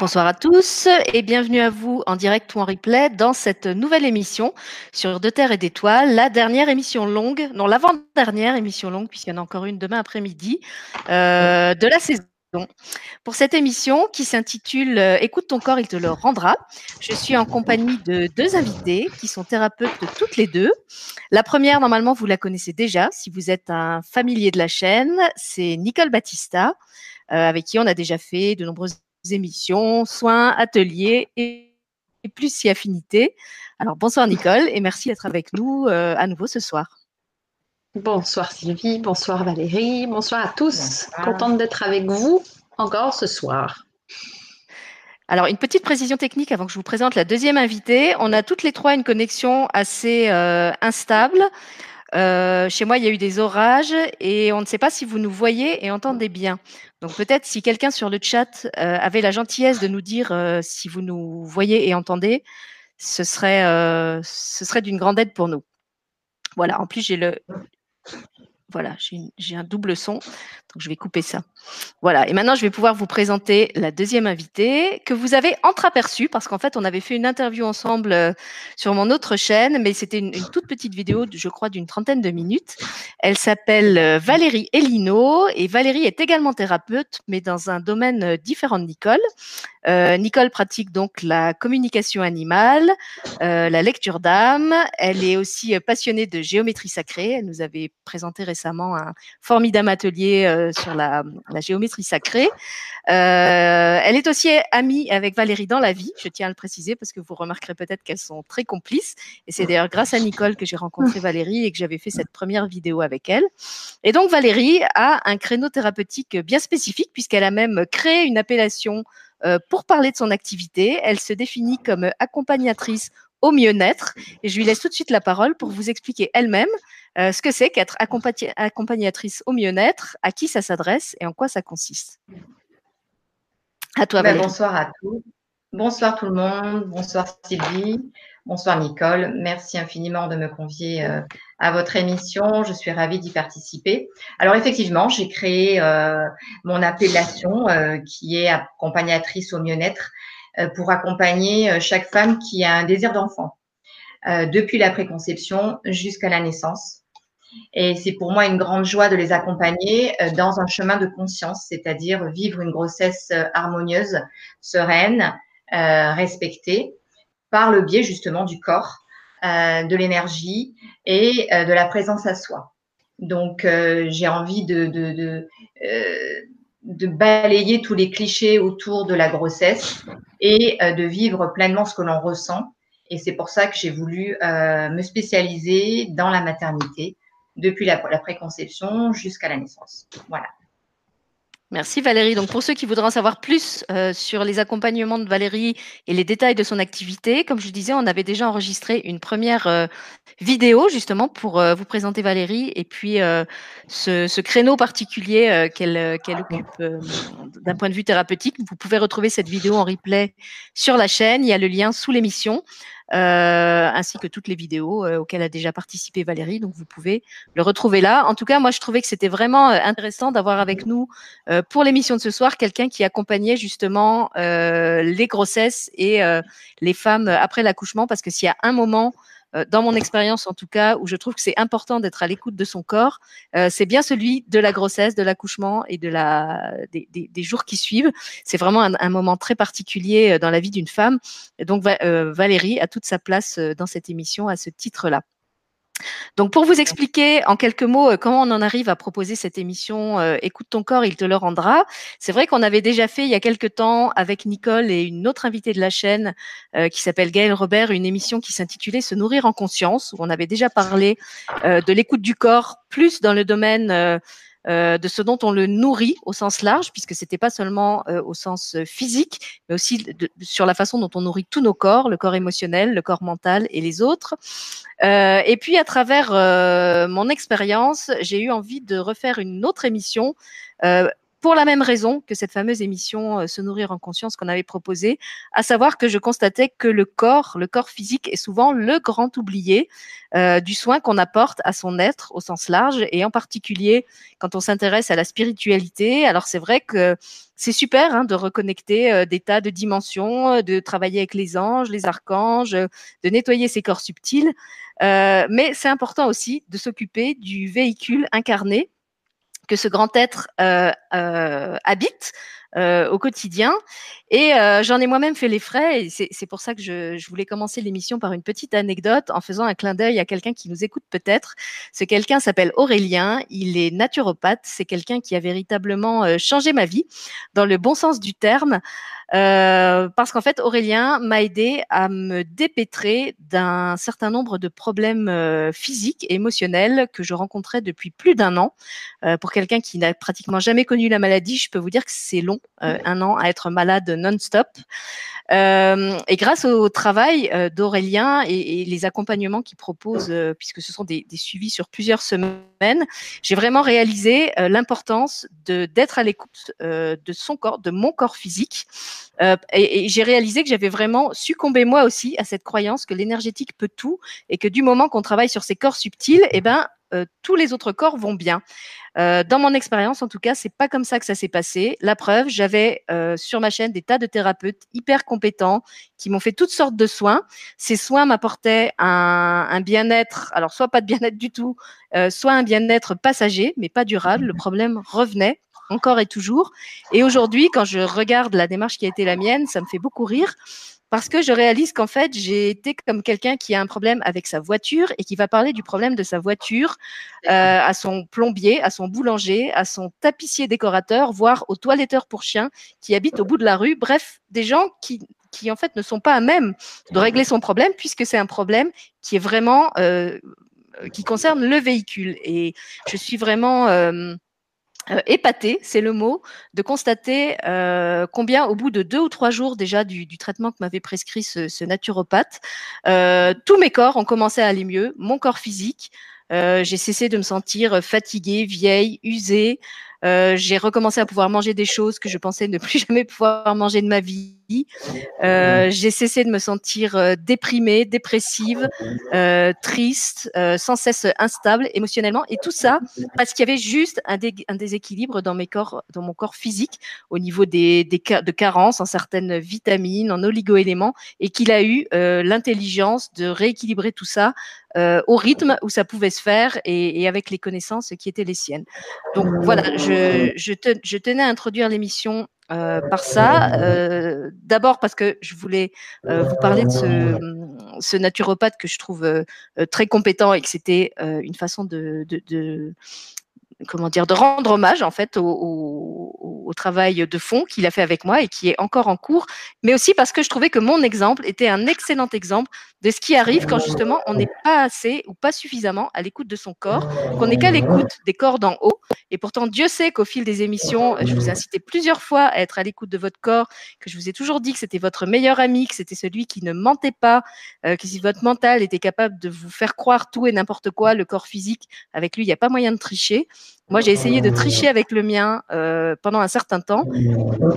Bonsoir à tous et bienvenue à vous en direct ou en replay dans cette nouvelle émission sur De Terre et d'Étoiles, la dernière émission longue, non l'avant-dernière émission longue puisqu'il y en a encore une demain après-midi euh, de la saison. Pour cette émission qui s'intitule euh, Écoute ton corps, il te le rendra, je suis en compagnie de deux invités qui sont thérapeutes toutes les deux. La première, normalement, vous la connaissez déjà si vous êtes un familier de la chaîne, c'est Nicole Battista, euh, avec qui on a déjà fait de nombreuses émissions, soins, ateliers et, plus si affinité. Alors bonsoir Nicole et merci d'être avec nous euh, à nouveau ce soir. Bonsoir Sylvie, bonsoir Valérie, bonsoir à tous. Contente d'être avec vous encore ce soir. Alors, une petite précision technique avant que je vous présente la deuxième invitée. On a toutes les trois une connexion assez euh, instable. Euh, chez moi, il y a eu des orages et on ne sait pas si vous nous voyez et entendez bien. Donc peut-être si quelqu'un sur le chat euh, avait la gentillesse de nous dire euh, si vous nous voyez et entendez, ce serait, ce serait d'une grande aide pour nous. Voilà, en plus j'ai le, voilà, j'ai un double son, donc je vais couper ça. Voilà, et maintenant je vais pouvoir vous présenter la deuxième invitée que vous avez entreaperçue parce qu'en fait on avait fait une interview ensemble euh, sur mon autre chaîne, mais c'était une, toute petite vidéo, je crois, d'une trentaine de minutes. Elle s'appelle euh, Valérie Elino et Valérie est également thérapeute, mais dans un domaine euh, différent de Nicole. Nicole pratique donc la communication animale, la lecture d'âme. Elle est aussi passionnée de géométrie sacrée. Elle nous avait présenté récemment un formidable atelier sur la, géométrie sacrée. Euh, elle est aussi amie avec Valérie dans la vie, je tiens à le préciser parce que vous remarquerez peut-être qu'elles sont très complices. Et c'est d'ailleurs grâce à Nicole que j'ai rencontré Valérie et que j'avais fait cette première vidéo avec elle. Et donc Valérie a un créneau thérapeutique bien spécifique puisqu'elle a même créé une appellation euh, pour parler de son activité. Elle se définit comme accompagnatrice au mieux-être. Et je lui laisse tout de suite la parole pour vous expliquer elle-même euh, ce que c'est qu'être accompagnatrice au mieux-être, à qui ça s'adresse et en quoi ça consiste. À toi, ben, Bonsoir à tous. Bonsoir tout le monde. Bonsoir Sylvie. Bonsoir Nicole. Merci infiniment de me convier euh, à votre émission. Je suis ravie d'y participer. Alors effectivement, j'ai créé euh, mon appellation qui est accompagnatrice au mieux-être pour accompagner chaque femme qui a un désir d'enfant. depuis la préconception jusqu'à la naissance. Et c'est pour moi une grande joie de les accompagner euh, dans un chemin de conscience, c'est-à-dire vivre une grossesse euh, harmonieuse, sereine, euh, respectée, par le biais justement du corps, de l'énergie et de la présence à soi. Donc, j'ai envie de, de, de, balayer tous les clichés autour de la grossesse et de vivre pleinement ce que l'on ressent. Et c'est pour ça que j'ai voulu me spécialiser dans la maternité depuis la, préconception jusqu'à la naissance. Voilà. Merci Valérie. Donc pour ceux qui voudraient en savoir plus euh, sur les accompagnements de Valérie et les détails de son activité, comme je disais, on avait déjà enregistré une première euh, vidéo justement pour euh, vous présenter Valérie et puis ce, créneau particulier qu'elle occupe d'un point de vue thérapeutique. Vous pouvez retrouver cette vidéo en replay sur la chaîne. Il y a le lien sous l'émission. Euh, ainsi que toutes les vidéos euh, auxquelles a déjà participé Valérie. Donc vous pouvez le retrouver là. En tout cas, moi je trouvais que c'était vraiment euh, intéressant d'avoir avec nous pour l'émission de ce soir quelqu'un qui accompagnait justement les grossesses et les femmes après l'accouchement, parce que s'il y a un moment dans mon expérience en tout cas, où je trouve que c'est important d'être à l'écoute de son corps, euh, c'est bien celui de la grossesse, de l'accouchement et des, jours qui suivent. C'est vraiment un, moment très particulier euh, dans la vie d'une femme. Donc Valérie a toute sa place dans cette émission à ce titre-là. Donc, pour vous expliquer en quelques mots euh, comment on en arrive à proposer cette émission euh, Écoute ton corps, il te le rendra. C'est vrai qu'on avait déjà fait il y a quelques temps avec Nicole et une autre invitée de la chaîne euh, qui s'appelle Gaëlle Robert, une émission qui s'intitulait Se nourrir en conscience, où on avait déjà parlé de l'écoute du corps, plus dans le domaine euh, de ce dont on le nourrit au sens large, puisque c'était pas seulement euh, au sens euh, physique, mais aussi sur la façon dont on nourrit tous nos corps, le corps émotionnel, le corps mental et les autres. et puis à travers mon expérience, j'ai eu envie de refaire une autre émission pour la même raison que cette fameuse émission Se nourrir en conscience qu'on avait proposée, à savoir que je constatais que le corps, le corps physique est souvent le grand oublié du soin qu'on apporte à son être au sens large et en particulier quand on s'intéresse à la spiritualité. Alors c'est vrai que c'est super hein, de reconnecter des tas de dimensions, de travailler avec les anges, les archanges, de nettoyer ses corps subtils. mais c'est important aussi de s'occuper du véhicule incarné que ce grand être euh, euh, habite euh, au quotidien. Et j'en ai moi-même fait les frais. Et c'est pour ça que je, je voulais commencer l'émission par une petite anecdote en faisant un clin d'œil à quelqu'un qui nous écoute peut-être. Ce quelqu'un s'appelle Aurélien. Il est naturopathe. C'est quelqu'un qui a véritablement changé ma vie dans le bon sens du terme. Euh, parce qu'en fait, Aurélien m'a aidé à me dépêtrer d'un certain nombre de problèmes euh, physiques et émotionnels que je rencontrais depuis plus d'un an. Euh, pour quelqu'un qui n'a pratiquement jamais connu la maladie, je peux vous dire que c'est long, un an à être malade non-stop. et grâce au travail d'Aurélien et, les accompagnements qu'il propose, puisque ce sont des, des, suivis sur plusieurs semaines, j'ai vraiment réalisé l'importance de d'être à l'écoute de son corps, de mon corps physique, euh, et, j'ai réalisé que j'avais vraiment succombé moi aussi à cette croyance que l'énergétique peut tout et que du moment qu'on travaille sur ces corps subtils, eh ben euh, tous les autres corps vont bien. Euh, dans mon expérience, en tout cas, c'est pas comme ça que ça s'est passé. La preuve, j'avais sur ma chaîne des tas de thérapeutes hyper compétents qui m'ont fait toutes sortes de soins. Ces soins m'apportaient un, un bien-être, alors soit pas de bien-être du tout, soit un bien-être passager, mais pas durable. Le problème revenait encore et toujours. Et aujourd'hui, quand je regarde la démarche qui a été la mienne, ça me fait beaucoup rire parce que je réalise qu'en fait, j'ai été comme quelqu'un qui a un problème avec sa voiture et qui va parler du problème de sa voiture euh, à son plombier, à son boulanger, à son tapissier décorateur, voire au toiletteur pour chien qui habite au bout de la rue. Bref, des gens qui, qui en fait ne sont pas à même de régler son problème puisque c'est un problème qui est vraiment euh, qui concerne le véhicule. Et je suis vraiment euh, euh, épaté, c'est le mot, de constater euh, combien, au bout de deux ou trois jours déjà du, traitement que m'avait prescrit ce, naturopathe, euh, tous mes corps ont commencé à aller mieux, mon corps physique. j'ai cessé de me sentir fatiguée, vieille, usée. J'ai recommencé à pouvoir manger des choses que je pensais ne plus jamais pouvoir manger de ma vie. Euh, j'ai cessé de me sentir euh, déprimée, dépressive, euh, triste, sans cesse instable émotionnellement, et tout ça parce qu'il y avait juste un, déséquilibre dans mes corps, dans mon corps physique, au niveau des, des de carences en certaines vitamines, en oligo-éléments, et qu'il a eu l'intelligence de rééquilibrer tout ça au rythme où ça pouvait se faire et, avec les connaissances qui étaient les siennes. Donc voilà, je, je tenais à introduire l'émission euh, par ça. Euh, D'abord parce que je voulais euh, vous parler de ce, ce, naturopathe que je trouve très compétent et que c'était une façon de, de, de, comment dire, de rendre hommage en fait au, au, au travail de fond qu'il a fait avec moi et qui est encore en cours, mais aussi parce que je trouvais que mon exemple était un excellent exemple de ce qui arrive quand justement on n'est pas assez ou pas suffisamment à l'écoute de son corps, qu'on n'est qu'à l'écoute des corps d'en haut. Et pourtant, Dieu sait qu'au fil des émissions, je vous ai incité plusieurs fois à être à l'écoute de votre corps, que je vous ai toujours dit que c'était votre meilleur ami, que c'était celui qui ne mentait pas, euh, que si votre mental était capable de vous faire croire tout et n'importe quoi, le corps physique, avec lui, il n'y a pas moyen de tricher. Moi, j'ai essayé de tricher avec le mien euh, pendant un certain temps.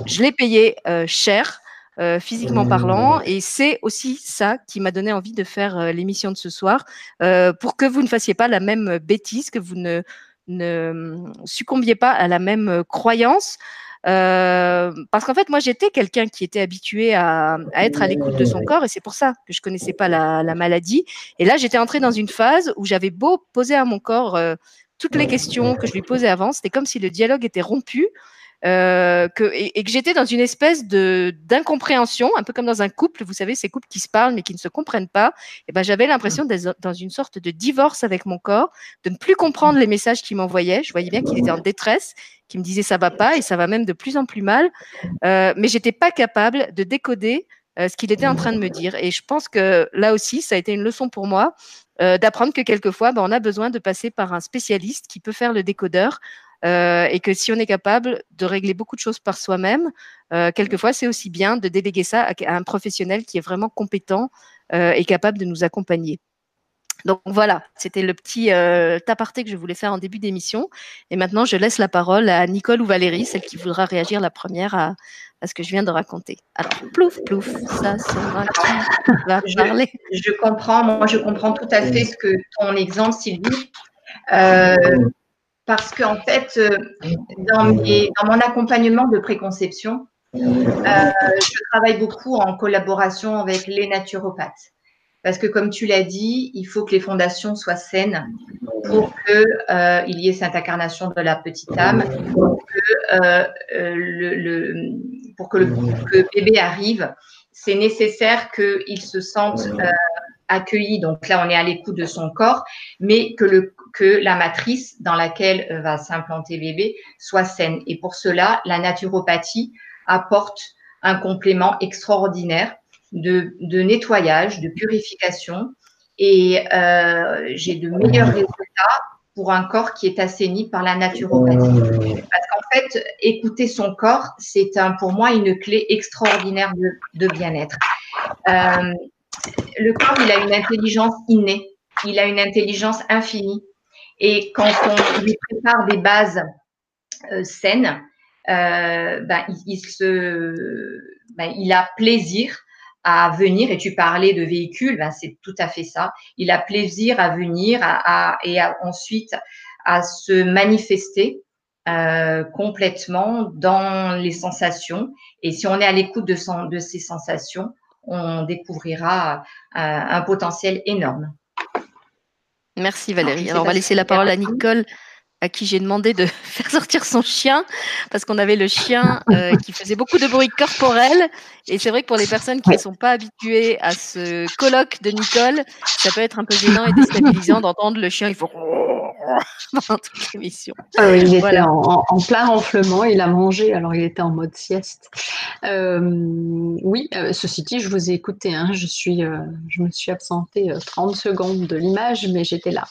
Je l'ai payé euh, cher. Euh, physiquement parlant. Et c'est aussi ça qui m'a donné envie de faire euh, l'émission de ce soir, euh, pour que vous ne fassiez pas la même bêtise, que vous ne, ne succombiez pas à la même croyance. parce qu'en fait, moi, j'étais quelqu'un qui était habitué à, à être à l'écoute de son corps, et c'est pour ça que je connaissais pas la, la maladie. Et là, j'étais entrée dans une phase où j'avais beau poser à mon corps toutes les questions que je lui posais avant, c'était comme si le dialogue était rompu. Euh, que, et, que j'étais dans une espèce de d'incompréhension, un peu comme dans un couple, vous savez, ces couples qui se parlent mais qui ne se comprennent pas. Et ben j'avais l'impression d'être dans une sorte de divorce avec mon corps, de ne plus comprendre les messages qu'il m'envoyait. Je voyais bien qu'il était en détresse, qu'il me disait ça va pas et ça va même de plus en plus mal, euh, mais j'étais pas capable de décoder euh, ce qu'il était en train de me dire. Et je pense que là aussi, ça a été une leçon pour moi euh, d'apprendre que quelquefois, ben, on a besoin de passer par un spécialiste qui peut faire le décodeur euh, et que si on est capable de régler beaucoup de choses par soi-même, euh, quelquefois c'est aussi bien de déléguer ça à, un professionnel qui est vraiment compétent euh, et capable de nous accompagner. Donc voilà, c'était le petit aparté que je voulais faire en début d'émission. Et maintenant, je laisse la parole à Nicole ou Valérie, celle qui voudra réagir la première à, ce que je viens de raconter. Alors, plouf, plouf, ça sera qui va parler. Je comprends, moi je comprends tout à fait ce que ton exemple, Sylvie. Euh, parce qu'en fait, euh, dans, dans, mon accompagnement de préconception, euh, je travaille beaucoup en collaboration avec les naturopathes. Parce que comme tu l'as dit, il faut que les fondations soient saines pour qu'il euh, y ait cette incarnation de la petite âme, pour que, le, pour que le bébé arrive. C'est nécessaire qu'il se sente accueilli. Donc là, on est à l'écoute de son corps, mais que, le, que la matrice dans laquelle euh, va s'implanter bébé soit saine. Et pour cela, la naturopathie apporte un complément extraordinaire de, nettoyage, de purification. Et euh, j'ai de meilleurs résultats pour un corps qui est assaini par la naturopathie. Parce qu'en fait, écouter son corps, c'est un, pour moi une clé extraordinaire de, de bien-être. Euh, le corps, il a une intelligence innée, il a une intelligence infinie. Et quand on lui prépare des bases euh, saines, euh, ben, il, se, ben, il a plaisir à venir, et tu parlais de véhicules, ben, c'est tout à fait ça. Il a plaisir à venir à, et ensuite à se manifester euh, complètement dans les sensations. Et si on est à l'écoute de, de ces sensations, on découvrira un potentiel énorme. Merci Valérie. Alors on va laisser la parole à Nicole à qui j'ai demandé de faire sortir son chien parce qu'on avait le chien euh, qui faisait beaucoup de bruit corporel. Et c'est vrai que pour les personnes qui ne sont pas habituées à ce colloque de Nicole, ça peut être un peu gênant et déstabilisant d'entendre le chien il faut pendant toute l'émission. Ah il était en, plein renflement, il a mangé, alors il était en mode sieste. Euh, oui, euh, ceci dit, je vous ai écouté, hein, je, suis, euh, je me suis absentée 30 secondes de l'image, mais j'étais là.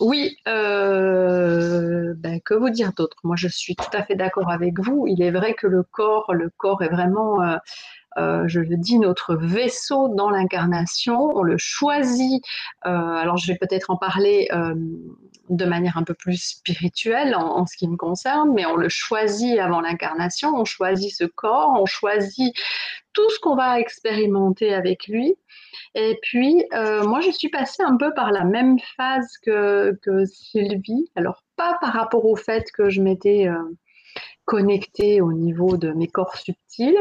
oui, ben, que vous dire d'autre? Moi, je suis tout à fait d'accord avec vous. Il est vrai que le corps, le corps est vraiment euh, je le dis, notre vaisseau dans l'incarnation. On le choisit. Euh, alors, je vais peut-être en parler euh, de manière un peu plus spirituelle en, ce qui me concerne, mais on le choisit avant l'incarnation. On choisit ce corps. On choisit tout ce qu'on va expérimenter avec lui. Et puis, moi, je suis passée un peu par la même phase que, que Sylvie. Alors, pas par rapport au fait que je m'étais connectée au niveau de mes corps subtils,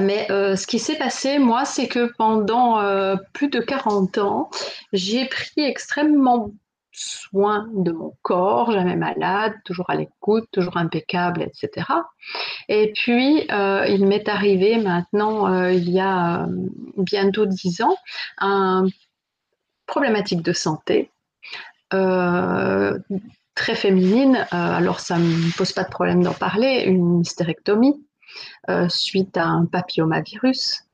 mais euh, ce qui s'est passé, moi, c'est que pendant euh, plus de 40 ans, j'ai pris extrêmement soin de mon corps, jamais malade, toujours à l'écoute, toujours impeccable, etc. Et puis, euh, il m'est arrivé maintenant, il y a bientôt 10 ans, une problématique de santé. très féminine, alors ça ne me pose pas de problème d'en parler, une hystérectomie, euh, suite à un papillomavirus.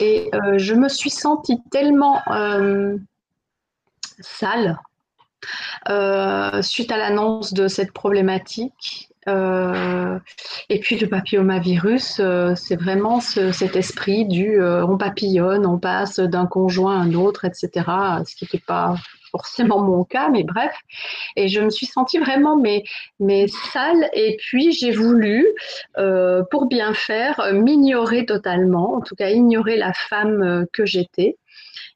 Et euh, je me suis sentie tellement euh, sale suite à l'annonce de cette problématique. et puis le papillomavirus, c'est vraiment cet esprit du on papillonne, on passe d'un conjoint à un autre, etc. Ce qui n'était pas forcément mon cas, mais bref. Et je me suis sentie vraiment mais, mais sale. Et puis j'ai voulu, euh, pour bien faire, m'ignorer totalement, en tout cas ignorer la femme euh, que j'étais.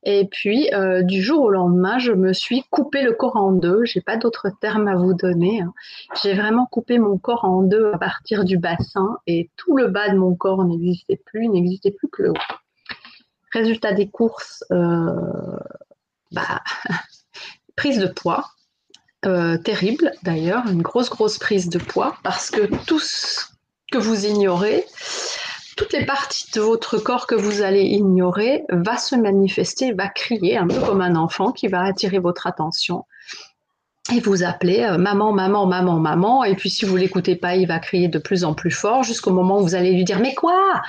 Et puis, euh, du jour au lendemain, je me suis coupé le corps en deux. J'ai pas d'autre terme à vous donner. Hein. J'ai vraiment coupé mon corps en deux à partir du bassin et tout le bas de mon corps n'existait plus, n'existait plus que le haut. Résultat des courses, bah, prise de poids, euh, terrible d'ailleurs, une grosse, grosse prise de poids, parce que tout ce que vous ignorez, toutes les parties de votre corps que vous allez ignorer va se manifester, va crier un peu comme un enfant qui va attirer votre attention et vous appeler euh, maman, maman, maman, maman. Et puis si vous l'écoutez pas, il va crier de plus en plus fort jusqu'au moment où vous allez lui dire mais quoi?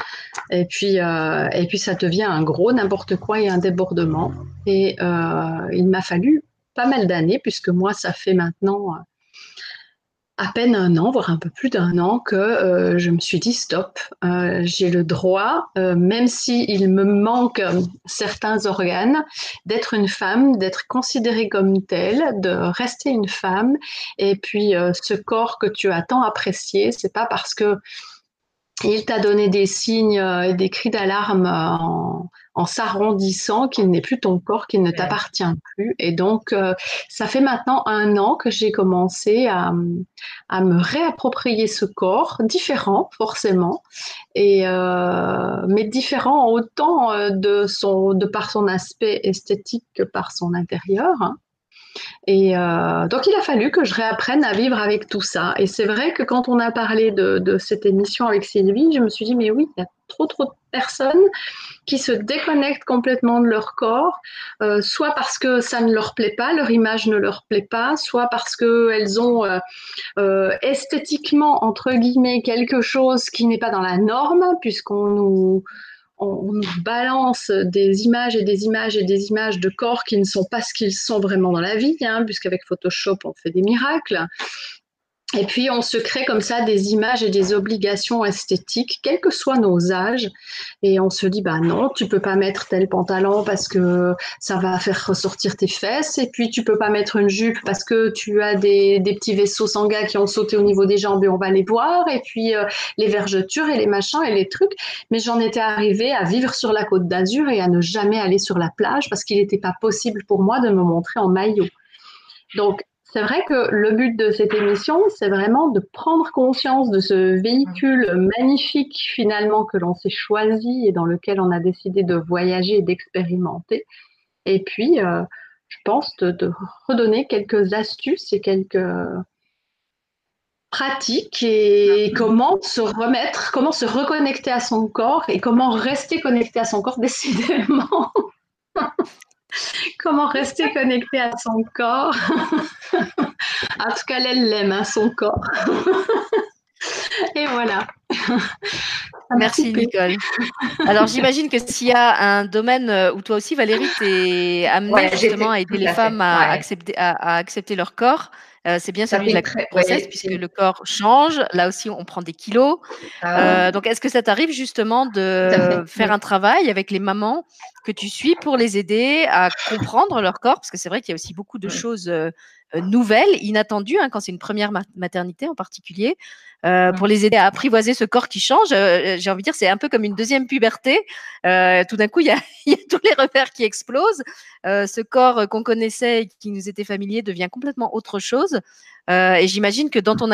Et puis euh, et puis ça devient un gros n'importe quoi et un débordement. Et il m'a fallu pas mal d'années, puisque moi, ça fait maintenant, à peine un an, voire un peu plus d'un an, que euh, je me suis dit stop, euh, j'ai le droit, euh, même s'il me manque certains organes, d'être une femme, d'être considérée comme telle, de rester une femme. Et puis ce corps que tu as tant apprécié, c'est pas parce que il t'a donné des signes et des cris d'alarme en, en s'arrondissant qu'il n'est plus ton corps, qu'il ne t'appartient plus. Et donc, euh, ça fait maintenant un an que j'ai commencé à, à, me réapproprier ce corps, différent forcément, et, euh, mais différent autant euh, de, son, de par son aspect esthétique que par son intérieur. Hein. Et euh, donc, il a fallu que je réapprenne à vivre avec tout ça. Et c'est vrai que quand on a parlé de, de, cette émission avec Sylvie, je me suis dit, mais oui, il y a trop, trop de personnes qui se déconnectent complètement de leur corps, euh, soit parce que ça ne leur plaît pas, leur image ne leur plaît pas, soit parce qu'elles ont euh, euh, esthétiquement, entre guillemets, quelque chose qui n'est pas dans la norme, puisqu'on nous on, balance des images et des images et des images de corps qui ne sont pas ce qu'ils sont vraiment dans la vie, hein, puisqu'avec Photoshop, on fait des miracles. Et puis, on se crée comme ça des images et des obligations esthétiques, quels que soient nos âges. Et on se dit, bah non, tu peux pas mettre tel pantalon parce que ça va faire ressortir tes fesses. Et puis, tu peux pas mettre une jupe parce que tu as des, petits vaisseaux sanguins qui ont sauté au niveau des jambes et on va les voir. Et puis, euh, les vergetures et les machins et les trucs. Mais j'en étais arrivée à vivre sur la côte d'Azur et à ne jamais aller sur la plage parce qu'il n'était pas possible pour moi de me montrer en maillot. Donc, c'est vrai que le but de cette émission, c'est vraiment de prendre conscience de ce véhicule magnifique finalement que l'on s'est choisi et dans lequel on a décidé de voyager et d'expérimenter. Et puis, euh, je pense de, redonner quelques astuces et quelques pratiques et comment se remettre, comment se reconnecter à son corps et comment rester connecté à son corps décidément. Comment rester connecté à son corps? En tout cas, elle l'aime, hein, son corps. Et voilà. Merci Nicole. Alors j'imagine que s'il y a un domaine euh, où toi aussi Valérie t'es amenée justement à aider les femmes à, accepter, à, accepter leur corps, euh, c'est bien celui de la grossesse puisque le corps change. Là aussi, on prend des kilos. Ah euh, donc, est-ce que ça t'arrive justement de faire un travail avec les mamans que tu suis pour les aider à comprendre leur corps? Parce que c'est vrai qu'il y a aussi beaucoup de choses euh, nouvelles, inattendues, hein, quand c'est une première maternité en particulier. Euh, pour les aider à apprivoiser ce corps qui change. Euh, j'ai envie de dire, c'est un peu comme une deuxième puberté. Euh, tout d'un coup, il y, a, y, a, tous les repères qui explosent. ce corps qu'on connaissait et qui nous était familier devient complètement autre chose. et j'imagine que dans ton,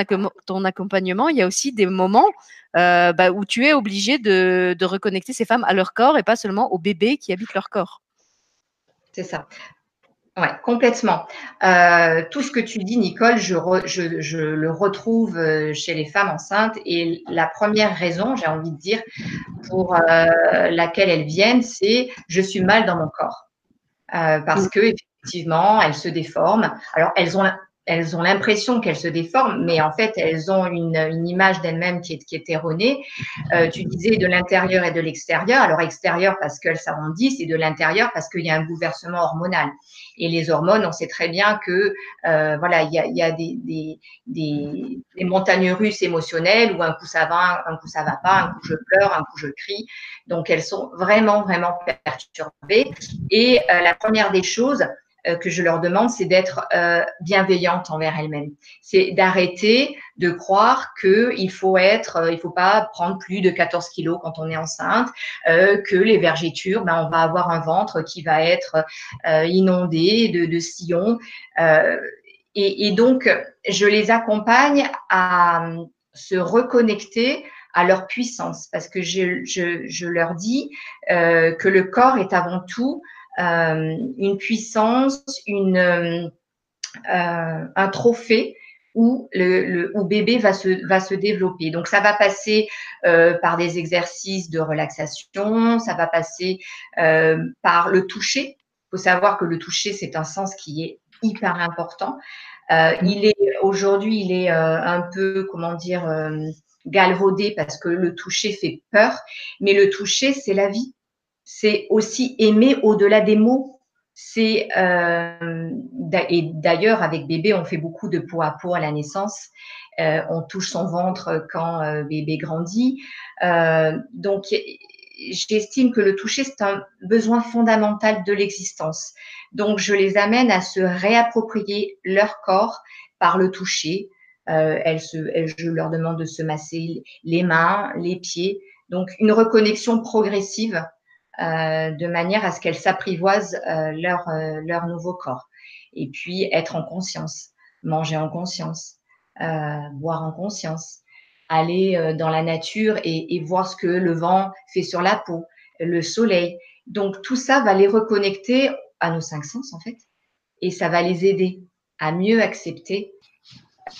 ton, accompagnement, il y a aussi des moments bah, où tu es obligé de, de reconnecter ces femmes à leur corps et pas seulement aux bébés qui habitent leur corps. C'est ça. Oui, complètement. Euh, tout ce que tu dis, Nicole, je, je, le retrouve euh, chez les femmes enceintes. Et la première raison, j'ai envie de dire, pour euh, laquelle elles viennent, c'est je suis mal dans mon corps. parce mmh. que effectivement, elles se déforment. Alors, elles ont elles ont l'impression qu'elles se déforment, mais en fait, elles ont une, une image d'elles-mêmes qui est, qui est erronée. Euh, tu disais de l'intérieur et de l'extérieur. Alors, extérieur parce qu'elles s'arrondissent et de l'intérieur parce qu'il y a un bouleversement hormonal. Et les hormones, on sait très bien que euh, voilà, il y a, y a des, des, des, des, montagnes russes émotionnelles où un coup ça va, un coup ça va pas, un coup je pleure, un coup je crie. Donc, elles sont vraiment, vraiment perturbées. Et euh, la première des choses, que je leur demande, c'est d'être euh, bienveillante envers elles-mêmes. C'est d'arrêter de croire que il faut être, euh, il faut pas prendre plus de 14 kilos quand on est enceinte, que les vergitures, ben, on va avoir un ventre qui va être inondé de, sillons. Et, donc, je les accompagne à se reconnecter à leur puissance, parce que je, leur dis que le corps est avant tout euh, une puissance, une, euh, un trophée où le, le bébé va se, va se développer. Donc ça va passer euh, par des exercices de relaxation, ça va passer euh, par le toucher. Il faut savoir que le toucher, c'est un sens qui est hyper important. Euh, il est aujourd'hui, il est un peu, comment dire, galvaudé parce que le toucher fait peur, mais le toucher, c'est la vie c'est aussi aimer au-delà des mots. c'est et d'ailleurs avec bébé, on fait beaucoup de peau à peau à la naissance. on touche son ventre quand bébé grandit. donc j'estime que le toucher, c'est un besoin fondamental de l'existence. Donc, je les amène à se réapproprier leur corps par le toucher. Euh, elles se, je leur demande de se masser les mains, les pieds. Donc, une reconnexion progressive euh, de manière à ce qu'elles s'apprivoisent euh, leur, euh, leur nouveau corps. Et puis, être en conscience, manger en conscience, euh, boire en conscience, aller euh, dans la nature et, et, voir ce que le vent fait sur la peau, le soleil. Donc tout ça va les reconnecter à nos cinq sens en fait, et ça va les aider à mieux accepter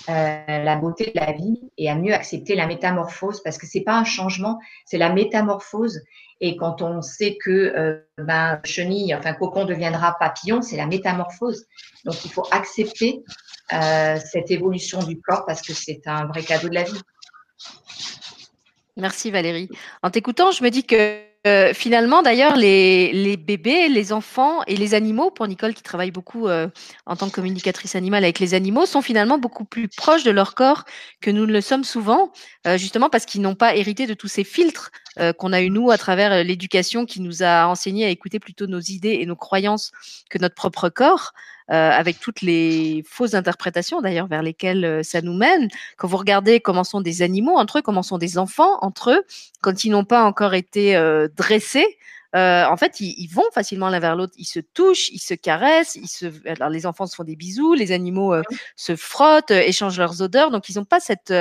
euh, la beauté de la vie et à mieux accepter la métamorphose parce que c'est pas un changement, c'est la métamorphose. Et quand on sait que euh, ben, chenille, enfin cocon deviendra papillon, c'est la métamorphose. Donc il faut accepter euh, cette évolution du corps parce que c'est un vrai cadeau de la vie. Merci Valérie. En t'écoutant, je me dis que euh, finalement, d'ailleurs, les, bébés, les enfants et les animaux, pour Nicole qui travaille beaucoup euh, en tant que communicatrice animale avec les animaux, sont finalement beaucoup plus proches de leur corps que nous ne le sommes souvent, euh, justement parce qu'ils n'ont pas hérité de tous ces filtres qu'on a eu nous à travers l'éducation qui nous a enseigné à écouter plutôt nos idées et nos croyances que notre propre corps. Euh, avec toutes les fausses interprétations d'ailleurs vers lesquelles euh, ça nous mène. Quand vous regardez comment sont des animaux entre eux, comment sont des enfants entre eux, quand ils n'ont pas encore été euh, dressés, euh, en fait, ils, ils, vont facilement l'un vers l'autre. Ils se touchent, ils se caressent. Ils se... Alors, les enfants se font des bisous, les animaux euh, se frottent, euh, échangent leurs odeurs. Donc, ils n'ont pas cette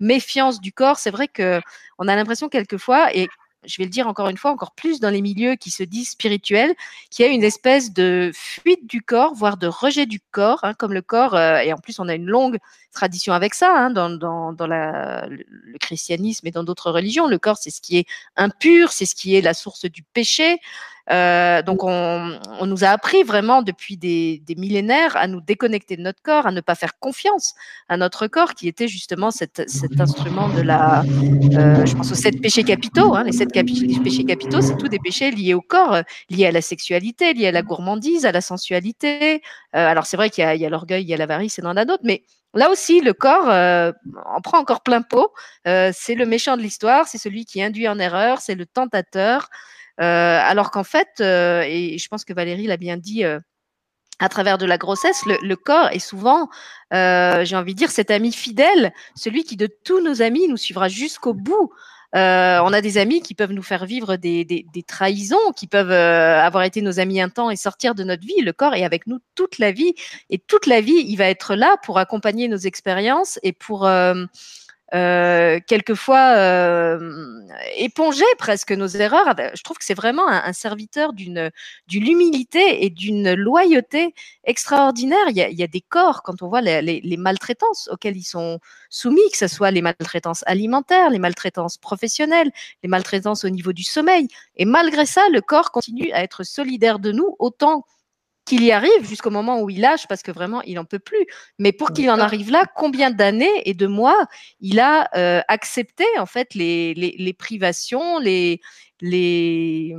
méfiance du corps. C'est vrai que on a l'impression quelquefois, et je vais le dire encore une fois, encore plus dans les milieux qui se disent spirituels, qu'il y a une espèce de fuite du corps, voire de rejet du corps, hein, comme le corps, euh, et en plus on a une longue tradition avec ça, hein, dans, le, christianisme et dans d'autres religions. Le corps, c'est ce qui est impur, c'est ce qui est la source du péché. Euh, donc, on, nous a appris vraiment depuis des, millénaires à nous déconnecter de notre corps, à ne pas faire confiance à notre corps, qui était justement cet, instrument de la. Euh, je pense aux sept péchés capitaux. Hein, les sept péchés capitaux, c'est tous des péchés liés au corps, liés à la sexualité, liés à la gourmandise, à la sensualité. Euh, alors, c'est vrai qu'il y a, l'orgueil, il y a l'avarice et il y en a d'autres, mais Là aussi, le corps en prend encore plein pot. C'est le méchant de l'histoire, c'est celui qui induit en erreur, c'est le tentateur. Alors qu'en fait, et je pense que Valérie l'a bien dit à travers de la grossesse, le, corps est souvent, j'ai envie de dire, cet ami fidèle, celui qui de tous nos amis nous suivra jusqu'au bout. On a des amis qui peuvent nous faire vivre des, des, trahisons, qui peuvent avoir été nos amis un temps et sortir de notre vie. Le corps est avec nous toute la vie et toute la vie, il va être là pour accompagner nos expériences et pour euh, quelquefois euh, éponger presque nos erreurs. Je trouve que c'est vraiment un, serviteur d'une d'une humilité et d'une loyauté extraordinaire. Il y, a, des corps quand on voit les, les, maltraitances auxquelles ils sont soumis, que ce soit les maltraitances alimentaires, les maltraitances professionnelles, les maltraitances au niveau du sommeil. Et malgré ça, le corps continue à être solidaire de nous autant qu'il y arrive jusqu'au moment où il lâche parce que vraiment il n'en peut plus. Mais pour qu'il en arrive là, combien d'années et de mois il a euh, accepté en fait les, les, les, privations, les les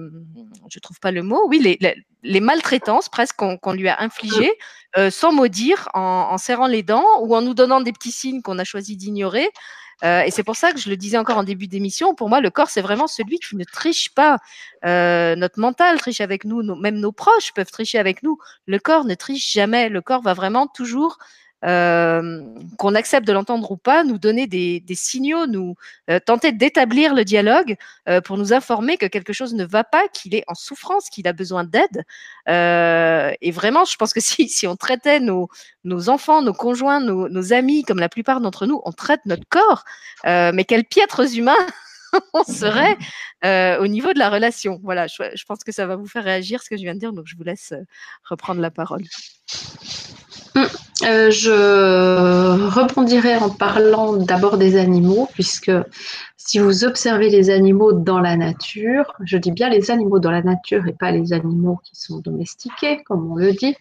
je trouve pas le mot, oui les, les, les maltraitances presque qu'on qu lui a infligées euh, sans maudire, en, en serrant les dents ou en nous donnant des petits signes qu'on a choisi d'ignorer. Euh, et c'est pour ça que je le disais encore en début d'émission, pour moi, le corps, c'est vraiment celui qui ne triche pas. Euh, notre mental triche avec nous, même nos proches peuvent tricher avec nous. Le corps ne triche jamais. Le corps va vraiment toujours euh, qu'on accepte de l'entendre ou pas, nous donner des, signaux, nous euh, tenter d'établir le dialogue euh, pour nous informer que quelque chose ne va pas, qu'il est en souffrance, qu'il a besoin d'aide. Et vraiment, je pense que si, on traitait nos, enfants, nos conjoints, nos, amis, comme la plupart d'entre nous, on traite notre corps, mais quels piètres humains on serait au niveau de la relation. Voilà, je, pense que ça va vous faire réagir ce que je viens de dire, donc je vous laisse reprendre la parole. Euh, je rebondirai en parlant d'abord des animaux, puisque si vous observez les animaux dans la nature, je dis bien les animaux dans la nature et pas les animaux qui sont domestiqués, comme on le dit,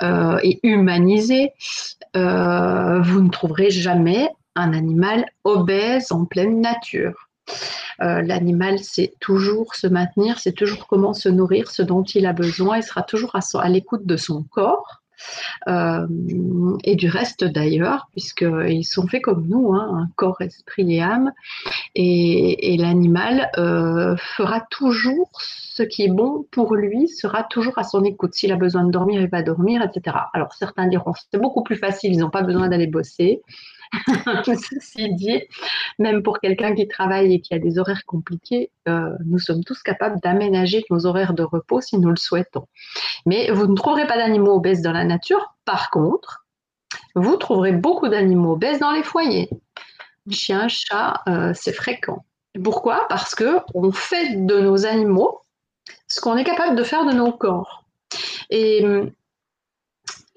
euh, et humanisés, euh, vous ne trouverez jamais un animal obèse en pleine nature. L'animal sait toujours se maintenir, c'est toujours comment se nourrir, ce dont il a besoin, il sera toujours à l'écoute de son corps. Euh, et du reste d'ailleurs, puisqu'ils sont faits comme nous, hein, un corps, esprit et âme. Et, l'animal euh, fera toujours ce qui est bon pour lui, sera toujours à son écoute. S'il a besoin de dormir, il va dormir, etc. Alors certains diront c'est beaucoup plus facile, ils n'ont pas besoin d'aller bosser. Ceci dit, même pour quelqu'un qui travaille et qui a des horaires compliqués, euh, nous sommes tous capables d'aménager nos horaires de repos si nous le souhaitons. Mais vous ne trouverez pas d'animaux obèses dans la nature. Par contre, vous trouverez beaucoup d'animaux obèses dans les foyers. Chiens, chats, euh, c'est fréquent. Pourquoi? Parce que on fait de nos animaux ce qu'on est capable de faire de nos corps. Et hum,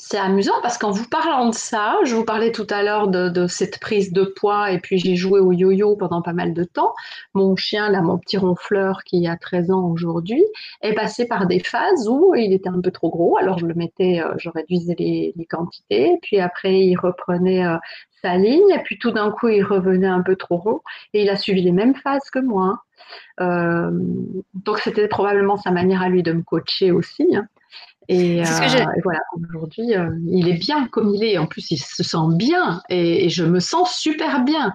c'est amusant parce qu'en vous parlant de ça, je vous parlais tout à l'heure de, cette prise de poids et puis j'ai joué au yo-yo pendant pas mal de temps. Mon chien, là, mon petit ronfleur qui a 13 ans aujourd'hui, est passé par des phases où il était un peu trop gros. Alors je le mettais, euh, je réduisais les, quantités, puis après il reprenait euh, sa ligne et puis tout d'un coup il revenait un peu trop rond et il a suivi les mêmes phases que moi. Euh, donc c'était probablement sa manière à lui de me coacher aussi. Hein. Et, euh, voilà, aujourd'hui, euh, il est bien comme il est. En plus, il se sent bien et je me sens super bien.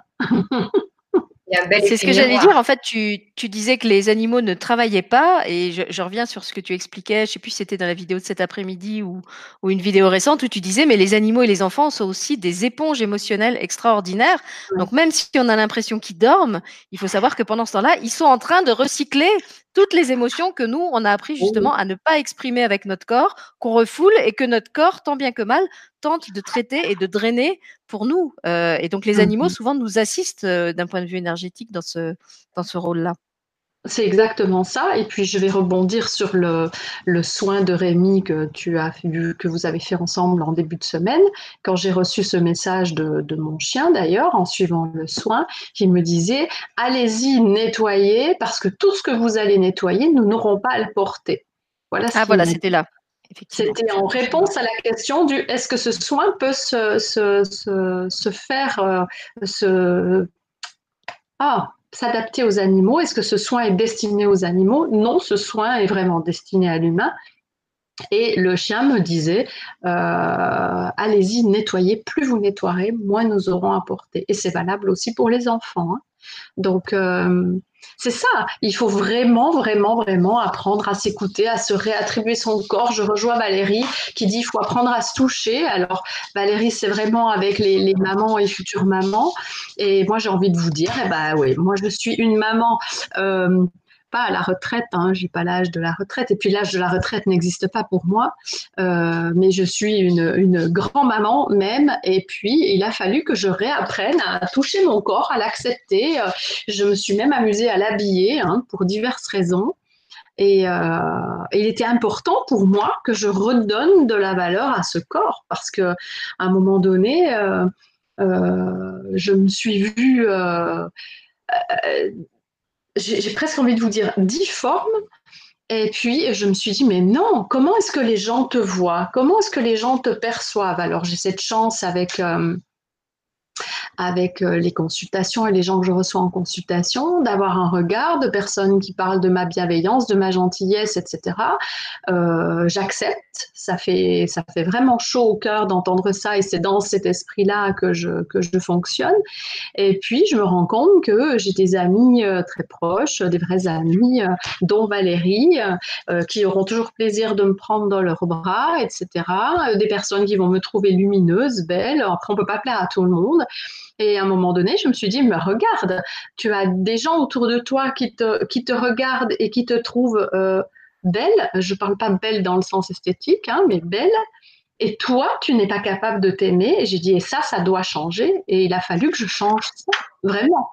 C'est ce que j'allais dire. En fait, tu, tu, disais que les animaux ne travaillaient pas, et je, je reviens sur ce que tu expliquais. Je ne sais plus si c'était dans la vidéo de cet après-midi ou, ou, une vidéo récente où tu disais, mais les animaux et les enfants sont aussi des éponges émotionnelles extraordinaires. Donc, même si on a l'impression qu'ils dorment, il faut savoir que pendant ce temps-là, ils sont en train de recycler toutes les émotions que nous, on a appris justement à ne pas exprimer avec notre corps, qu'on refoule et que notre corps, tant bien que mal, tente de traiter et de drainer pour nous. Euh, et donc les animaux mmh souvent nous assistent euh, d'un point de vue énergétique dans ce, dans ce rôle-là. C'est exactement ça. Et puis je vais rebondir sur le, le soin de Rémi que tu as que vous avez fait ensemble en début de semaine. Quand j'ai reçu ce message de, de mon chien d'ailleurs, en suivant le soin, qui me disait allez-y nettoyer parce que tout ce que vous allez nettoyer, nous n'aurons pas à le porter. Voilà. Ah voilà, c'était là. C'était en réponse à la question du est-ce que ce soin peut se, se, se, se faire euh, se... ah, s'adapter aux animaux? Est-ce que ce soin est destiné aux animaux? Non, ce soin est vraiment destiné à l'humain. Et le chien me disait, euh, allez-y, nettoyez, plus vous nettoierez, moins nous aurons à porter. Et c'est valable aussi pour les enfants. Hein. Donc, euh, c'est ça. Il faut vraiment, vraiment, vraiment apprendre à s'écouter, à se réattribuer son corps. Je rejoins Valérie qui dit qu'il faut apprendre à se toucher. Alors, Valérie, c'est vraiment avec les, mamans et futures mamans. Et moi, j'ai envie de vous dire, eh ben, oui, moi, je suis une maman. Euh, à la retraite, hein, j'ai pas l'âge de la retraite, et puis l'âge de la retraite n'existe pas pour moi, euh, mais je suis une, grand-maman même, et puis il a fallu que je réapprenne à toucher mon corps, à l'accepter. Euh, je me suis même amusée à l'habiller hein, pour diverses raisons. Et euh, il était important pour moi que je redonne de la valeur à ce corps. Parce que à un moment donné, je me suis vue j'ai presque envie de vous dire difforme. Et puis, je me suis dit, mais non, comment est-ce que les gens te voient? Comment est-ce que les gens te perçoivent? Alors, j'ai cette chance avec, euh, avec euh, les consultations et les gens que je reçois en consultation, d'avoir un regard de personnes qui parlent de ma bienveillance, de ma gentillesse, etc. Euh, J'accepte, ça fait, ça fait vraiment chaud au cœur d'entendre ça et c'est dans cet esprit-là que je, que je fonctionne. Et puis, je me rends compte que j'ai des amis euh, très proches, des vrais amis, dont Valérie, qui auront toujours plaisir de me prendre dans leurs bras, etc. Des personnes qui vont me trouver lumineuse, belle. Après, on peut pas plaire à tout le monde. Et à un moment donné, je me suis dit, mais regarde, tu as des gens autour de toi qui te, qui te regardent et qui te trouvent euh, belle. Je ne parle pas belle dans le sens esthétique, hein, mais belle. Et toi, tu n'es pas capable de t'aimer. Et j'ai dit, et ça, ça doit changer. Et il a fallu que je change ça, vraiment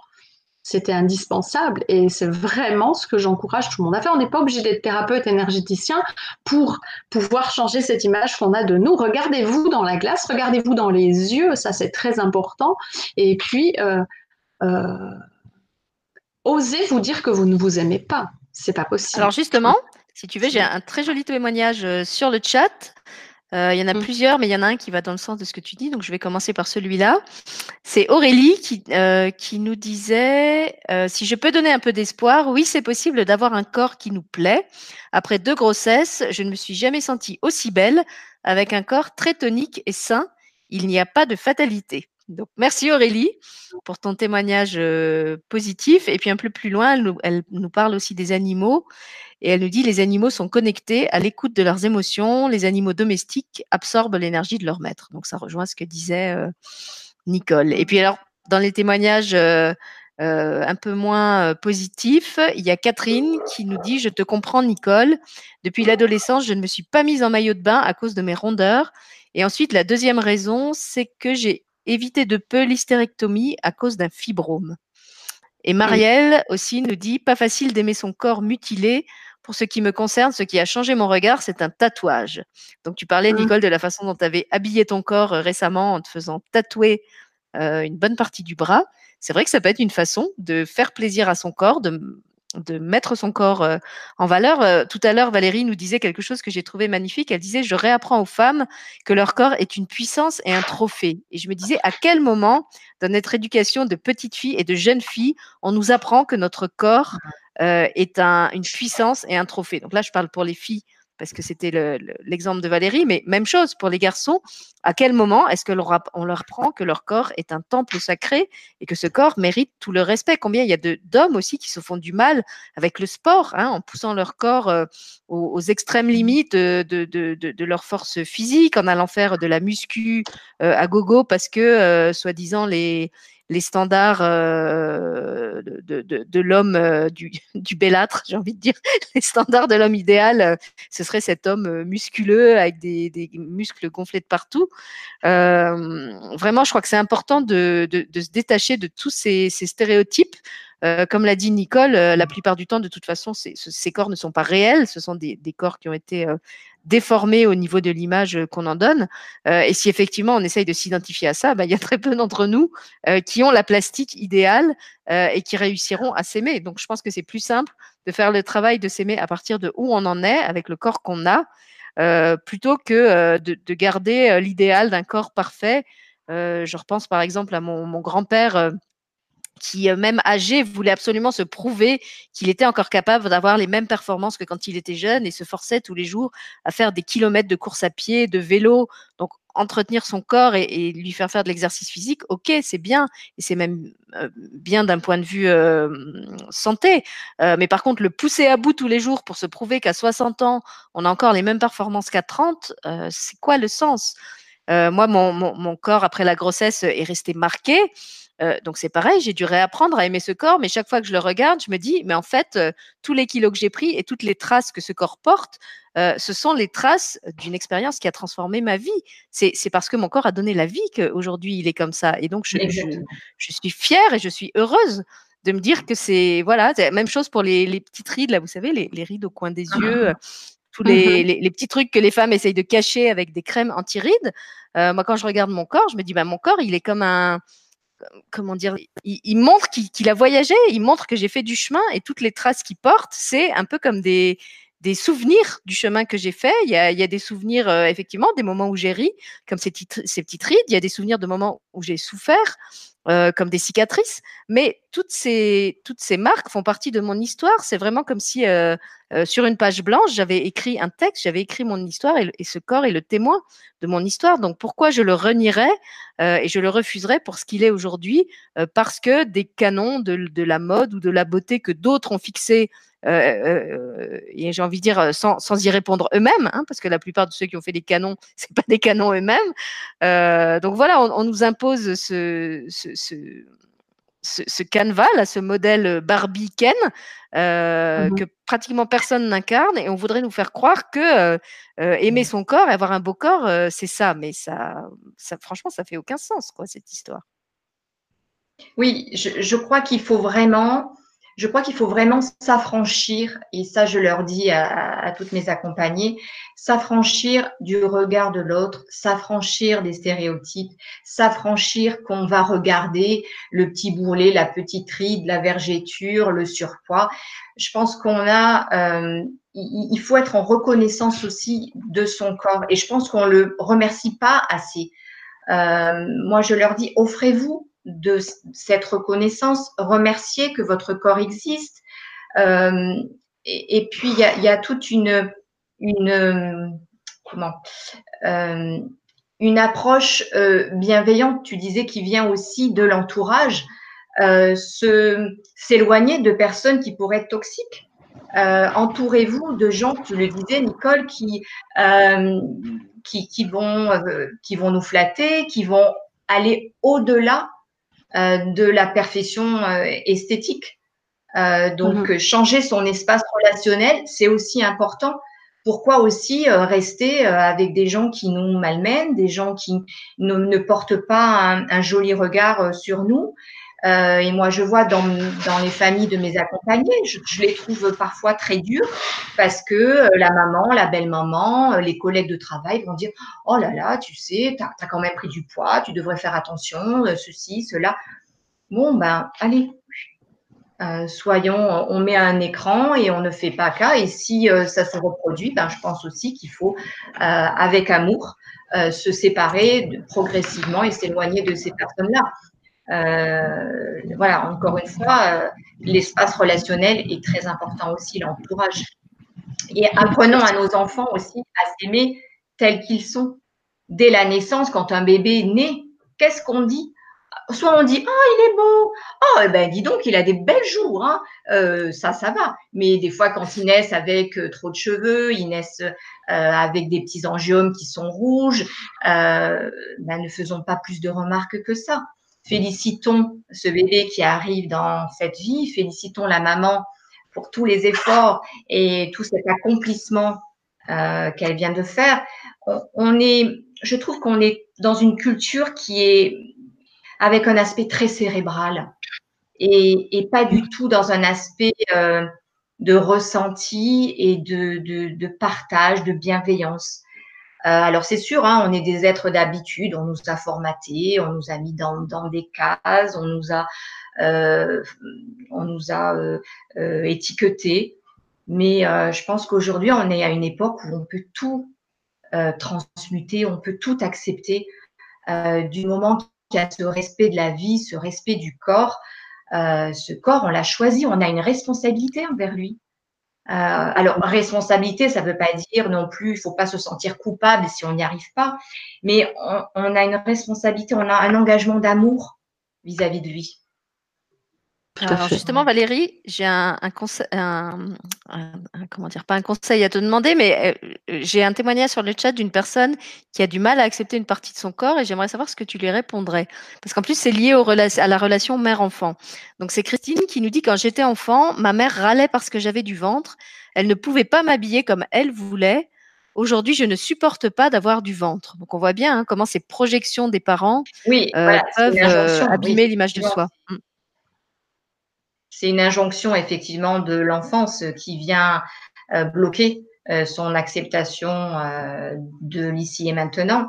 c'était indispensable et c'est vraiment ce que j'encourage tout le monde à faire. On n'est pas obligé d'être thérapeute énergéticien pour pouvoir changer cette image qu'on a de nous. Regardez-vous dans la glace, regardez-vous dans les yeux, ça c'est très important. Et puis, euh, euh, osez vous dire que vous ne vous aimez pas. C'est pas possible. Alors justement, si tu veux, j'ai un très joli témoignage euh, sur le chat. Euh, il y en a mm. plusieurs, mais il y en a un qui va dans le sens de ce que tu dis, donc je vais commencer par celui-là. C'est Aurélie qui, euh, qui nous disait euh, Si je peux donner un peu d'espoir, oui, c'est possible d'avoir un corps qui nous plaît. Après deux grossesses, je ne me suis jamais sentie aussi belle, avec un corps très tonique et sain. Il n'y a pas de fatalité. Donc, merci Aurélie pour ton témoignage positif. Et puis un peu plus loin, elle nous, parle aussi des animaux et elle nous dit les animaux sont connectés à l'écoute de leurs émotions. Les animaux domestiques absorbent l'énergie de leur maître. Donc ça rejoint ce que disait euh, Nicole. Et puis alors, dans les témoignages euh, euh, un peu moins positifs, il y a Catherine qui nous dit Je te comprends, Nicole. Depuis l'adolescence, je ne me suis pas mise en maillot de bain à cause de mes rondeurs. Et ensuite, la deuxième raison, c'est que j'ai évité de peu l'hystérectomie à cause d'un fibrome. Et Marielle aussi nous dit Pas facile d'aimer son corps mutilé pour ce qui me concerne, ce qui a changé mon regard, c'est un tatouage. Donc, tu parlais, mmh. Nicole, de la façon dont tu avais habillé ton corps euh, récemment en te faisant tatouer euh, une bonne partie du bras. C'est vrai que ça peut être une façon de faire plaisir à son corps, de, de mettre son corps euh, en valeur. tout à l'heure, Valérie nous disait quelque chose que j'ai trouvé magnifique. Elle disait, je réapprends aux femmes que leur corps est une puissance et un trophée. Et je me disais, à quel moment, dans notre éducation de petites filles et de jeunes filles, on nous apprend que notre corps euh, est une puissance et un trophée? Donc là, je parle pour les filles parce que c'était l'exemple de Valérie, mais même chose pour les garçons. À quel moment est-ce que leur, on leur apprend que leur corps est un temple sacré et que ce corps mérite tout le respect? Combien il y a d'hommes aussi qui se font du mal avec le sport, hein, en poussant leur corps euh, aux, extrêmes limites de, de, leur force physique, en allant faire de la muscu euh, à gogo parce que, soi-disant, les, les standards euh, de, l'homme euh, du, du bellâtre, j'ai envie de dire, les standards de l'homme idéal, euh, ce serait cet homme musculeux avec des, muscles gonflés de partout. vraiment, je crois que c'est important de, se détacher de tous ces, stéréotypes. Comme l'a dit Nicole, la plupart du temps, de toute façon, ces, corps ne sont pas réels. Ce sont des, corps qui ont été déformé au niveau de l'image qu'on en donne. Euh, et si effectivement on essaye de s'identifier à ça, bah, il y a très peu d'entre nous euh, qui ont la plastique idéale euh, et qui réussiront à s'aimer. Donc je pense que c'est plus simple de faire le travail de s'aimer à partir de où on en est avec le corps qu'on a, plutôt que de, garder l'idéal d'un corps parfait. je repense par exemple à mon, mon grand-père qui, euh, même âgé, voulait absolument se prouver qu'il était encore capable d'avoir les mêmes performances que quand il était jeune et se forçait tous les jours à faire des kilomètres de course à pied, de vélo. Donc, entretenir son corps et, lui faire faire de l'exercice physique, ok, c'est bien, et c'est même euh, bien d'un point de vue euh, santé. mais par contre, le pousser à bout tous les jours pour se prouver qu'à 60 ans, on a encore les mêmes performances qu'à 30, c'est quoi le sens? Moi, mon, mon, corps après la grossesse est resté marqué. Euh, donc c'est pareil, j'ai dû réapprendre à aimer ce corps, mais chaque fois que je le regarde, je me dis, mais en fait, euh, tous les kilos que j'ai pris et toutes les traces que ce corps porte, euh, ce sont les traces d'une expérience qui a transformé ma vie. C'est parce que mon corps a donné la vie qu'aujourd'hui il est comme ça. Et donc je, suis fière et je suis heureuse de me dire que c'est voilà, la même chose pour les, petites rides là, vous savez, les, rides au coin des yeux. Ah. tous mmh les, les, petits trucs que les femmes essayent de cacher avec des crèmes anti-rides. moi, quand je regarde mon corps, je me dis, bah, mon corps, il est comme un, comment dire, il, montre qu'il a voyagé, il montre que j'ai fait du chemin et toutes les traces qu'il porte, c'est un peu comme des, des souvenirs du chemin que j'ai fait. Il y a, des souvenirs, euh, effectivement, des moments où j'ai ri, comme ces, ces petites rides. Il y a des souvenirs de moments où j'ai souffert. Euh, comme des cicatrices, mais toutes ces, toutes ces marques font partie de mon histoire. C'est vraiment comme si euh, euh, sur une page blanche, j'avais écrit un texte, j'avais écrit mon histoire et, ce corps est le témoin de mon histoire. Donc pourquoi je le renierais et je le refuserais pour ce qu'il est aujourd'hui Parce que des canons de, de, la mode ou de la beauté que d'autres ont fixés et j'ai envie de dire sans, sans y répondre eux-mêmes, hein, parce que la plupart de ceux qui ont fait des canons, c'est pas des canons eux-mêmes. donc voilà, on, on, nous impose ce, ce, ce, ce, canevas, là, ce modèle Barbie Ken, euh, mmh que pratiquement personne n'incarne, et on voudrait nous faire croire que aimer son corps et avoir un beau corps, c'est ça. Mais ça, ça, franchement, ça fait aucun sens, quoi, cette histoire. Oui, je crois qu'il faut vraiment je crois qu'il faut vraiment s'affranchir, et ça je leur dis à, toutes mes accompagnées, s'affranchir du regard de l'autre, s'affranchir des stéréotypes, s'affranchir qu'on va regarder le petit bourrelet, la petite ride, la vergéture, le surpoids. Je pense qu'on a, euh, il, faut être en reconnaissance aussi de son corps. Et je pense qu'on le remercie pas assez. Euh, moi, je leur dis, offrez-vous de cette reconnaissance, remerciez que votre corps existe. Euh, et, puis, il y a, toute une, une comment, euh, une approche bienveillante, tu disais, qui vient aussi de l'entourage, s'éloigner de personnes qui pourraient être toxiques. entourez-vous de gens, tu le disais, Nicole, qui, qui, vont, euh, qui vont nous flatter, qui vont aller au-delà euh, de la perfection euh, esthétique. donc, mhm. changer son espace relationnel, c'est aussi important. Pourquoi aussi rester avec des gens qui nous malmènent, des gens qui ne, portent pas un joli regard sur nous? Euh, et moi, je vois dans, les familles de mes accompagnés, je, les trouve parfois très durs parce que euh, la maman, la belle-maman, euh, les collègues de travail vont dire Oh là là, tu sais, tu as, quand même pris du poids, tu devrais faire attention, ceci, cela. Bon, ben, allez, soyons, on met un écran et on ne fait pas cas. Et si ça se reproduit, ben, je pense aussi qu'il faut, avec amour, se séparer progressivement et s'éloigner de ces personnes-là. Euh, voilà, encore une fois, euh, l'espace relationnel est très important aussi, l'entourage. Et apprenons à nos enfants aussi à s'aimer tels qu'ils sont. Dès la naissance, quand un bébé naît, qu'est-ce qu'on dit? Soit on dit oh il est beau, oh eh ben dis donc il a des belles joues, hein. Euh, ça ça va. Mais des fois quand ils naissent avec trop de cheveux, ils naissent avec des petits angiomes qui sont rouges, ben, ne faisons pas plus de remarques que ça. Félicitons ce bébé qui arrive dans cette vie, félicitons la maman pour tous les efforts et tout cet accomplissement euh, qu'elle vient de faire. On, est, je trouve qu'on est dans une culture qui est avec un aspect très cérébral et, pas du tout dans un aspect euh, de ressenti et de, de, partage, de bienveillance. Euh, alors c'est sûr, hein, on est des êtres d'habitude, on nous a formatés, on nous a mis dans, dans des cases, on nous a, euh, on nous a euh, euh étiquetés. Mais euh, je pense qu'aujourd'hui, on est à une époque où on peut tout transmuter, on peut tout accepter du moment qu'il y a ce respect de la vie, ce respect du corps. ce corps, on l'a choisi, on a une responsabilité envers lui. Euh, alors, responsabilité, ça ne veut pas dire non plus, il ne faut pas se sentir coupable si on n'y arrive pas, mais on, a une responsabilité, on a un engagement d'amour vis-à-vis de lui. Alors justement, Valérie, j'ai un, conseil, comment dire, pas un conseil à te demander, mais euh, j'ai un témoignage sur le chat d'une personne qui a du mal à accepter une partie de son corps et j'aimerais savoir ce que tu lui répondrais. Parce qu'en plus, c'est lié à la relation mère-enfant. Donc c'est Christine qui nous dit quand j'étais enfant, ma mère râlait parce que j'avais du ventre. Elle ne pouvait pas m'habiller comme elle voulait. Aujourd'hui, je ne supporte pas d'avoir du ventre. Donc on voit bien hein, comment ces projections des parents euh, peuvent euh, abîmer l'image de soi. C'est une injonction effectivement de l'enfance qui vient euh, bloquer euh, son acceptation euh, de l'ici et maintenant.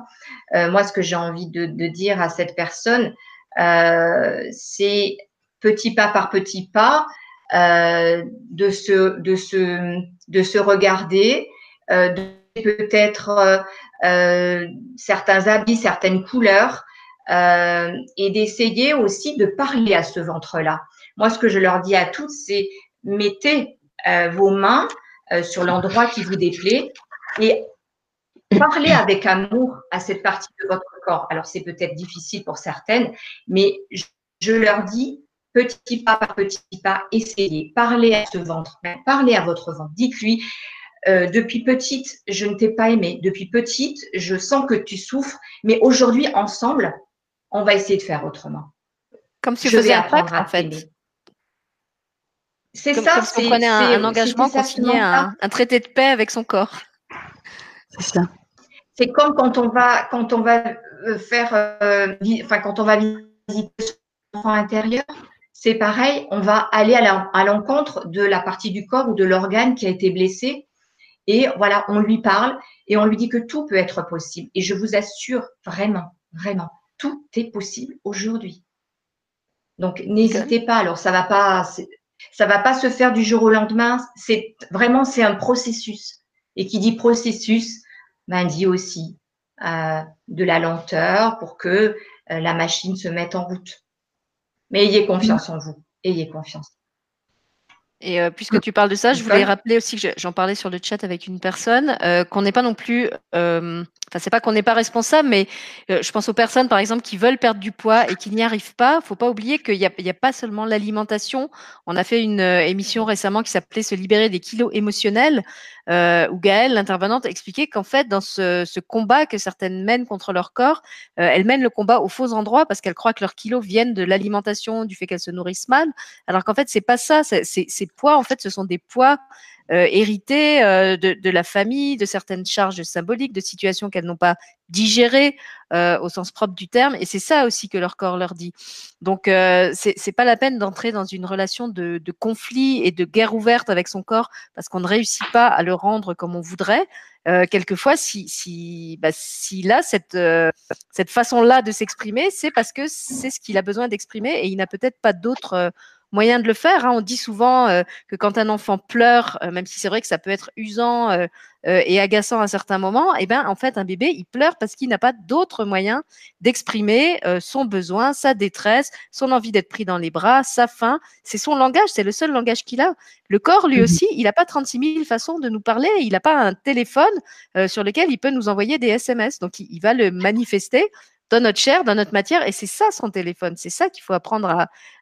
moi, ce que j'ai envie de, dire à cette personne, c'est petit pas par petit pas de se de se de se regarder, de peut-être certains habits, certaines couleurs, et d'essayer aussi de parler à ce ventre-là. Moi, ce que je leur dis à toutes, c'est mettez euh, vos mains euh, sur l'endroit qui vous déplaît et parlez avec amour à cette partie de votre corps. Alors, c'est peut-être difficile pour certaines, mais je, leur dis petit pas par petit pas, essayez, parlez à ce ventre, parlez à votre ventre. Dites-lui, euh, depuis petite, je ne t'ai pas aimé. Depuis petite, je sens que tu souffres, mais aujourd'hui, ensemble, on va essayer de faire autrement. Comme si je faisais un pacte, en fait. C'est ça. Comme on prenait un, engagement, qu'on signait un, traité de paix avec son corps. C'est ça. C'est comme quand on va, quand on va euh, faire, euh, enfin quand on va visiter son enfant intérieur, c'est pareil. On va aller à l'encontre de la partie du corps ou de l'organe qui a été blessé, et voilà, on lui parle et on lui dit que tout peut être possible. Et je vous assure vraiment, vraiment, tout est possible aujourd'hui. Donc n'hésitez pas. Alors ça va pas, Ça va pas se faire du jour au lendemain. C'est vraiment c'est un processus. Et qui dit processus, ben, dit aussi euh, de la lenteur pour que euh, la machine se mette en route. Mais ayez confiance en vous. Ayez confiance. Et euh, puisque tu parles de ça, je voulais rappeler aussi que j'en parlais sur le chat avec une personne, qu'on n'est pas non plus, enfin c'est pas qu'on n'est pas responsable, mais je pense aux personnes par exemple qui veulent perdre du poids et qui n'y arrivent pas. Faut pas oublier qu'il n'y a, pas seulement l'alimentation. On a fait une émission récemment qui s'appelait Se libérer des kilos émotionnels, où Gaëlle, l'intervenante, expliquait qu'en fait dans ce, combat que certaines mènent contre leur corps, elles mènent le combat au faux endroit parce qu'elles croient que leurs kilos viennent de l'alimentation, du fait qu'elles se nourrissent mal, alors qu'en fait c'est pas ça. C'est poids, en fait, ce sont des poids euh, euh, de, la famille, de certaines charges symboliques, de situations qu'elles n'ont pas digérées euh, au sens propre du terme. Et c'est ça aussi que leur corps leur dit. Donc, c'est pas la peine d'entrer dans une relation de, conflit et de guerre ouverte avec son corps parce qu'on ne réussit pas à le rendre comme on voudrait. quelquefois, si, si, bah, s'il a cette, cette façon-là de s'exprimer, c'est parce que c'est ce qu'il a besoin d'exprimer et il n'a peut-être pas d'autres moyen de le faire. Hein. On dit souvent euh, que quand un enfant pleure, euh, même si c'est vrai que ça peut être usant euh, et agaçant à certains moments, eh ben en fait un bébé il pleure parce qu'il n'a pas d'autre moyen d'exprimer son besoin, sa détresse, son envie d'être pris dans les bras, sa faim. C'est son langage, c'est le seul langage qu'il a. Le corps lui mmh aussi, il n'a pas 36 000 façons de nous parler. Il n'a pas un téléphone sur lequel il peut nous envoyer des SMS. Donc il va le manifester dans notre chair, dans notre matière. Et c'est ça son téléphone. C'est ça qu'il faut apprendre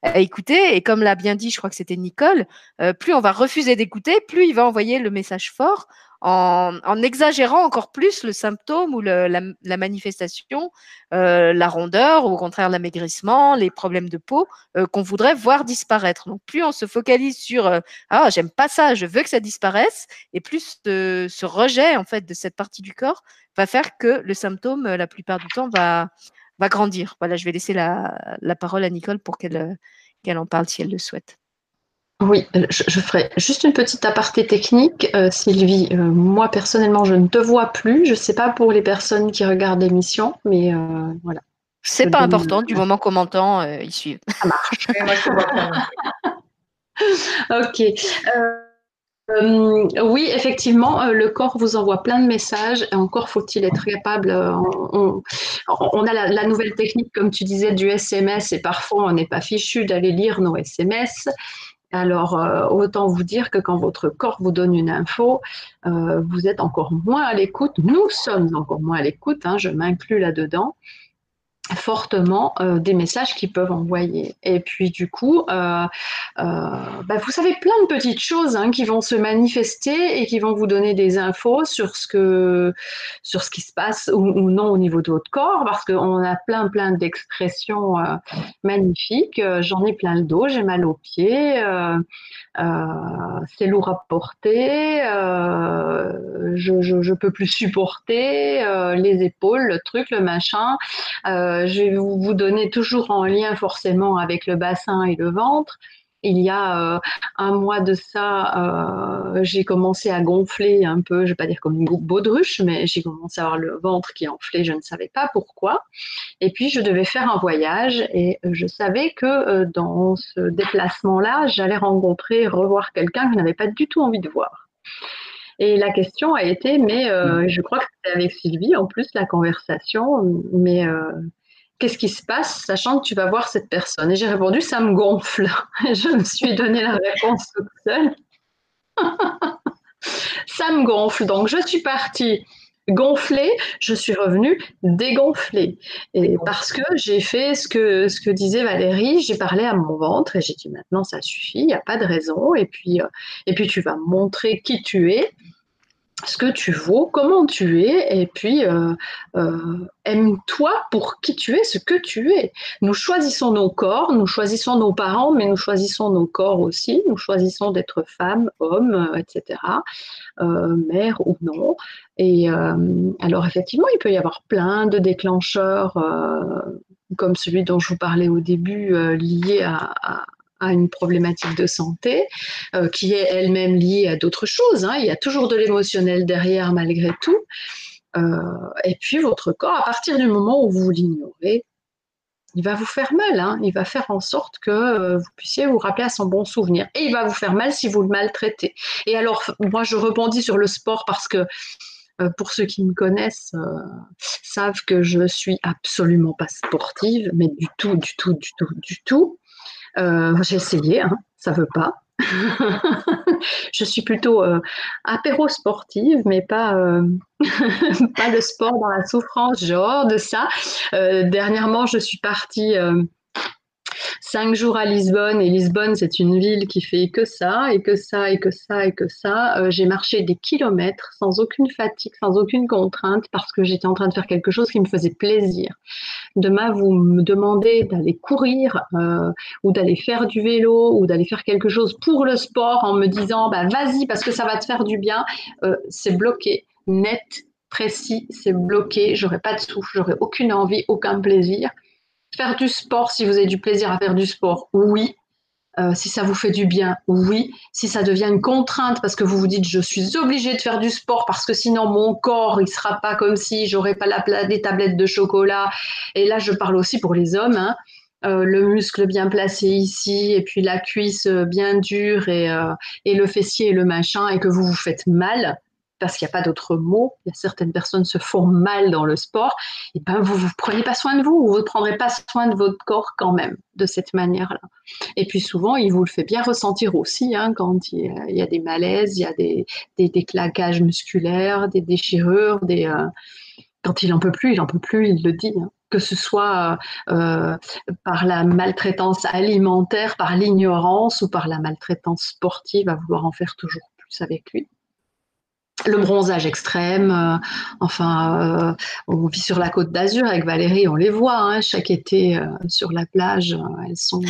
à, écouter. Et comme l'a bien dit, je crois que c'était Nicole, euh, plus on va refuser d'écouter, plus il va envoyer le message fort en, exagérant encore plus le symptôme ou la, manifestation, euh, la rondeur ou au contraire l'amaigrissement, les problèmes de peau euh, qu'on voudrait voir disparaître. Donc plus on se focalise sur euh, ah j'aime pas ça, je veux que ça disparaisse, et plus ce rejet en fait de cette partie du corps va faire que le symptôme la plupart du temps va grandir. Voilà, je vais laisser la, parole à Nicole pour qu'elle en parle si elle le souhaite. Oui, euh, je, ferai juste une petite aparté technique. Euh, Sylvie, euh, moi personnellement, je ne te vois plus. Je ne sais pas pour les personnes qui regardent l'émission, mais voilà. C'est pas important, du moment qu'on m'entend, ils suivent. Ça marche. ok. oui, effectivement, le corps vous envoie plein de messages et encore faut-il être capable. On, a la, la, nouvelle technique, comme tu disais, du SMS et parfois on n'est pas fichu d'aller lire nos SMS. Alors, euh, autant vous dire que quand votre corps vous donne une info, euh, vous êtes encore moins à l'écoute. Nous sommes encore moins à l'écoute, hein, je m'inclus là-dedans fortement euh, des messages qu'ils peuvent envoyer. Et puis du coup, euh, euh, bah, vous savez plein de petites choses hein, qui vont se manifester et qui vont vous donner des infos sur ce que sur ce qui se passe ou, non au niveau de votre corps, parce qu'on a plein plein d'expressions magnifiques. J'en ai plein le dos, j'ai mal aux pieds, c'est lourd à porter, je, je, peux plus supporter les épaules, le truc, le machin. Je vais vous donner toujours en lien forcément avec le bassin et le ventre. Il y a euh, un mois de ça, euh, j'ai commencé à gonfler un peu, je ne vais pas dire comme une baudruche, mais j'ai commencé à avoir le ventre qui enflait, je ne savais pas pourquoi. Et puis je devais faire un voyage et je savais que dans ce déplacement-là, j'allais rencontrer, revoir quelqu'un que je n'avais pas du tout envie de voir. Et la question a été, mais je crois que c'était avec Sylvie en plus la conversation, mais qu'est-ce qui se passe, sachant que tu vas voir cette personne Et j'ai répondu, ça me gonfle. je me suis donné la réponse toute seule. ça me gonfle. Donc, je suis partie gonflée, je suis revenue dégonflée. Et parce que j'ai fait ce que, ce que disait Valérie, j'ai parlé à mon ventre et j'ai dit maintenant ça suffit, il n'y a pas de raison. Et puis, euh, et puis tu vas montrer qui tu es ce que tu vaux, comment tu es, et puis euh, euh, aime-toi pour qui tu es, ce que tu es. Nous choisissons nos corps, nous choisissons nos parents, mais nous choisissons nos corps aussi. Nous choisissons d'être femme, homme, etc., euh, mère ou non. Et alors effectivement, il peut y avoir plein de déclencheurs, comme celui dont je vous parlais au début, liés à une problématique de santé euh, qui est elle-même liée à d'autres choses. Hein. Il y a toujours de l'émotionnel derrière malgré tout. Euh, et puis votre corps, à partir du moment où vous l'ignorez, il va vous faire mal. Hein. Il va faire en sorte que euh, vous puissiez vous rappeler à son bon souvenir. Et il va vous faire mal si vous le maltraitez. Et alors, moi, je rebondis sur le sport parce que pour ceux qui me connaissent, savent que je suis absolument pas sportive, mais du tout, du tout, du tout, du tout. J'ai essayé, hein, ça veut pas. je suis plutôt euh, apéro sportive, mais pas, euh, pas sport dans la souffrance, genre de ça. Euh, dernièrement, je suis partie cinq jours à Lisbonne, et Lisbonne, c'est une ville qui fait que ça, et que ça, et que ça, et que ça. Euh, j'ai marché des kilomètres sans aucune fatigue, sans aucune contrainte, parce que j'étais en train de faire quelque chose qui me faisait plaisir. Demain, vous me demandez d'aller courir, euh, ou d'aller faire du vélo, ou d'aller faire quelque chose pour le sport en me disant, bah, vas-y, parce que ça va te faire du bien, euh, c'est bloqué, net, précis, c'est bloqué, j'aurais pas de souffle, j'aurais aucune envie, aucun plaisir. Faire du sport, si vous avez du plaisir à faire du sport, oui. Euh, si ça vous fait du bien, oui. Si ça devient une contrainte parce que vous vous dites je suis obligé de faire du sport parce que sinon mon corps il sera pas comme si j'aurais pas la des tablettes de chocolat. Et là je parle aussi pour les hommes. Hein. Euh, le muscle bien placé ici et puis la cuisse bien dure et, euh, et le fessier et le machin et que vous vous faites mal, parce qu'il n'y a pas d'autre mot, certaines personnes se font mal dans le sport, et ben vous ne prenez pas soin de vous, vous ne prendrez pas soin de votre corps quand même de cette manière-là. Et puis souvent, il vous le fait bien ressentir aussi hein, quand il y, a, des malaises, il y a des, des, claquages musculaires, des déchirures, des, euh, quand il en peut plus, il en peut plus, il le dit. Hein. que ce soit euh, par la maltraitance alimentaire, par l'ignorance ou par la maltraitance sportive, à vouloir en faire toujours plus avec lui le bronzage extrême. Euh, enfin, euh, on vit sur la côte d'Azur avec Valérie, on les voit hein, chaque été euh, sur la plage. elles sont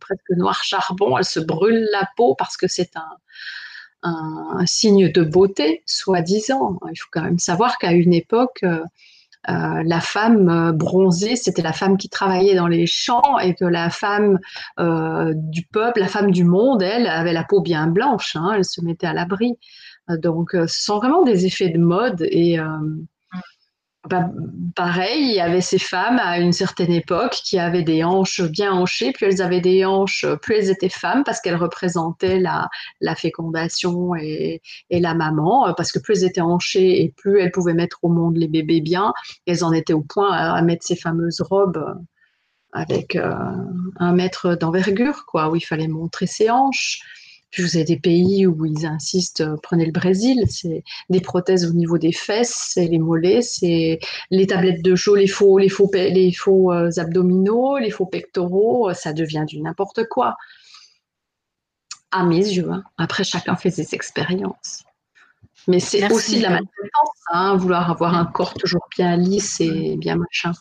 presque noires charbon, elles se brûlent la peau parce que c'est un, un, signe de beauté, soi-disant. Il faut quand même savoir qu'à une époque, la femme bronzée, c'était la femme qui travaillait dans les champs et que la femme du peuple, la femme du monde, elle, avait la peau bien blanche, hein, elle se mettait à l'abri. Donc, euh, ce sont vraiment des effets de mode. Et euh, bah, pareil, il y avait ces femmes à une certaine époque qui avaient des hanches bien hanchées. Plus elles avaient des hanches, plus elles étaient femmes parce qu'elles représentaient la, fécondation et, la maman. Parce que plus elles étaient hanchées et plus elles pouvaient mettre au monde les bébés bien, elles en étaient au point à, mettre ces fameuses robes avec euh, un mètre d'envergure, quoi, où il fallait montrer ses hanches. Puis vous avez des pays où ils insistent, euh, prenez le Brésil, c'est des prothèses au niveau des fesses, c'est les mollets, c'est les tablettes de chaud, les faux, les faux, les faux euh, abdominaux, les faux pectoraux, euh, ça devient du n'importe quoi. À mes yeux. Hein. Après, chacun fait ses expériences. Mais c'est aussi la maltraitance, hein, vouloir avoir un corps toujours bien lisse et bien machin.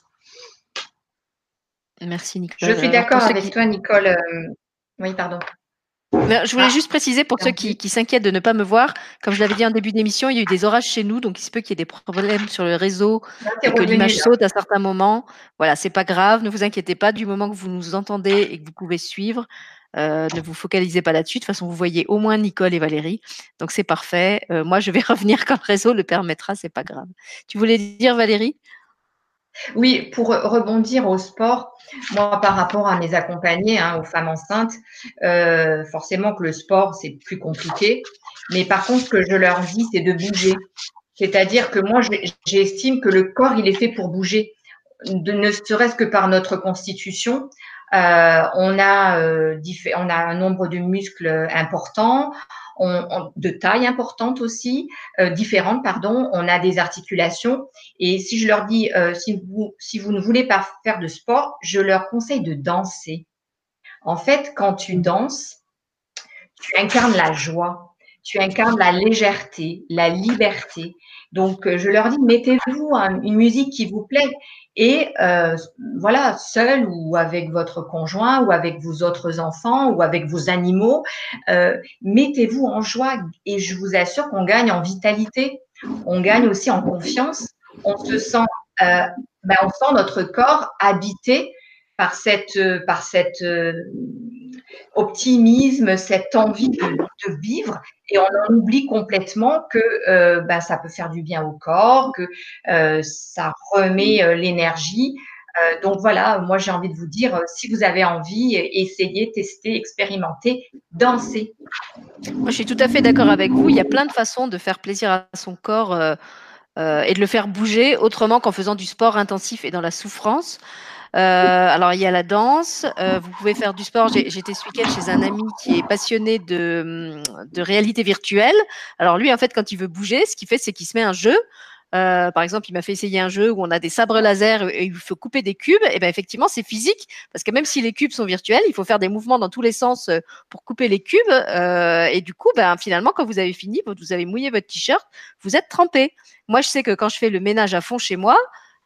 Merci Nicole. Je suis d'accord avec toi, Nicole. Oui, pardon je voulais ah, juste préciser pour ceux qui, s'inquiètent de ne pas me voir, comme je l'avais dit en début d'émission, il y a eu des orages chez nous, donc il se peut qu'il y ait des problèmes sur le réseau et que l'image saute à certains moments. Voilà, c'est pas grave, ne vous inquiétez pas, du moment que vous nous entendez et que vous pouvez suivre, euh, ne vous focalisez pas là-dessus. De toute façon, vous voyez au moins Nicole et Valérie, donc c'est parfait. Euh, moi, je vais revenir quand le réseau le permettra, c'est pas grave. Tu voulais dire, Valérie? Oui, pour rebondir au sport, moi par rapport à mes accompagnés, hein, aux femmes enceintes, euh, forcément que le sport c'est plus compliqué. Mais par contre, ce que je leur dis, c'est de bouger. C'est-à-dire que moi, j'estime que le corps, il est fait pour bouger, ne serait-ce que par notre constitution. Euh, on, a, euh, on a un nombre de muscles de taille importante aussi, euh, différente, pardon. On a des articulations. Et si je leur dis, euh, si, vous, si vous ne voulez pas faire de sport, je leur conseille de danser. En fait, quand tu danses, tu incarnes la joie, tu incarnes la légèreté, la liberté. Donc, euh, je leur dis, mettez-vous une musique qui vous plaît. Et euh, voilà, seul ou avec votre conjoint ou avec vos autres enfants ou avec vos animaux, euh, mettez-vous en joie et je vous assure qu'on gagne en vitalité, on gagne aussi en confiance, on se sent, euh, ben on sent notre corps habité par cette, par cette optimisme, cette envie de, vivre, et on en oublie complètement que euh, ben, ça peut faire du bien au corps, que euh, ça remet euh, l'énergie. donc voilà, moi j'ai envie de vous dire, si vous avez envie, essayez, testez, expérimentez, dansez. Moi je suis tout à fait d'accord avec vous. Il y a plein de façons de faire plaisir à son corps et de le faire bouger autrement qu'en faisant du sport intensif et dans la souffrance. Euh, alors, il y a la danse. Euh, vous pouvez faire du sport. J'étais ce week-end chez un ami qui est passionné de, de réalité virtuelle. Alors, lui, en fait, quand il veut bouger, ce qu'il fait, c'est qu'il se met un jeu. Euh, par exemple, il m'a fait essayer un jeu où on a des sabres laser et il faut couper des cubes. Et ben effectivement, c'est physique parce que même si les cubes sont virtuels, il faut faire des mouvements dans tous les sens euh, pour couper les cubes. Euh, et du coup, ben finalement, quand vous avez fini, vous avez mouillé votre t-shirt, vous êtes trempé. Moi, je sais que quand je fais le ménage à fond chez moi,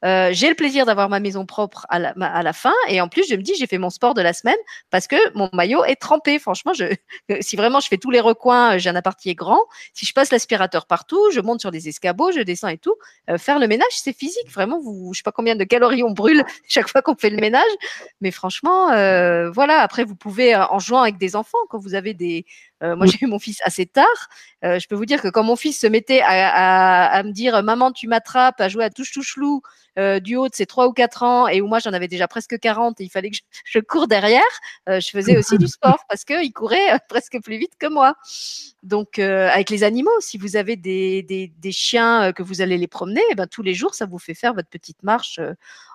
euh, j'ai le plaisir d'avoir ma maison propre à la, à la, fin. Et en plus, je me dis, j'ai fait mon sport de la semaine parce que mon maillot est trempé. Franchement, je, si vraiment je fais tous les recoins, j'ai un grand. Si je passe l'aspirateur partout, je monte sur des escabeaux, je descends et tout. Euh, faire le ménage, c'est physique. Vraiment, vous, je sais pas combien de calories on brûle chaque fois qu'on fait le ménage. Mais franchement, euh, voilà. Après, vous pouvez, en jouant avec des enfants, quand vous avez des, euh, moi, j'ai eu mon fils assez tard. Euh, je peux vous dire que quand mon fils se mettait à, me dire Maman, tu m'attrapes, à jouer à touche-touche-loup euh, du haut de ses 3 ou 4 ans, et où moi j'en avais déjà presque 40 et il fallait que je, cours derrière, je faisais aussi du sport parce qu'il courait presque plus vite que moi. Donc, avec les animaux, si vous avez des, chiens que vous allez les promener, eh ben, tous les jours, ça vous fait faire votre petite marche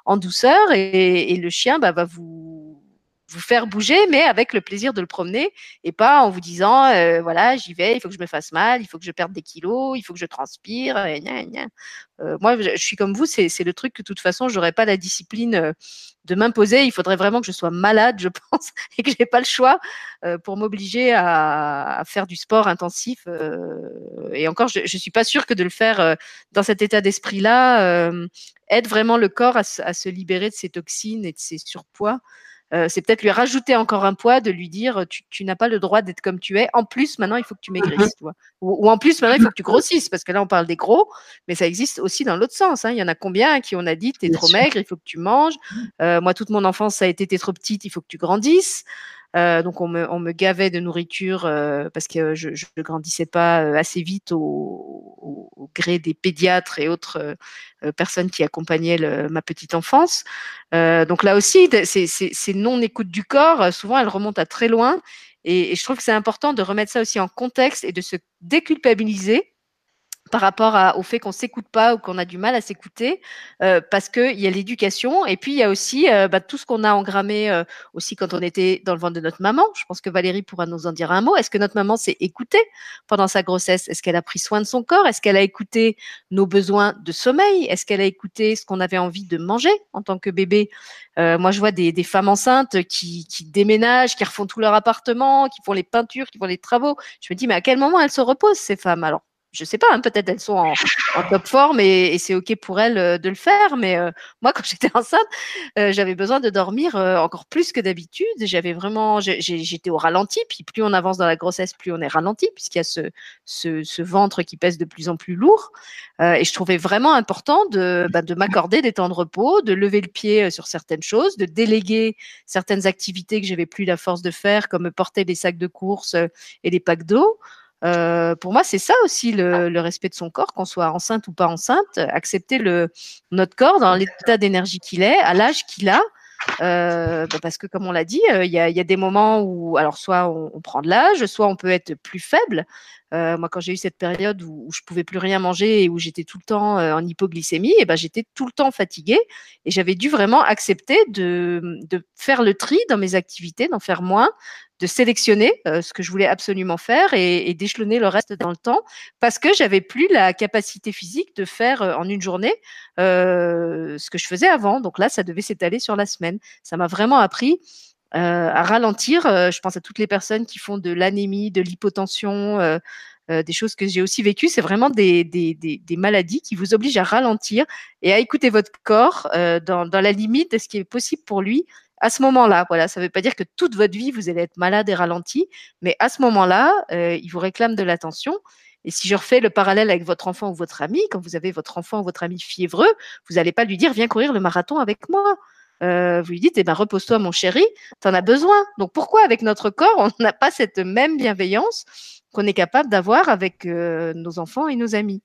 en douceur et, le chien bah, va vous vous faire bouger, mais avec le plaisir de le promener et pas en vous disant euh, voilà, j'y vais, il faut que je me fasse mal, il faut que je perde des kilos, il faut que je transpire. Et euh, moi, je, suis comme vous, c'est le truc que de toute façon, j'aurais pas la discipline euh, de m'imposer. Il faudrait vraiment que je sois malade, je pense, et que j'ai pas le choix pour m'obliger à, faire du sport intensif. et encore, je, je suis pas sûre que de le faire dans cet état d'esprit-là aide vraiment le corps à, se libérer de ses toxines et de ses surpoids. Euh, c'est peut-être lui rajouter encore un poids de lui dire tu, n'as pas le droit d'être comme tu es. En plus, maintenant, il faut que tu maigrisses. Toi. Ou, en plus, maintenant, il faut que tu grossisses. Parce que là, on parle des gros, mais ça existe aussi dans l'autre sens. Hein. Il y en a combien à qui on a dit tu es trop maigre, il faut que tu manges. Euh, moi, toute mon enfance, ça a été t'es trop petite, il faut que tu grandisses. Euh, donc on me, gavait de nourriture euh, parce que je ne grandissais pas euh, assez vite au, gré des pédiatres et autres personnes qui accompagnaient ma petite enfance. donc là aussi, ces non-écoute du corps, souvent elles remontent à très loin. Et je trouve que c'est important de remettre ça aussi en contexte et de se déculpabiliser par rapport au fait qu'on s'écoute pas ou qu'on a du mal à s'écouter, euh, parce qu'il y a l'éducation et puis il y a aussi euh, bah, tout ce qu'on a engrammé euh, aussi quand on était dans le ventre de notre maman. Je pense que Valérie pourra nous en dire un mot. Est-ce que notre maman s'est écoutée pendant sa grossesse? Est-ce qu'elle a pris soin de son corps? Est-ce qu'elle a écouté nos besoins de sommeil? Est-ce qu'elle a écouté ce qu'on avait envie de manger en tant que bébé? Moi, je vois des, des femmes enceintes qui, qui, déménagent, qui refont tout leur appartement, qui font les peintures, qui font les travaux. Je me dis, mais à quel moment elles se reposent ces femmes Alors? Je sais pas, hein, peut-être elles sont en, top forme et, c'est ok pour elles euh, de le faire. Mais euh, moi, quand j'étais enceinte, euh, j'avais besoin de dormir encore plus que d'habitude. J'avais vraiment, j'étais au ralenti. Puis plus on avance dans la grossesse, plus on est ralenti, puisqu'il y a ce, ce, ventre qui pèse de plus en plus lourd. et je trouvais vraiment important de, bah, de m'accorder des temps de repos, de lever le pied sur certaines choses, de déléguer certaines activités que j'avais plus la force de faire, comme porter des sacs de course et des packs d'eau. Euh, pour moi, c'est ça aussi le, respect de son corps, qu'on soit enceinte ou pas enceinte, accepter le, notre corps dans l'état d'énergie qu'il est, à l'âge qu'il a. Euh, bah, parce que comme on l'a dit, euh, il y, a, y, a, des moments où, alors soit on, on prend de l'âge, soit on peut être plus faible. Euh, moi, quand j'ai eu cette période où, où, je pouvais plus rien manger et où j'étais tout le temps en hypoglycémie, et eh ben j'étais tout le temps fatiguée et j'avais dû vraiment accepter de, de, faire le tri dans mes activités, d'en faire moins, de sélectionner euh, ce que je voulais absolument faire et, d'échelonner le reste dans le temps parce que j'avais plus la capacité physique de faire en une journée ce que je faisais avant. Donc là, ça devait s'étaler sur la semaine. Ça m'a vraiment appris euh, à ralentir. Euh, je pense à toutes les personnes qui font de l'anémie, de l'hypotension, euh, des choses que j'ai aussi vécues. C'est vraiment des, des, des, maladies qui vous obligent à ralentir et à écouter votre corps dans la limite de ce qui est possible pour lui à ce moment-là. Voilà, ça ne veut pas dire que toute votre vie vous allez être malade et ralenti, mais à ce moment-là, il vous réclame de l'attention. Et si je refais le parallèle avec votre enfant ou votre ami, quand vous avez votre enfant ou votre ami fiévreux, vous n'allez pas lui dire viens courir le marathon avec moi. Euh, vous lui dites, eh ben, repose-toi, mon chéri, tu en as besoin. Donc, pourquoi avec notre corps, on n'a pas cette même bienveillance qu'on est capable d'avoir avec euh, nos enfants et nos amis?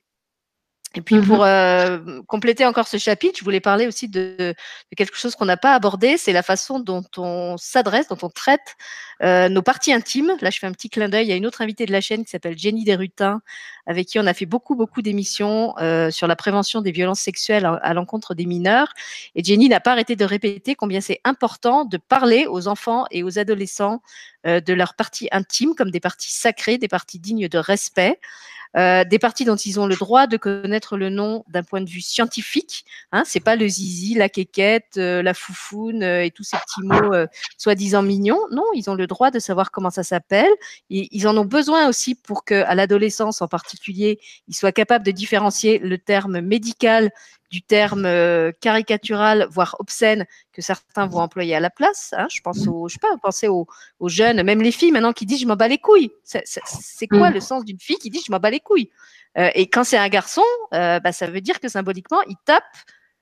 Et puis pour mmh euh, compléter encore ce chapitre, je voulais parler aussi de, quelque chose qu'on n'a pas abordé, c'est la façon dont on s'adresse, dont on traite euh, nos parties intimes. Là, je fais un petit clin d'œil. Il y a une autre invitée de la chaîne qui s'appelle Jenny Desrutins, avec qui on a fait beaucoup, beaucoup d'émissions euh, sur la prévention des violences sexuelles à, l'encontre des mineurs. Et Jenny n'a pas arrêté de répéter combien c'est important de parler aux enfants et aux adolescents de leurs parties intimes comme des parties sacrées, des parties dignes de respect. Euh, des parties dont ils ont le droit de connaître le nom d'un point de vue scientifique. Hein, c'est pas le zizi, la quéquette, euh, la foufoune euh, et tous ces petits mots soi-disant mignons. Non, ils ont le droit de savoir comment ça s'appelle. Ils en ont besoin aussi pour que, à l'adolescence en particulier, ils soient capables de différencier le terme médical du terme euh, caricatural, voire obscène, que certains vont employer à la place. Hein. Je pense aux, je sais pas, pensez aux, jeunes, même les filles maintenant qui disent je m'en bats les couilles. C'est quoi mm. le sens d'une fille qui dit je m'en bats les couilles? Euh, Et quand c'est un garçon, euh, bah, ça veut dire que symboliquement il tape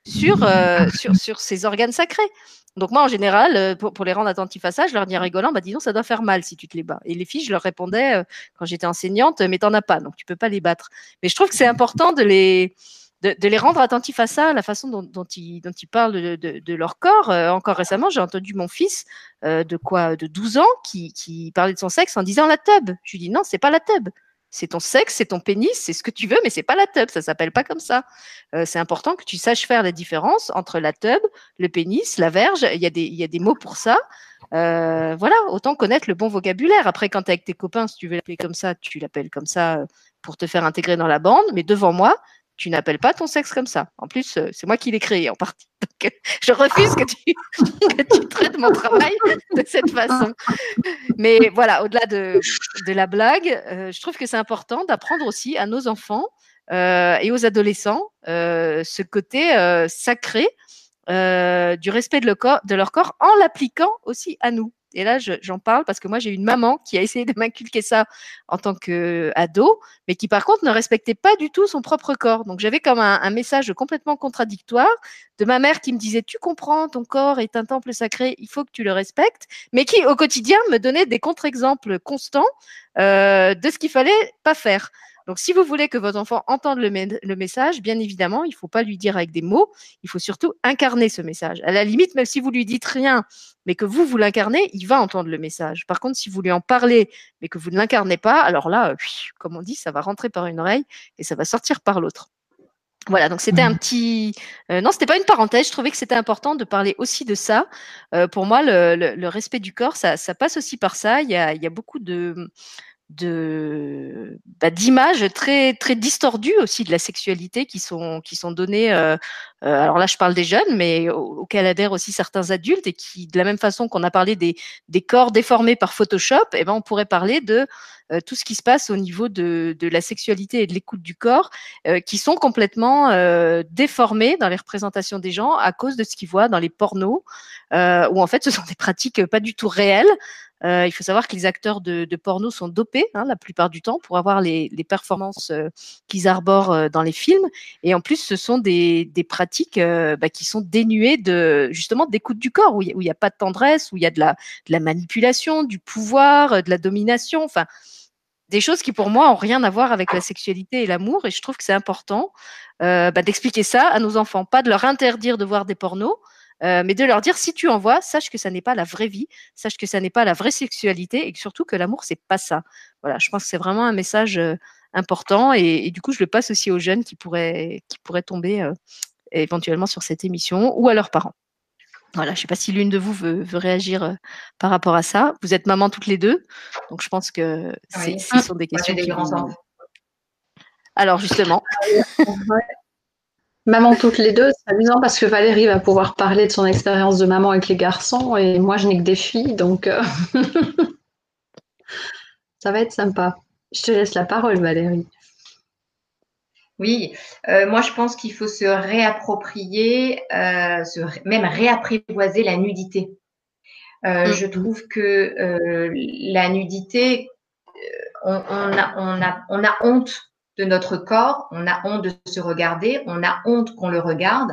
sur, sur, sur ses organes sacrés. Donc moi, en général, pour, les rendre attentifs à ça, je leur dis rigolant, bah dis donc, ça doit faire mal si tu te les bats. Et les filles, je leur répondais quand j'étais enseignante, mais t'en as pas, donc tu peux pas les battre. Mais je trouve que c'est important de les, de, les rendre attentifs à ça, la façon dont, ils, parlent de, leur corps. Euh, encore récemment, j'ai entendu mon fils euh, de quoi, de 12 ans, qui, parlait de son sexe en disant la tub. Je lui dis non, c'est pas la tub. C'est ton sexe, c'est ton pénis, c'est ce que tu veux, mais c'est pas la tub. Ça s'appelle pas comme ça. Euh, c'est important que tu saches faire la différence entre la tub, le pénis, la verge. Il y a des, mots pour ça. voilà, autant connaître le bon vocabulaire. Après, quand tu avec tes copains, si tu veux l'appeler comme ça, tu l'appelles comme ça pour te faire intégrer dans la bande. Mais devant moi, tu n'appelles pas ton sexe comme ça. En plus, euh, c'est moi qui l'ai créé en partie. Euh, je refuse que tu, traites mon travail de cette façon. Mais voilà, au-delà de, la blague, euh, je trouve que c'est important d'apprendre aussi à nos enfants et aux adolescents ce côté sacré du respect de leur corps en l'appliquant aussi à nous. Et là, j'en parle parce que moi, j'ai une maman qui a essayé de m'inculquer ça en tant qu'ado, mais qui par contre ne respectait pas du tout son propre corps. Donc j'avais comme un, message complètement contradictoire de ma mère qui me disait, tu comprends, ton corps est un temple sacré, il faut que tu le respectes, mais qui au quotidien me donnait des contre-exemples constants euh, de ce qu'il fallait pas faire. Donc, si vous voulez que votre enfant entende le, message, bien évidemment, il ne faut pas lui dire avec des mots, il faut surtout incarner ce message. À la limite, même si vous lui dites rien, mais que vous, vous l'incarnez, il va entendre le message. Par contre, si vous lui en parlez, mais que vous ne l'incarnez pas, alors là, comme on dit, ça va rentrer par une oreille et ça va sortir par l'autre. Voilà, donc c'était un mmh. petit. Euh, non, c'était pas une parenthèse. Je trouvais que c'était important de parler aussi de ça. Euh, pour moi, le, respect du corps, ça, passe aussi par ça. il y a beaucoup de de bah, d'images très très distordues aussi de la sexualité qui sont qui sont données. Euh, alors là, je parle des jeunes, mais auxquels adhèrent aussi certains adultes et qui, de la même façon qu'on a parlé des, des corps déformés par Photoshop, eh ben on pourrait parler de euh, tout ce qui se passe au niveau de, de la sexualité et de l'écoute du corps, qui sont complètement déformés dans les représentations des gens à cause de ce qu'ils voient dans les pornos, où en fait ce sont des pratiques pas du tout réelles. Euh, il faut savoir que les acteurs de, porno sont dopés hein, la plupart du temps pour avoir les, performances euh, qu'ils arborent euh, dans les films. Et en plus, ce sont des, pratiques bah, qui sont dénuées de justement d'écoute du corps, où il n'y a, pas de tendresse, où il y a de la, manipulation, du pouvoir, de la domination. Enfin, des choses qui pour moi ont rien à voir avec la sexualité et l'amour. Et je trouve que c'est important bah, d'expliquer ça à nos enfants, pas de leur interdire de voir des pornos, euh, mais de leur dire si tu en vois, sache que ça n'est pas la vraie vie, sache que ça n'est pas la vraie sexualité et surtout que l'amour c'est pas ça. Voilà, je pense que c'est vraiment un message euh, important et, du coup je le passe aussi aux jeunes qui pourraient qui pourraient tomber euh, éventuellement sur cette émission ou à leurs parents. Voilà, je ne sais pas si l'une de vous veut, réagir par rapport à ça. Vous êtes maman toutes les deux, donc je pense que ce sont des questions qui Alors justement. Maman toutes les deux, c'est amusant parce que Valérie va pouvoir parler de son expérience de maman avec les garçons et moi je n'ai que des filles, donc euh, ça va être sympa. Je te laisse la parole Valérie. Oui, euh, moi je pense qu'il faut se réapproprier, euh, même réapprivoiser la nudité. Mm. Je trouve que la nudité, on, a, on, a, on a honte de notre corps, on a honte de se regarder, on a honte qu'on le regarde,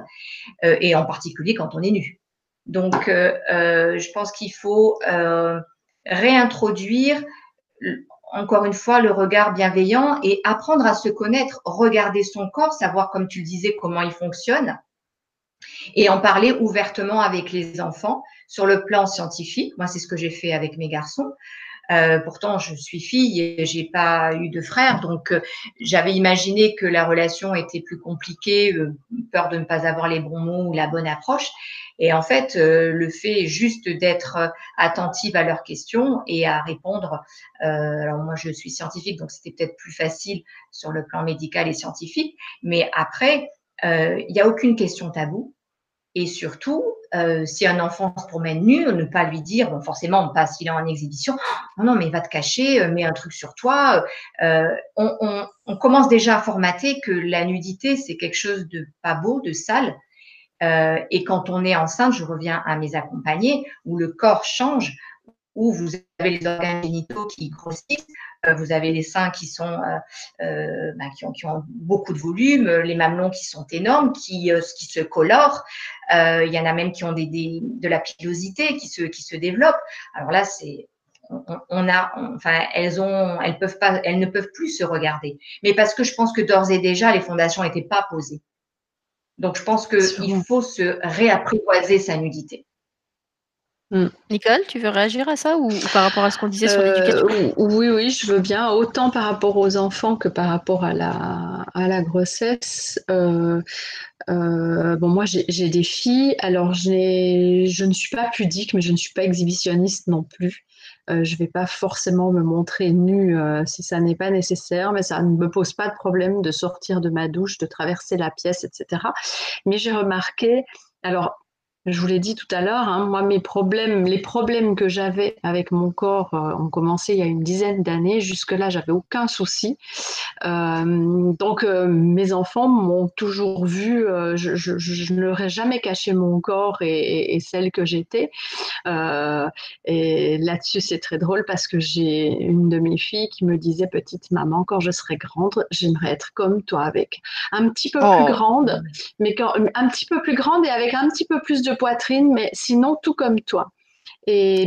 euh, et en particulier quand on est nu. Donc, euh, euh, je pense qu'il faut réintroduire encore une fois, le regard bienveillant et apprendre à se connaître, regarder son corps, savoir, comme tu le disais, comment il fonctionne et en parler ouvertement avec les enfants sur le plan scientifique. Moi, c'est ce que j'ai fait avec mes garçons. Euh, pourtant, je suis fille et j'ai pas eu de frère, donc euh, j'avais imaginé que la relation était plus compliquée, euh, peur de ne pas avoir les bons mots ou la bonne approche. Et en fait, le fait juste d'être attentive à leurs questions et à répondre. alors moi, je suis scientifique, donc c'était peut-être plus facile sur le plan médical et scientifique. Mais après, il n'y a aucune question taboue. Et surtout, euh, si un enfant se promène nu, ne pas lui dire, bon, forcément, pas s'il est en exhibition, non, non, mais va te cacher, euh, mets un truc sur toi. Euh, on, on, commence déjà à formater que la nudité, c'est quelque chose de pas beau, de sale. Et quand on est enceinte, je reviens à mes accompagnés, où le corps change, où vous avez les organes génitaux qui grossissent, euh, vous avez les seins qui sont euh, euh, bah, qui, ont, beaucoup de volume, les mamelons qui sont énormes, qui, se colorent. il y en a même qui ont de la pilosité qui se, qui se développe. Alors là, c'est on, a, enfin, elles ont, elles peuvent pas, elles ne peuvent plus se regarder. Mais parce que je pense que d'ores et déjà, les fondations n'étaient pas posées. Donc, je pense qu'il faut se réapprivoiser sa nudité. Mm. Nicole, tu veux réagir à ça ou, par rapport à ce qu'on disait sur euh, l'éducation? Oui, oui, je veux bien, autant par rapport aux enfants que par rapport à la, à la grossesse. Euh, euh, bon, moi, j'ai des filles, alors je ne suis pas pudique, mais je ne suis pas exhibitionniste non plus. Je ne vais pas forcément me montrer nue si ça n'est pas nécessaire, mais ça ne me pose pas de problème de sortir de ma douche, de traverser la pièce, etc. Mais j'ai remarqué, alors je vous l'ai dit tout à l'heure, hein, moi, mes problèmes, les problèmes que j'avais avec mon corps euh, ont commencé il y a une dizaine d'années. Jusque-là, j'avais aucun souci. Euh, donc, euh, mes enfants m'ont toujours vu. je, je, je, ne leur ai jamais caché mon corps et, et, celle que j'étais. et là-dessus, c'est très drôle parce que j'ai une de mes filles qui me disait, petite maman, quand je serai grande, j'aimerais être comme toi, avec un petit peu plus oh. grande, mais quand, un petit peu plus grande et avec un petit peu plus de poitrine, mais sinon tout comme toi. Et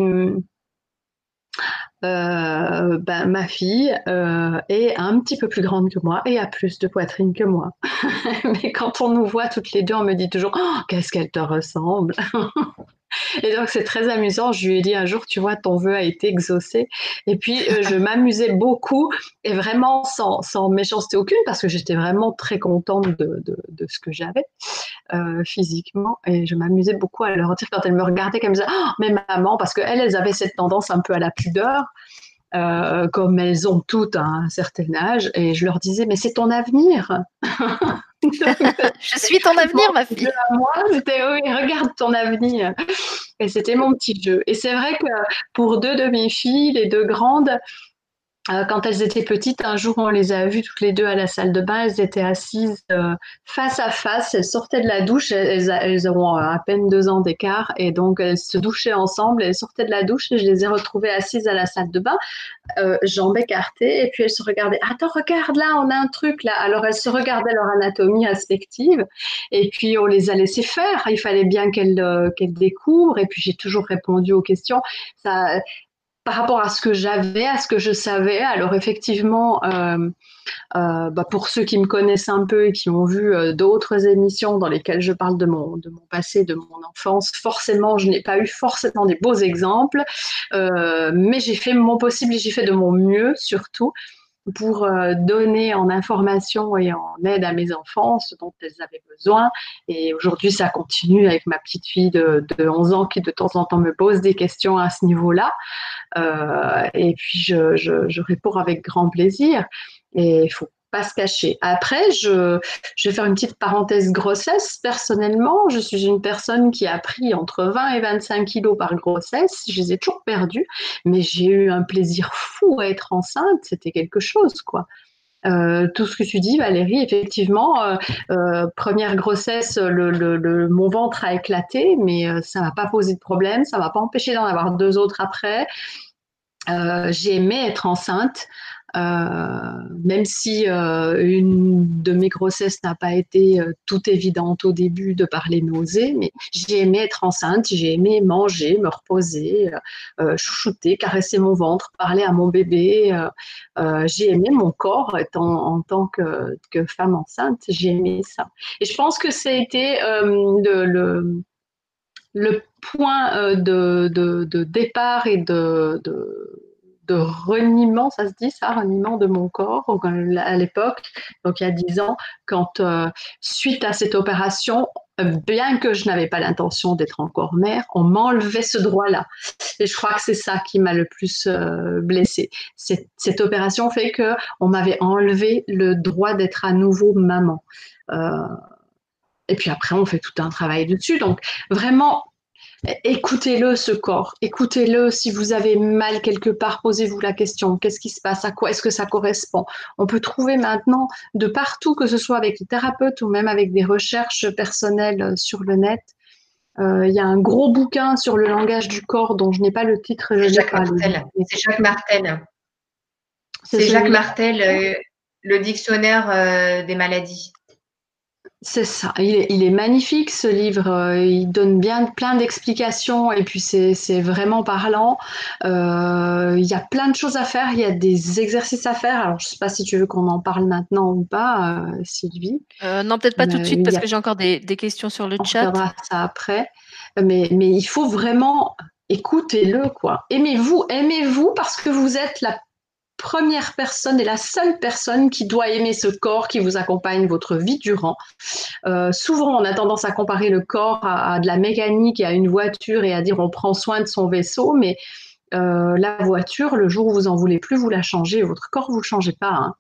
euh, ben, ma fille euh, est un petit peu plus grande que moi et a plus de poitrine que moi. mais quand on nous voit toutes les deux, on me dit toujours oh, qu'est-ce qu'elle te ressemble Et donc, c'est très amusant. Je lui ai dit un jour, tu vois, ton vœu a été exaucé. Et puis, euh, je m'amusais beaucoup et vraiment sans, sans, méchanceté aucune parce que j'étais vraiment très contente de, de, de ce que j'avais euh, physiquement. Et je m'amusais beaucoup à leur dire quand elles me regardaient, qu'elles me disaient, oh, mais maman, parce qu'elles, elles avaient cette tendance un peu à la pudeur. Euh, comme elles ont toutes un certain âge, et je leur disais, mais c'est ton avenir. je suis ton avenir, ma fille. Moi, c'était oui, regarde ton avenir. Et c'était mon petit jeu. Et c'est vrai que pour deux de mes filles, les deux grandes, euh, quand elles étaient petites, un jour on les a vues toutes les deux à la salle de bain, elles étaient assises euh, face à face, elles sortaient de la douche, elles, elles ont à peine deux ans d'écart. Et donc elles se douchaient ensemble, elles sortaient de la douche et je les ai retrouvées assises à la salle de bain, euh, jambes écartées. Et puis elles se regardaient, attends regarde là, on a un truc là, alors elles se regardaient leur anatomie respective et puis on les a laissées faire, il fallait bien qu'elles qu'elles découvrent. Et puis j'ai toujours répondu aux questions, ça, par rapport à ce que j'avais, à ce que je savais. Alors effectivement, euh, euh, bah pour ceux qui me connaissent un peu et qui ont vu euh, d'autres émissions dans lesquelles je parle de mon, de mon passé, de mon enfance, forcément, je n'ai pas eu forcément des beaux exemples, mais j'ai fait mon possible et j'ai fait de mon mieux surtout pour euh, donner en information et en aide à mes enfants ce dont elles avaient besoin. Et aujourd'hui, ça continue avec ma petite fille de, de, 11 ans qui de temps en temps me pose des questions à ce niveau-là. Euh, et puis, je, je, réponds avec grand plaisir. Et il faut pas se cacher. Après, je, vais faire une petite parenthèse grossesse. Personnellement, je suis une personne qui a pris entre 20 et 25 kilos par grossesse. Je les ai toujours perdus, mais j'ai eu un plaisir fou à être enceinte. C'était quelque chose, quoi. Euh, tout ce que tu dis, Valérie, effectivement, euh, euh, première grossesse, le, mon ventre a éclaté, mais ça m'a pas posé de problème, ça m'a pas empêché d'en avoir deux autres après. j'ai aimé être enceinte. Même si une de mes grossesses n'a pas été toute évidente au début de par les nausées, mais j'ai aimé être enceinte, j'ai aimé manger, me reposer, chouchouter, caresser mon ventre, parler à mon bébé. j'ai aimé mon corps en tant que, femme enceinte, j'ai aimé ça. Et je pense que c'était le, le le point euh, de, départ et de, reniement, ça se dit ça, reniement de mon corps à l'époque, donc il y a dix ans, quand euh, suite à cette opération, bien que je n'avais pas l'intention d'être encore mère, on m'enlevait ce droit-là. Et je crois que c'est ça qui m'a le plus euh, blessée. Cette, cette, opération fait que on m'avait enlevé le droit d'être à nouveau maman. et puis après, on fait tout un travail dessus. Donc vraiment, Écoutez-le, ce corps. Écoutez-le. Si vous avez mal quelque part, posez-vous la question. Qu'est-ce qui se passe? À quoi est-ce que ça correspond? On peut trouver maintenant de partout, que ce soit avec les thérapeutes ou même avec des recherches personnelles euh, sur le net. Euh, il y a un gros bouquin sur le langage du corps dont je n'ai pas le titre. C'est Jacques, Martel. C'est Jacques Martel. C'est Jacques Martel, euh, le dictionnaire des maladies. C'est ça. Il est, magnifique ce livre. Euh, il donne bien plein d'explications et puis c'est vraiment parlant. Euh, il y a plein de choses à faire. Il y a des exercices à faire. Alors je ne sais pas si tu veux qu'on en parle maintenant ou pas, euh, Sylvie. non, peut-être pas tout de suite parce que j'ai encore des, questions sur le chat. On verra ça après. Mais, mais il faut vraiment écoutez-le quoi. Aimez-vous, aimez-vous parce que vous êtes la première personne et la seule personne qui doit aimer ce corps qui vous accompagne votre vie durant. Euh, souvent, on a tendance à comparer le corps à, de la mécanique et à une voiture et à dire on prend soin de son vaisseau, mais euh, la voiture, le jour où vous en voulez plus, vous la changez. Votre corps, vous le changez pas. Hein.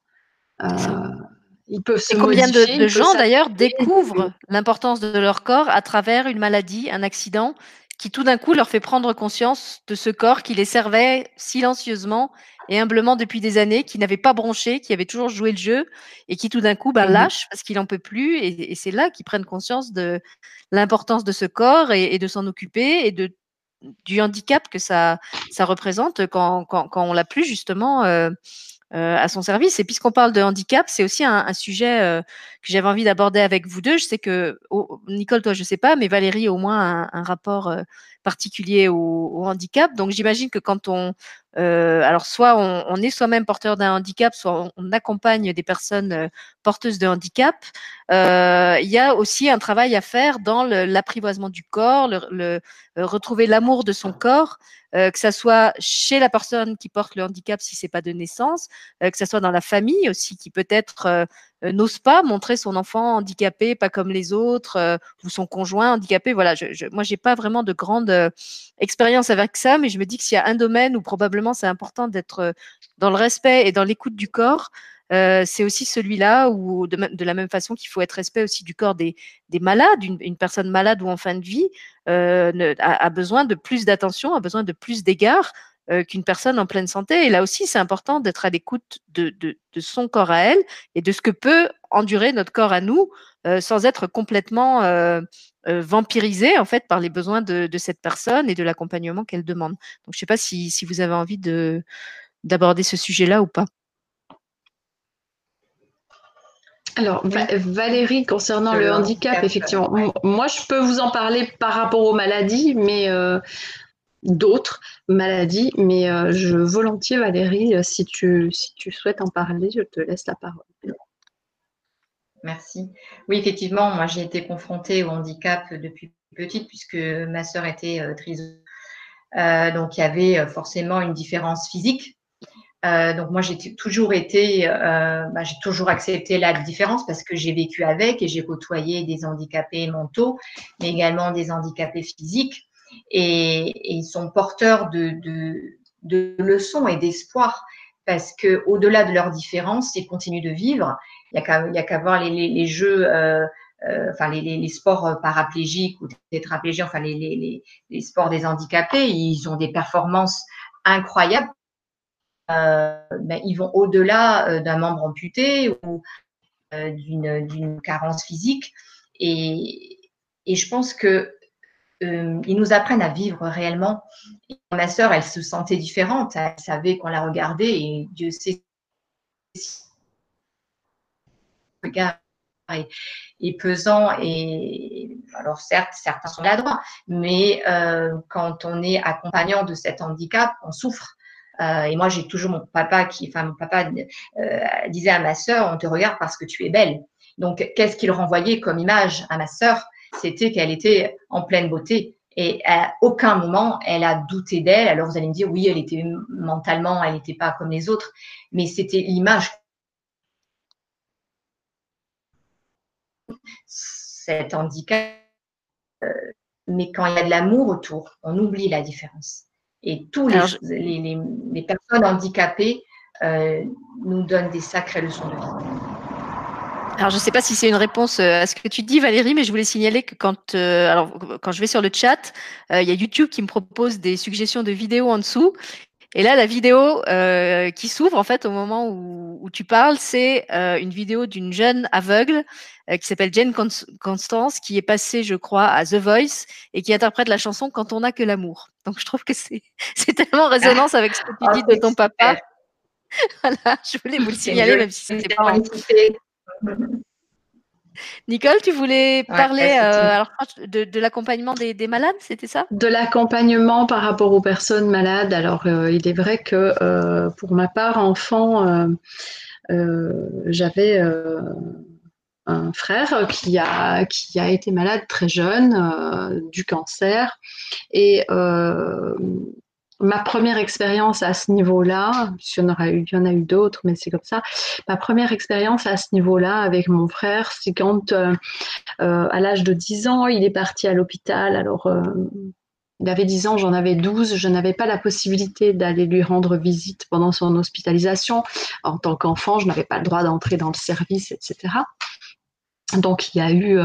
Euh, ils peuvent se combien de, de gens d'ailleurs découvrent l'importance de leur corps à travers une maladie, un accident, qui tout d'un coup leur fait prendre conscience de ce corps qui les servait silencieusement et humblement depuis des années, qui n'avait pas bronché, qui avait toujours joué le jeu et qui tout d'un coup mmh lâche parce qu'il n'en peut plus. Et, c'est là qu'ils prennent conscience de l'importance de ce corps et, de s'en occuper et de, du handicap que ça, ça représente quand, quand, quand on l'a plus justement euh, euh, à son service. Et puisqu'on parle de handicap, c'est aussi un, un sujet euh, que j'avais envie d'aborder avec vous deux. Je sais que, oh, Nicole, toi, je sais pas, mais Valérie, au moins, un, un rapport euh, particulier au, handicap. Donc, j'imagine que quand on, euh, alors soit on, est soi-même porteur d'un handicap, soit on, accompagne des personnes porteuses de handicap. Euh, il y a aussi un travail à faire dans l'apprivoisement du corps, le, retrouver l'amour de son corps. Euh, que ça soit chez la personne qui porte le handicap si c'est pas de naissance, euh, que ça soit dans la famille aussi qui peut-être euh, n'ose pas montrer son enfant handicapé, pas comme les autres, ou son conjoint handicapé. Voilà, je, je, moi j'ai pas vraiment de grande expérience avec ça, mais je me dis que s'il y a un domaine où probablement c'est important d'être dans le respect et dans l'écoute du corps, euh, c'est aussi celui-là où, de, la même façon qu'il faut être respect aussi du corps des, des malades, une, personne malade ou en fin de vie euh, a, besoin de plus d'attention, a besoin de plus d'égards euh, qu'une personne en pleine santé. Et là aussi, c'est important d'être à l'écoute de, de, de, son corps à elle et de ce que peut endurer notre corps à nous euh, sans être complètement euh, vampirisé en fait par les besoins de, de cette personne et de l'accompagnement qu'elle demande. Donc, je ne sais pas si, si vous avez envie de d'aborder ce sujet-là ou pas. Alors, Valérie, concernant le, handicap, effectivement, moi, je peux vous en parler par rapport aux maladies, mais euh, d'autres maladies, mais euh, je volontiers, Valérie, euh, si tu, si tu souhaites en parler, je te laisse la parole. Merci. Oui, effectivement, moi, j'ai été confrontée au handicap depuis petite, puisque ma sœur était trisomique. donc, il y avait forcément une différence physique euh, donc moi j'ai toujours été, euh, bah, j'ai toujours accepté la différence parce que j'ai vécu avec et j'ai côtoyé des handicapés mentaux, mais également des handicapés physiques et, ils sont porteurs de, de, leçons et d'espoir parce que au-delà de leurs différences, ils continuent de vivre. Il y a qu'à voir les, jeux. Euh, euh, enfin les, sports paraplégiques ou tétraplégiques, enfin les, sports des handicapés, ils ont des performances incroyables euh, ben, ils vont au-delà euh, d'un membre amputé ou euh, d'une carence physique. Et, et, je pense que ils nous apprennent à vivre réellement. Ma sœur, elle se sentait différente. Elle savait qu'on la regardait et Dieu sait regard est, pesant et alors certes certains sont là-droit, mais euh, quand on est accompagnant de cet handicap, on souffre. Euh, et moi j'ai toujours mon papa qui, enfin mon papa euh, disait à ma sœur, on te regarde parce que tu es belle. Donc qu'est-ce qu'il renvoyait comme image à ma sœur? C'était qu'elle était en pleine beauté. Et à aucun moment, elle a douté d'elle. Alors vous allez me dire, oui, elle était mentalement, elle n'était pas comme les autres, mais c'était l'image cet handicap. Euh, mais quand il y a de l'amour autour, on oublie la différence. Et tous les, les, personnes handicapées euh, nous donnent des sacrées leçons de vie. Alors, je ne sais pas si c'est une réponse euh, à ce que tu dis, Valérie, mais je voulais signaler que quand, alors, quand je vais sur le chat, il y a YouTube qui me propose des suggestions de vidéos en dessous. Et là, la vidéo euh, qui s'ouvre en fait au moment où, où tu parles, c'est euh, une vidéo d'une jeune aveugle euh, qui s'appelle Jane Constance, qui est passée, je crois, à The Voice et qui interprète la chanson Quand on n'a que l'amour. Donc je trouve que c'est tellement en résonance avec ce que tu oh, dis de ton papa. voilà, je voulais vous le signaler, même si c'était pas. Nicole, tu voulais parler euh, de, l'accompagnement des, malades, c'était ça? De l'accompagnement par rapport aux personnes malades. Alors, euh, il est vrai que euh, pour ma part, enfant, j'avais un frère qui a, qui a été malade très jeune du cancer. Et ma première expérience à ce niveau-là, il y en, a eu d'autres, mais c'est comme ça. Ma première expérience à ce niveau-là avec mon frère, c'est quand, euh, euh, à l'âge de 10 ans, il est parti à l'hôpital. Alors, euh, il avait 10 ans, j'en avais 12. Je n'avais pas la possibilité d'aller lui rendre visite pendant son hospitalisation. En tant qu'enfant, je n'avais pas le droit d'entrer dans le service, etc. Donc, il y a eu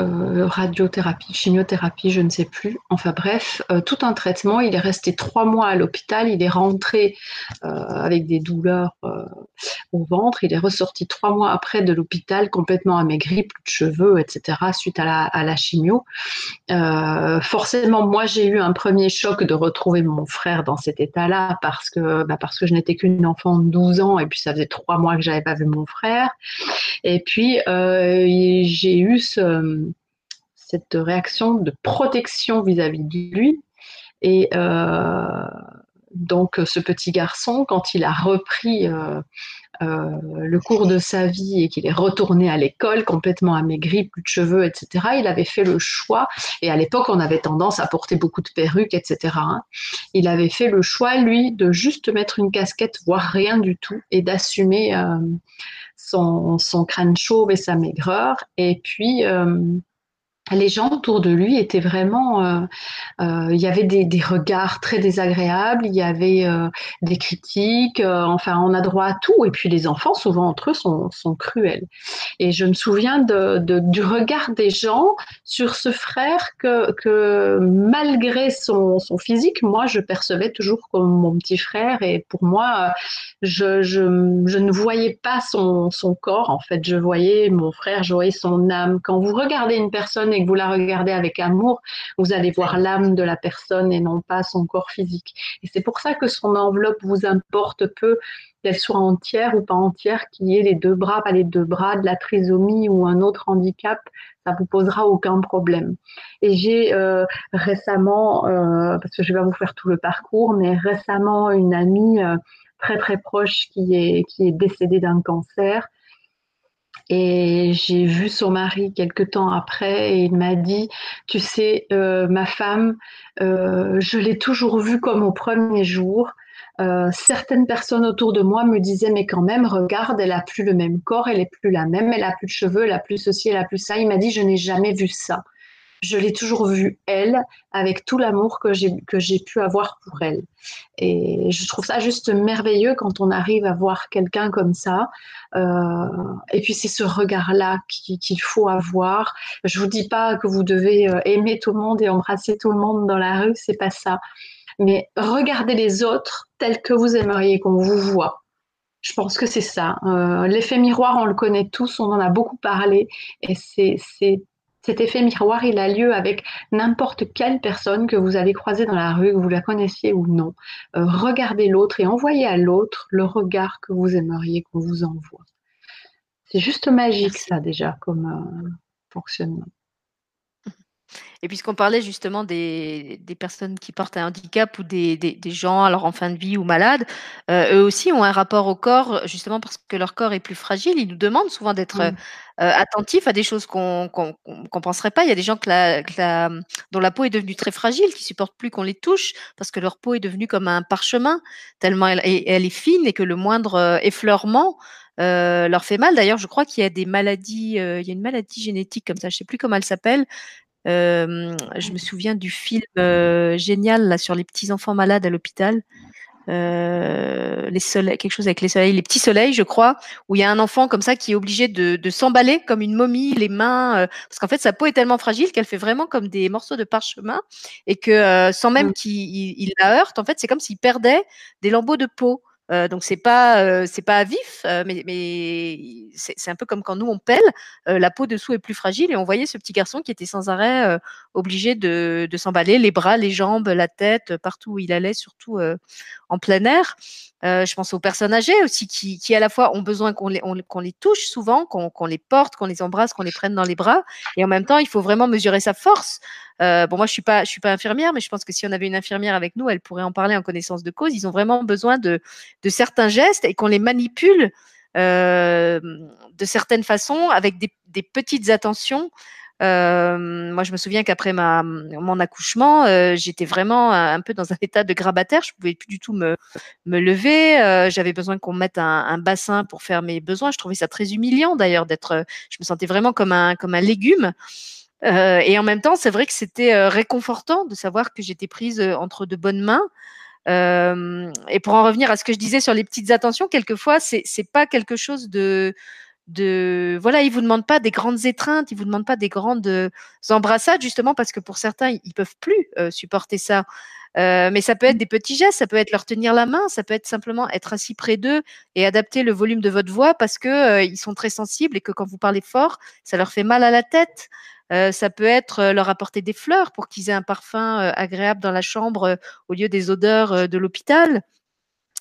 euh, radiothérapie, chimiothérapie, je ne sais plus. Enfin bref, euh, tout un traitement. Il est resté trois mois à l'hôpital. Il est rentré euh, avec des douleurs au ventre. Il est ressorti trois mois après de l'hôpital complètement amaigri, plus de cheveux, etc. suite à la, chimio. forcément, moi j'ai eu un premier choc de retrouver mon frère dans cet état-là parce que bah, parce que je n'étais qu'une enfant de 12 ans et puis ça faisait trois mois que j'avais pas vu mon frère. Et puis j'ai eu ce cette réaction de protection vis-à-vis de lui. Et euh, donc ce petit garçon, quand il a repris euh, euh, le cours de sa vie et qu'il est retourné à l'école complètement amaigri, plus de cheveux, etc., il avait fait le choix, et à l'époque on avait tendance à porter beaucoup de perruques, etc., hein. il avait fait le choix, lui, de juste mettre une casquette, voire rien du tout, et d'assumer son, son, crâne chauve et sa maigreur. Et puis, les gens autour de lui étaient vraiment. Euh, euh, il y avait des, regards très désagréables, il y avait euh, des critiques. enfin, on a droit à tout. Et puis les enfants, souvent entre eux, sont, cruels. Et je me souviens du regard des gens sur ce frère que, que malgré son, physique, moi, je percevais toujours comme mon petit frère. Et pour moi, je, je, je ne voyais pas son, son corps. En fait, je voyais mon frère, je voyais son âme. Quand vous regardez une personne et que vous la regardez avec amour, vous allez voir l'âme de la personne et non pas son corps physique. Et c'est pour ça que son enveloppe vous importe peu, qu'elle soit entière ou pas entière, qu'il y ait les deux bras, pas les deux bras, de la trisomie ou un autre handicap, ça vous posera aucun problème. Et j'ai euh, récemment, euh, parce que je vais pas vous faire tout le parcours, mais récemment une amie euh, très très proche qui est qui est décédée d'un cancer et j'ai vu son mari quelque temps après et il m'a dit, tu sais, euh, ma femme, euh, je l'ai toujours vue comme au premier jour. Euh, certaines personnes autour de moi me disaient, mais quand même, regarde, elle a plus le même corps, elle est plus la même, elle a plus de cheveux, elle a plus ceci, elle a plus ça. Il m'a dit, je n'ai jamais vu ça je l'ai toujours vue, elle, avec tout l'amour que j'ai, pu avoir pour elle. Et je trouve ça juste merveilleux quand on arrive à voir quelqu'un comme ça. Euh, et puis c'est ce regard-là qu'il faut avoir. Je vous dis pas que vous devez euh, aimer tout le monde et embrasser tout le monde dans la rue, c'est pas ça. Mais regardez les autres tels que vous aimeriez qu'on vous voit. Je pense que c'est ça. Euh, l'effet miroir, on le connaît tous, on en a beaucoup parlé, et c'est Cet effet miroir, il a lieu avec n'importe quelle personne que vous avez croisée dans la rue, que vous la connaissiez ou non. Euh, regardez l'autre et envoyez à l'autre le regard que vous aimeriez qu'on vous envoie. C'est juste magique ça déjà comme euh, fonctionnement. Et puisqu'on parlait justement des, personnes qui portent un handicap ou des, gens alors en fin de vie ou malades, euh, eux aussi ont un rapport au corps justement parce que leur corps est plus fragile. Ils nous demandent souvent d'être euh, attentifs à des choses qu'on ne penserait pas. Il y a des gens dont la peau est devenue très fragile, qui supportent plus qu'on les touche parce que leur peau est devenue comme un parchemin tellement elle, elle est fine et que le moindre euh, effleurement leur fait mal. D'ailleurs, je crois qu'il y a des maladies, il y a une maladie génétique comme ça, je ne sais plus comment elle s'appelle, je me souviens du film génial là, sur les petits enfants malades à l'hôpital. les soleils, quelque chose avec les soleils, les petits soleils, je crois, où il y a un enfant comme ça qui est obligé de, s'emballer comme une momie, les mains, parce qu'en fait sa peau est tellement fragile qu'elle fait vraiment comme des morceaux de parchemin et que sans même mmh. qu'il la heurte, en fait, c'est comme s'il perdait des lambeaux de peau. Donc c'est pas c'est pas vif, euh, mais, c'est un peu comme quand nous on pèle, la peau dessous est plus fragile et on voyait ce petit garçon qui était sans arrêt obligé de, s'emballer les bras, les jambes, la tête, partout où il allait, surtout en plein air. je pense aux personnes âgées aussi qui, à la fois ont besoin qu'on les touche souvent, qu'on les porte, qu'on les embrasse, qu'on les prenne dans les bras, et en même temps il faut vraiment mesurer sa force. Euh, bon, moi, je suis pas, je suis pas infirmière, mais je pense que si on avait une infirmière avec nous, elle pourrait en parler en connaissance de cause. Ils ont vraiment besoin de, de certains gestes et qu'on les manipule euh, de certaines façons avec des, des petites attentions. Euh, moi, je me souviens qu'après ma mon accouchement, j'étais vraiment un, peu dans un état de grabataire. Je pouvais plus du tout me me lever. J'avais besoin qu'on mette un, un, bassin pour faire mes besoins. Je trouvais ça très humiliant d'ailleurs d'être. Je me sentais vraiment comme un comme un légume. Euh, et en même temps, c'est vrai que c'était euh, réconfortant de savoir que j'étais prise euh, entre de bonnes mains. et pour en revenir à ce que je disais sur les petites attentions, quelquefois, c'est c'est pas quelque chose de voilà, ils vous demandent pas des grandes étreintes, ils vous demandent pas des grandes embrassades justement parce que pour certains ils peuvent plus supporter ça. mais ça peut être des petits gestes, ça peut être leur tenir la main, ça peut être simplement être assis près d'eux et adapter le volume de votre voix parce que ils sont très sensibles et que quand vous parlez fort, ça leur fait mal à la tête. Ça peut être leur apporter des fleurs pour qu'ils aient un parfum agréable dans la chambre au lieu des odeurs de l'hôpital.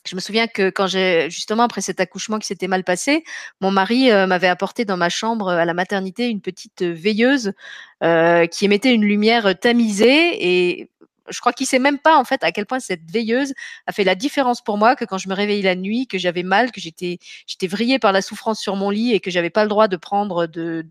Je me souviens que quand j'ai justement après cet accouchement qui s'était mal passé, mon mari m'avait apporté dans ma chambre à la maternité une petite veilleuse qui émettait une lumière tamisée et je crois qu'il sait même pas en fait à quel point cette veilleuse a fait la différence pour moi que quand je me réveillais la nuit, que j'avais mal, que j'étais j'étais vrillée par la souffrance sur mon lit et que j'avais pas le droit de prendre de,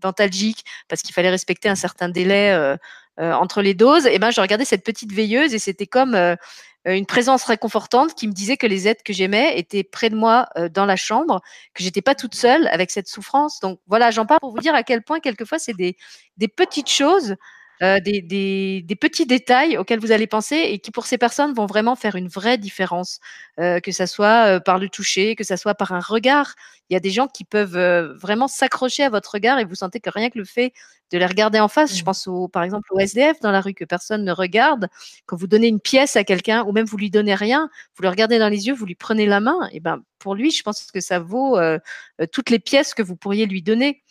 dentalgique parce qu'il fallait respecter un certain délai euh, euh, entre les doses. Et ben je regardais cette petite veilleuse et c'était comme euh, une présence réconfortante qui me disait que les êtres que j'aimais étaient près de moi dans la chambre, que j'étais pas toute seule avec cette souffrance. Donc voilà, j'en parle pour vous dire à quel point quelquefois c'est des, des petites choses euh, des, des, des, petits détails auxquels vous allez penser et qui pour ces personnes vont vraiment faire une vraie différence, euh, que ça soit euh, par le toucher, que ça soit par un regard. Il y a des gens qui peuvent vraiment s'accrocher à votre regard et vous sentez que rien que le fait de les regarder en face, je mmh. pense au, par exemple au SDF dans la rue que personne ne regarde, quand vous donnez une pièce à quelqu'un ou même vous lui donnez rien, vous le regardez dans les yeux, vous lui prenez la main, et ben pour lui, je pense que ça vaut toutes les pièces que vous pourriez lui donner.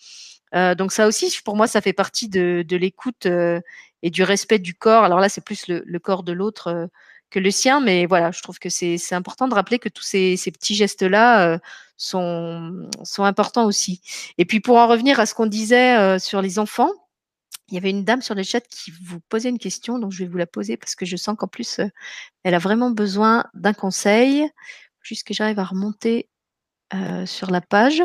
Euh, donc ça aussi, pour moi, ça fait partie de, l'écoute euh, et du respect du corps. Alors là, c'est plus le, corps de l'autre euh, que le sien, mais voilà, je trouve que c'est important de rappeler que tous ces, petits gestes-là sont, sont importants aussi. Et puis pour en revenir à ce qu'on disait sur les enfants, il y avait une dame sur le chat qui vous posait une question, donc je vais vous la poser parce que je sens qu'en plus, elle a vraiment besoin d'un conseil. Juste que j'arrive à remonter sur la page.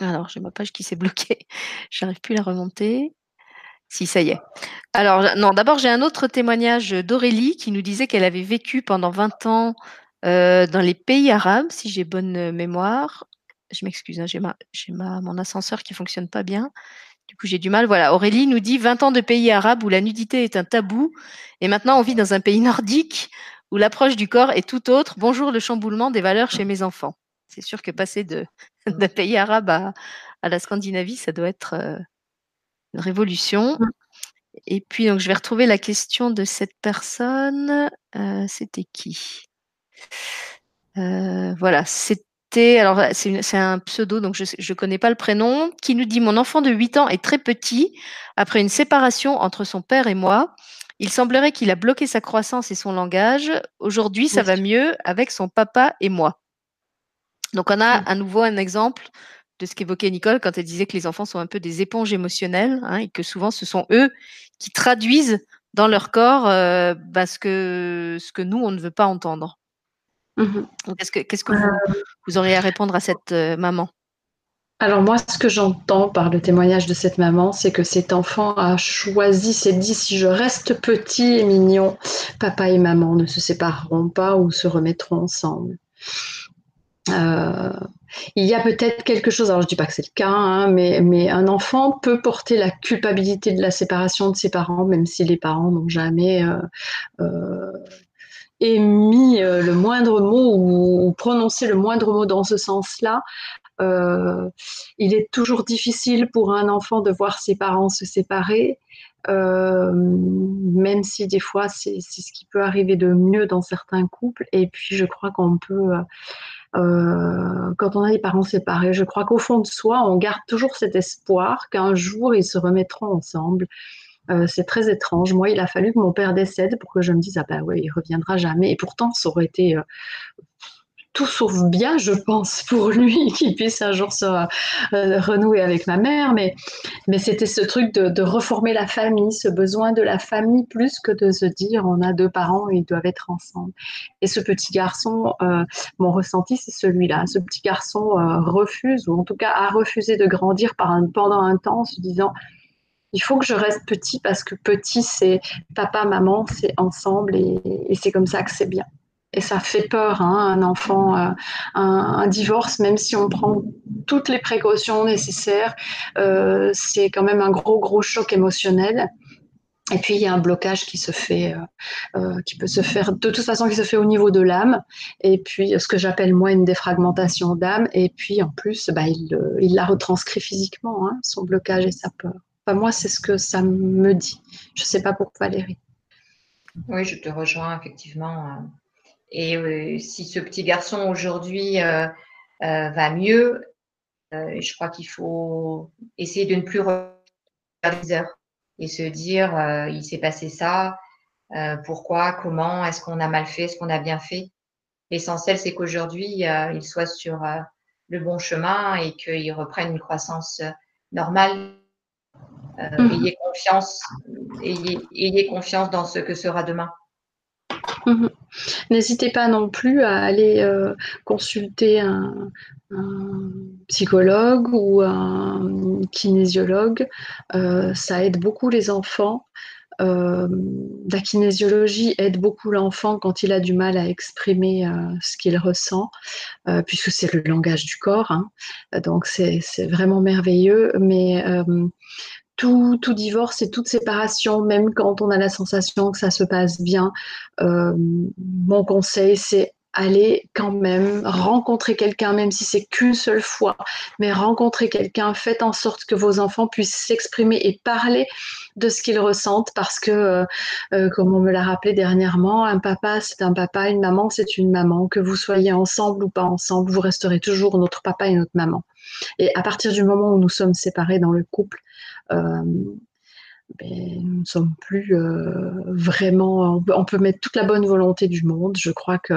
Alors, j'ai ma page qui s'est bloquée. J'arrive plus à la remonter. Si, ça y est. Alors, non, d'abord, j'ai un autre témoignage d'Aurélie qui nous disait qu'elle avait vécu pendant 20 ans euh, dans les pays arabes, si j'ai bonne mémoire. Je m'excuse, hein, j'ai ma, ma, mon ascenseur qui fonctionne pas bien. Du coup, j'ai du mal. Voilà, Aurélie nous dit 20 ans de pays arabes où la nudité est un tabou. Et maintenant, on vit dans un pays nordique où l'approche du corps est tout autre. Bonjour le chamboulement des valeurs chez mes enfants. C'est sûr que passer de, d'un pays arabe à, la Scandinavie, ça doit être une révolution. Mmh. Et puis, donc, je vais retrouver la question de cette personne. Euh, c'était qui? Euh, Voilà, invité, alors c'est un pseudo, donc je ne connais pas le prénom, qui nous dit Mon enfant de 8 ans est très petit. Après une séparation entre son père et moi, il semblerait qu'il a bloqué sa croissance et son langage. Aujourd'hui, ça va mieux avec son papa et moi. Donc, on a à nouveau un exemple de ce qu'évoquait Nicole quand elle disait que les enfants sont un peu des éponges émotionnelles hein, et que souvent ce sont eux qui traduisent dans leur corps euh, bah, ce, que, ce que nous, on ne veut pas entendre. Mmh qu'est-ce que, qu'est-ce que vous, euh. vous, auriez à répondre à cette euh, maman? Alors moi, ce que j'entends par le témoignage de cette maman, c'est que cet enfant a choisi, s'est dit, si je reste petit et mignon, papa et maman ne se sépareront pas ou se remettront ensemble. Euh, il y a peut-être quelque chose, alors je ne dis pas que c'est le cas, hein, mais, un enfant peut porter la culpabilité de la séparation de ses parents, même si les parents n'ont jamais euh, euh, émis le moindre mot ou, prononcé le moindre mot dans ce sens-là. il est toujours difficile pour un enfant de voir ses parents se séparer. même si des fois c'est ce qui peut arriver de mieux dans certains couples. Et puis je crois qu'on peut euh, quand on a des parents séparés. Je crois qu'au fond de soi, on garde toujours cet espoir qu'un jour ils se remettront ensemble. Euh, c'est très étrange. Moi, il a fallu que mon père décède pour que je me dise ah ben oui, il reviendra jamais. Et pourtant, ça aurait été euh, tout sauf bien, je pense, pour lui, qu'il puisse un jour se euh, renouer avec ma mère. Mais, mais c'était ce truc de, reformer la famille, ce besoin de la famille, plus que de se dire on a deux parents ils doivent être ensemble. Et ce petit garçon, euh, mon ressenti, c'est celui-là. Ce petit garçon euh, refuse, ou en tout cas a refusé de grandir par pendant un temps en se disant il faut que je reste petit parce que petit, c'est papa, maman, c'est ensemble et c'est comme ça que c'est bien et ça fait peur, hein, un enfant, euh, un, divorce, même si on prend toutes les précautions nécessaires, euh, c'est quand même un gros, gros choc émotionnel. Et puis il y a un blocage qui se fait, euh, qui peut se faire de toute façon qui se fait au niveau de l'âme. Et puis ce que j'appelle moi une défragmentation d'âme. Et puis en plus, bah, il, il, la retranscrit physiquement, hein, son blocage et sa peur. Enfin, moi, c'est ce que ça me dit. Je ne sais pas pour Valérie. Oui, je te rejoins effectivement. Et euh, si ce petit garçon aujourd'hui euh, euh, va mieux, je crois qu'il faut essayer de ne plus regarder les heures et se dire il s'est passé ça, pourquoi, comment, est-ce qu'on a mal fait, est-ce qu'on a bien fait? L'essentiel, c'est qu'aujourd'hui, il soit sur le bon chemin et qu'il reprenne une croissance normale. Mmh. Ayez confiance, ayez confiance dans ce que sera demain. Mhm. N'hésitez pas non plus à aller euh, consulter un, psychologue ou un kinésiologue. Euh, ça aide beaucoup les enfants. Euh, la kinésiologie aide beaucoup l'enfant quand il a du mal à exprimer ce qu'il ressent, puisque c'est le langage du corps. Hein. Donc c'est vraiment merveilleux. Tout, divorce et toute séparation, même quand on a la sensation que ça se passe bien, euh, mon conseil, c'est aller quand même rencontrer quelqu'un, même si c'est qu'une seule fois, mais rencontrer quelqu'un, faites en sorte que vos enfants puissent s'exprimer et parler de ce qu'ils ressentent, parce que, euh, euh, comme on me l'a rappelé dernièrement, un papa, c'est un papa, une maman, c'est une maman, que vous soyez ensemble ou pas ensemble, vous resterez toujours notre papa et notre maman. Et à partir du moment où nous sommes séparés dans le couple, ben, nous ne sommes plus vraiment. On peut, mettre toute la bonne volonté du monde. Je crois que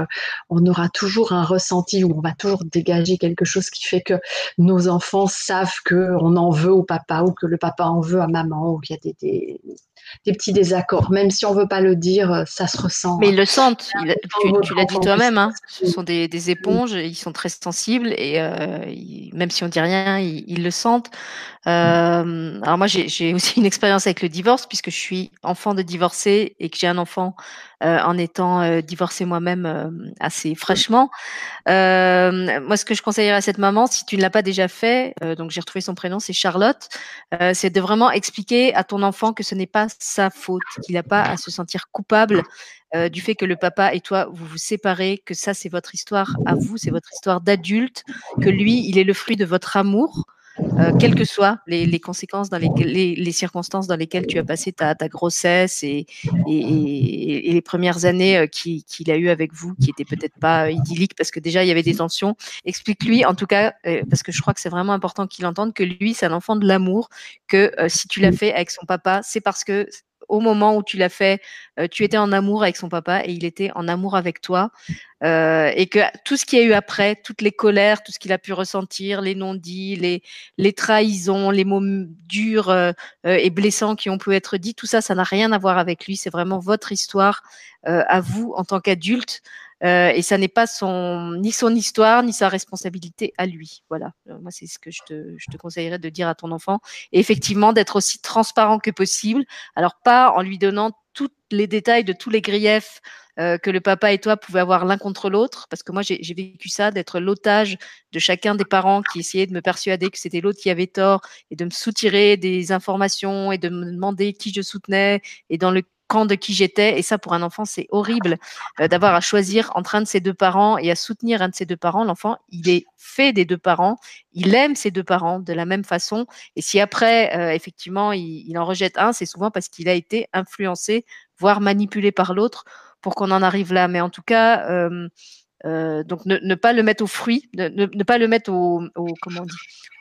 on aura toujours un ressenti où on va toujours dégager quelque chose qui fait que nos enfants savent que on en veut au papa ou que le papa en veut à maman ou qu'il y a des petits désaccords. Même si on veut pas le dire, euh, ça se ressent. Mais ils le sentent. tu, l'as dit toi-même. Hein. Ce sont des, éponges. Ils sont très sensibles et euh, même si on dit rien, ils, le sentent. Euh, alors moi, j'ai aussi une expérience avec le divorce puisque je suis enfant de divorcé et que j'ai un enfant en étant euh, divorcée moi-même euh, assez fraîchement. moi, ce que je conseillerais à cette maman, si tu ne l'as pas déjà fait, donc j'ai retrouvé son prénom, c'est Charlotte, c'est de vraiment expliquer à ton enfant que ce n'est pas sa faute, qu'il n'a pas à se sentir coupable du fait que le papa et toi, vous vous séparez, que ça, c'est votre histoire à vous, c'est votre histoire d'adulte, que lui, il est le fruit de votre amour. Quelles que soient les, conséquences dans les, les, circonstances dans lesquelles tu as passé ta, grossesse et, et, les premières années qu'il a eu avec vous, qui étaient peut-être pas idylliques parce que déjà il y avait des tensions. Explique-lui, en tout cas, parce que je crois que c'est vraiment important qu'il entende que lui, c'est un enfant de l'amour, que si tu l'as fait avec son papa, c'est parce que au moment où tu l'as fait, euh, tu étais en amour avec son papa et il était en amour avec toi. Euh, et que tout ce qu'il y a eu après, toutes les colères, tout ce qu'il a pu ressentir, les non-dits, les, les trahisons, les mots durs euh, et blessants qui ont pu être dits, tout ça, ça n'a rien à voir avec lui. C'est vraiment votre histoire à vous en tant qu'adulte. Euh, et ça n'est pas son, ni son histoire, ni sa responsabilité à lui. Voilà, euh, moi c'est ce que je te, je te conseillerais de dire à ton enfant. Et effectivement, d'être aussi transparent que possible. Alors pas en lui donnant tous les détails de tous les griefs euh, que le papa et toi pouvaient avoir l'un contre l'autre, parce que moi j'ai vécu ça, d'être l'otage de chacun des parents qui essayaient de me persuader que c'était l'autre qui avait tort et de me soutirer des informations et de me demander qui je soutenais et dans le de qui j'étais. Et ça, pour un enfant, c'est horrible euh, d'avoir à choisir entre un de ses deux parents et à soutenir un de ses deux parents. L'enfant, il est fait des deux parents, il aime ses deux parents de la même façon. Et si après, euh, effectivement, il, en rejette un, c'est souvent parce qu'il a été influencé, voire manipulé par l'autre pour qu'on en arrive là. Mais en tout cas, euh, donc ne, pas le mettre au fruit, ne, pas le mettre au, au comment on dit,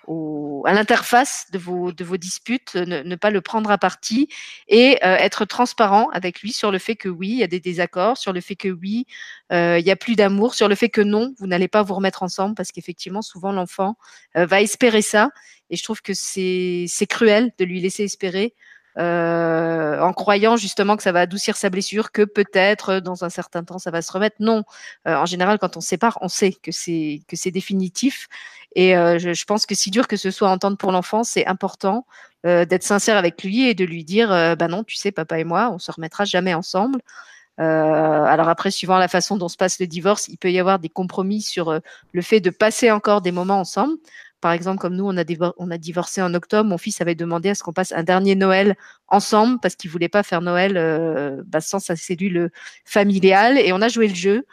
à l'interface de vos, de vos disputes, ne, pas le prendre à partie et euh, être transparent avec lui sur le fait que oui, il y a des désaccords, sur le fait que oui, euh, il y a plus d'amour, sur le fait que non, vous n'allez pas vous remettre ensemble parce qu'effectivement, souvent l'enfant euh, va espérer ça. Et je trouve que c'est cruel de lui laisser espérer euh, en croyant justement que ça va adoucir sa blessure, que peut-être euh, dans un certain temps ça va se remettre. Non, euh, en général, quand on se sépare, on sait que c'est que c'est définitif. Et je, pense que si dur que ce soit à entendre pour l'enfant, c'est important d'être sincère avec lui et de lui dire, bah non, tu sais, papa et moi, on se remettra jamais ensemble. Alors après, suivant la façon dont se passe le divorce, il peut y avoir des compromis sur le fait de passer encore des moments ensemble. Par exemple, comme nous, on a, on a divorcé en octobre, mon fils avait demandé à ce qu'on passe un dernier Noël ensemble parce qu'il voulait pas faire Noël euh, bah, sans sa cellule familiale. Et on a joué le jeu.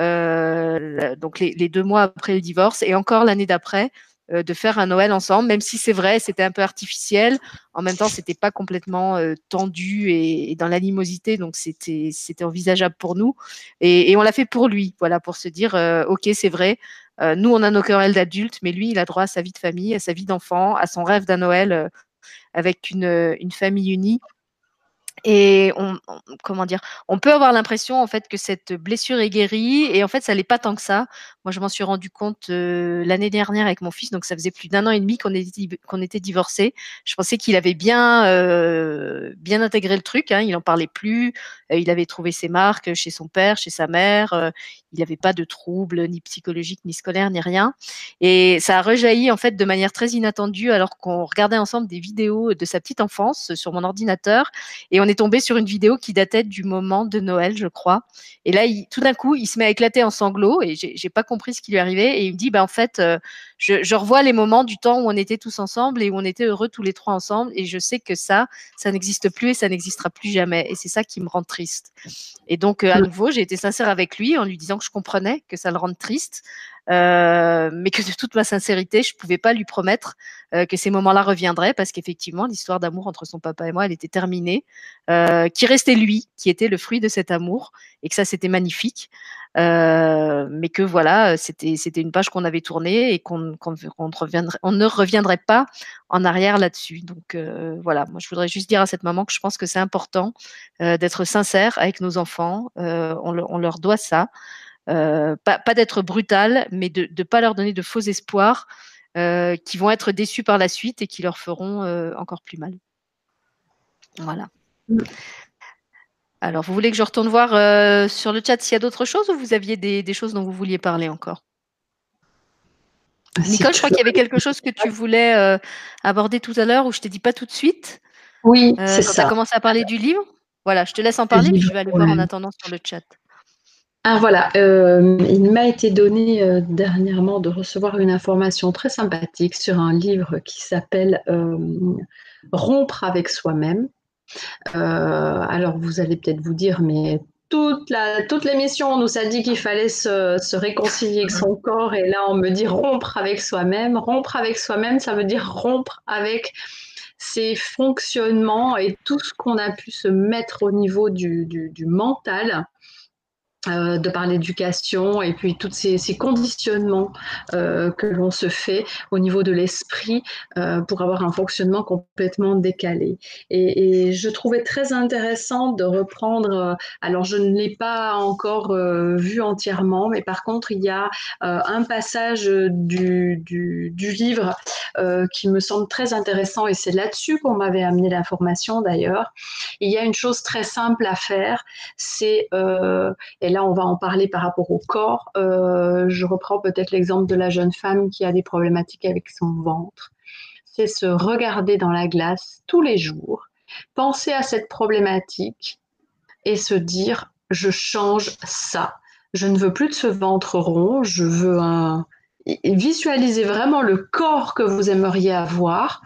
Euh, donc les, deux mois après le divorce et encore l'année d'après euh, de faire un Noël ensemble, même si c'est vrai, c'était un peu artificiel. En même temps, c'était pas complètement tendu et, dans l'animosité, donc c'était c'était envisageable pour nous. Et, et on l'a fait pour lui, voilà, pour se dire, ok, c'est vrai, euh, nous, on a nos querelles d'adultes, mais lui, il a droit à sa vie de famille, à sa vie d'enfant, à son rêve d'un Noël euh, avec une, une famille unie. Et on, comment dire, on peut avoir l'impression en fait que cette blessure est guérie et en fait ça n'est pas tant que ça. Moi je m'en suis rendu compte euh, l'année dernière avec mon fils, donc ça faisait plus d'un an et demi qu'on était qu'on était divorcés. Je pensais qu'il avait bien euh, bien intégré le truc, hein, il n'en parlait plus, euh, il avait trouvé ses marques chez son père, chez sa mère, il n'avait pas de troubles ni psychologiques ni scolaires ni rien. Et ça a rejailli en fait de manière très inattendue alors qu'on regardait ensemble des vidéos de sa petite enfance sur mon ordinateur et on est tombé sur une vidéo qui datait du moment de Noël, je crois. Et là, il, tout d'un coup, il se met à éclater en sanglots et j'ai pas compris ce qui lui arrivait. Et il me dit, bah, en fait, euh, je, je, revois les moments du temps où on était tous ensemble et où on était heureux tous les trois ensemble. Et je sais que ça, ça n'existe plus et ça n'existera plus jamais. Et c'est ça qui me rend triste. Et donc, euh, à nouveau, j'ai été sincère avec lui en lui disant que je comprenais que ça le rende triste, euh, mais que de toute ma sincérité, je pouvais pas lui promettre euh, que ces moments-là reviendraient parce qu'effectivement, l'histoire d'amour entre son papa et moi, elle était terminée, euh, qui restait lui, qui était le fruit de cet amour, et que ça, c'était magnifique. Euh, mais que voilà, c'était une page qu'on avait tournée et qu'on qu'on reviendrait, on ne reviendrait pas en arrière là-dessus. Donc voilà, moi je voudrais juste dire à cette maman que je pense que c'est important d'être sincère avec nos enfants. On, on, leur doit ça. Euh, pas, pas d'être brutal, mais de ne pas leur donner de faux espoirs euh, qui vont être déçus par la suite et qui leur feront euh, encore plus mal. Voilà. Alors, vous voulez que je retourne voir sur le chat s'il y a d'autres choses ou vous aviez des, des, choses dont vous vouliez parler encore? Nicole, je crois qu'il y avait quelque chose que tu voulais aborder tout à l'heure où je t'ai dit pas tout de suite? Oui, c'est ça. Tu as commencé à parler du livre? Voilà, je te laisse en parler, puis je vais aller voir en attendant sur le chat. Ah voilà, euh, il m'a été donné euh, dernièrement de recevoir une information très sympathique sur un livre qui s'appelle euh, Rompre avec soi-même. alors vous allez peut-être vous dire, mais toute l'émission, on nous a dit qu'il fallait se, réconcilier avec son corps, et là, on me dit rompre avec soi-même. Rompre avec soi-même, ça veut dire rompre avec ses fonctionnements et tout ce qu'on a pu se mettre au niveau du mental euh, de par l'éducation et puis tous ces, conditionnements euh, que l'on se fait au niveau de l'esprit euh, pour avoir un fonctionnement complètement décalé. Et, je trouvais très intéressant de reprendre, alors je ne l'ai pas encore vu entièrement, mais par contre il y a un passage du, du, livre qui me semble très intéressant et c'est là-dessus qu'on m'avait amené l'information d'ailleurs. Il y a une chose très simple à faire, c'est, là, on va en parler par rapport au corps. Euh, je reprends peut-être l'exemple de la jeune femme qui a des problématiques avec son ventre. C'est se regarder dans la glace tous les jours, penser à cette problématique et se dire, je change ça. Je ne veux plus de ce ventre rond, je veux un, visualisez vraiment le corps que vous aimeriez avoir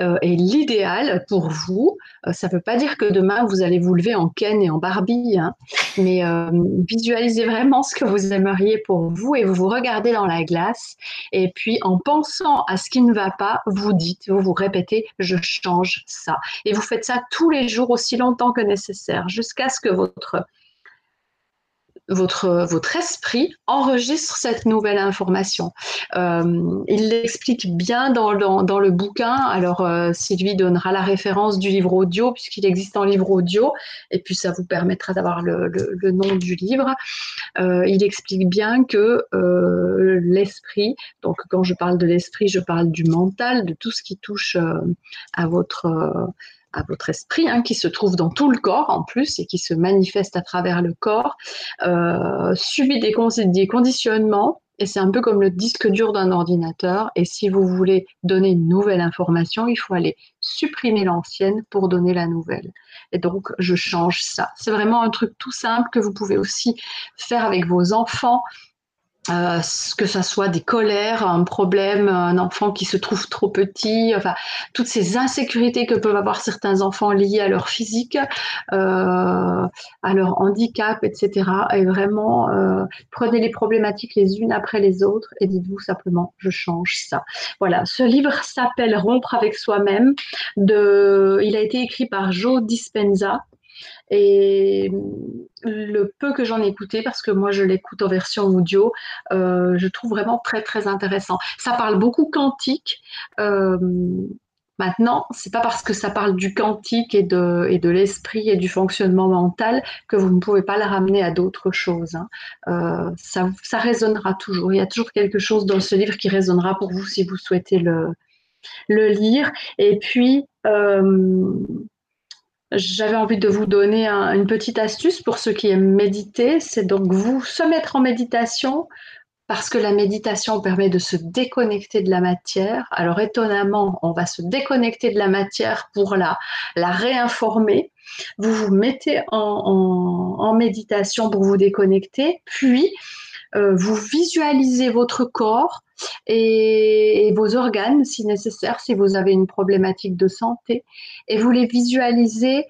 euh, et l'idéal pour vous. Euh, ça ne veut pas dire que demain vous allez vous lever en Ken et en Barbie, hein, mais euh, visualisez vraiment ce que vous aimeriez pour vous et vous vous regardez dans la glace et puis en pensant à ce qui ne va pas, vous dites, vous vous répétez, je change ça. Et vous faites ça tous les jours aussi longtemps que nécessaire jusqu'à ce que votre votre, esprit enregistre cette nouvelle information. Euh, il l'explique bien dans, le bouquin. Alors, euh, Sylvie donnera la référence du livre audio, puisqu'il existe en livre audio, et puis ça vous permettra d'avoir le, le, nom du livre. Euh, il explique bien que l'esprit, donc quand je parle de l'esprit, je parle du mental, de tout ce qui touche à votre à votre esprit, hein, qui se trouve dans tout le corps en plus et qui se manifeste à travers le corps, euh, subit des, des conditionnements et c'est un peu comme le disque dur d'un ordinateur. Et si vous voulez donner une nouvelle information, il faut aller supprimer l'ancienne pour donner la nouvelle. Et donc, je change ça. C'est vraiment un truc tout simple que vous pouvez aussi faire avec vos enfants. Euh, que ça soit des colères, un problème, un enfant qui se trouve trop petit, enfin toutes ces insécurités que peuvent avoir certains enfants liés à leur physique, euh, à leur handicap, etc. Et vraiment, euh, prenez les problématiques les unes après les autres et dites-vous simplement, je change ça. Voilà, ce livre s'appelle Rompre avec soi-même. Il a été écrit par Joe Dispenza. Et le peu que j'en ai écouté, parce que moi je l'écoute en version audio, euh, je trouve vraiment très très intéressant. Ça parle beaucoup quantique. Euh, maintenant, c'est pas parce que ça parle du quantique et de, et de l'esprit et du fonctionnement mental que vous ne pouvez pas le ramener à d'autres choses. Hein. Euh, ça, ça résonnera toujours. Il y a toujours quelque chose dans ce livre qui résonnera pour vous si vous souhaitez le, le lire. Et puis, euh, j'avais envie de vous donner une petite astuce pour ceux qui aiment méditer, c'est donc vous se mettre en méditation parce que la méditation permet de se déconnecter de la matière. Alors étonnamment, on va se déconnecter de la matière pour la, la réinformer. Vous vous mettez en, en méditation pour vous déconnecter, puis euh, vous visualisez votre corps et, vos organes si nécessaire, si vous avez une problématique de santé, et vous les visualisez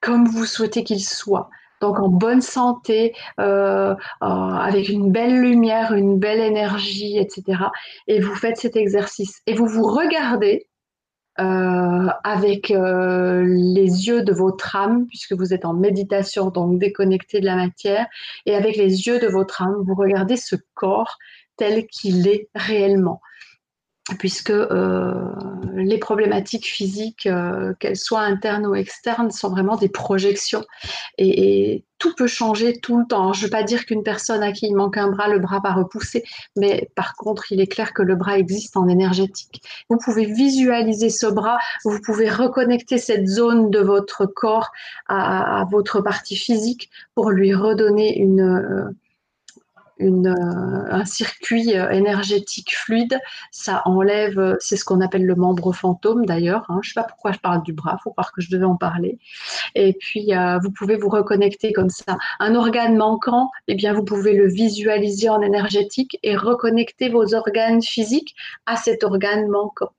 comme vous souhaitez qu'ils soient. Donc en bonne santé, euh, euh, avec une belle lumière, une belle énergie, etc. Et vous faites cet exercice. Et vous vous regardez euh, avec euh, les yeux de votre âme, puisque vous êtes en méditation, donc déconnecté de la matière, et avec les yeux de votre âme, vous regardez ce corps tel qu'il est réellement puisque euh, les problématiques physiques, euh, qu'elles soient internes ou externes, sont vraiment des projections. Et, tout peut changer tout le temps. Je ne veux pas dire qu'une personne à qui il manque un bras, le bras va repousser, mais par contre, il est clair que le bras existe en énergétique. Vous pouvez visualiser ce bras, vous pouvez reconnecter cette zone de votre corps à, à votre partie physique pour lui redonner une... Euh, un circuit euh, énergétique fluide, ça enlève, euh, c'est ce qu'on appelle le membre fantôme d'ailleurs. Hein. Je ne sais pas pourquoi je parle du bras, il faut croire que je devais en parler. Et puis, vous pouvez vous reconnecter comme ça. Un organe manquant, eh bien, vous pouvez le visualiser en énergétique et reconnecter vos organes physiques à cet organe manquant.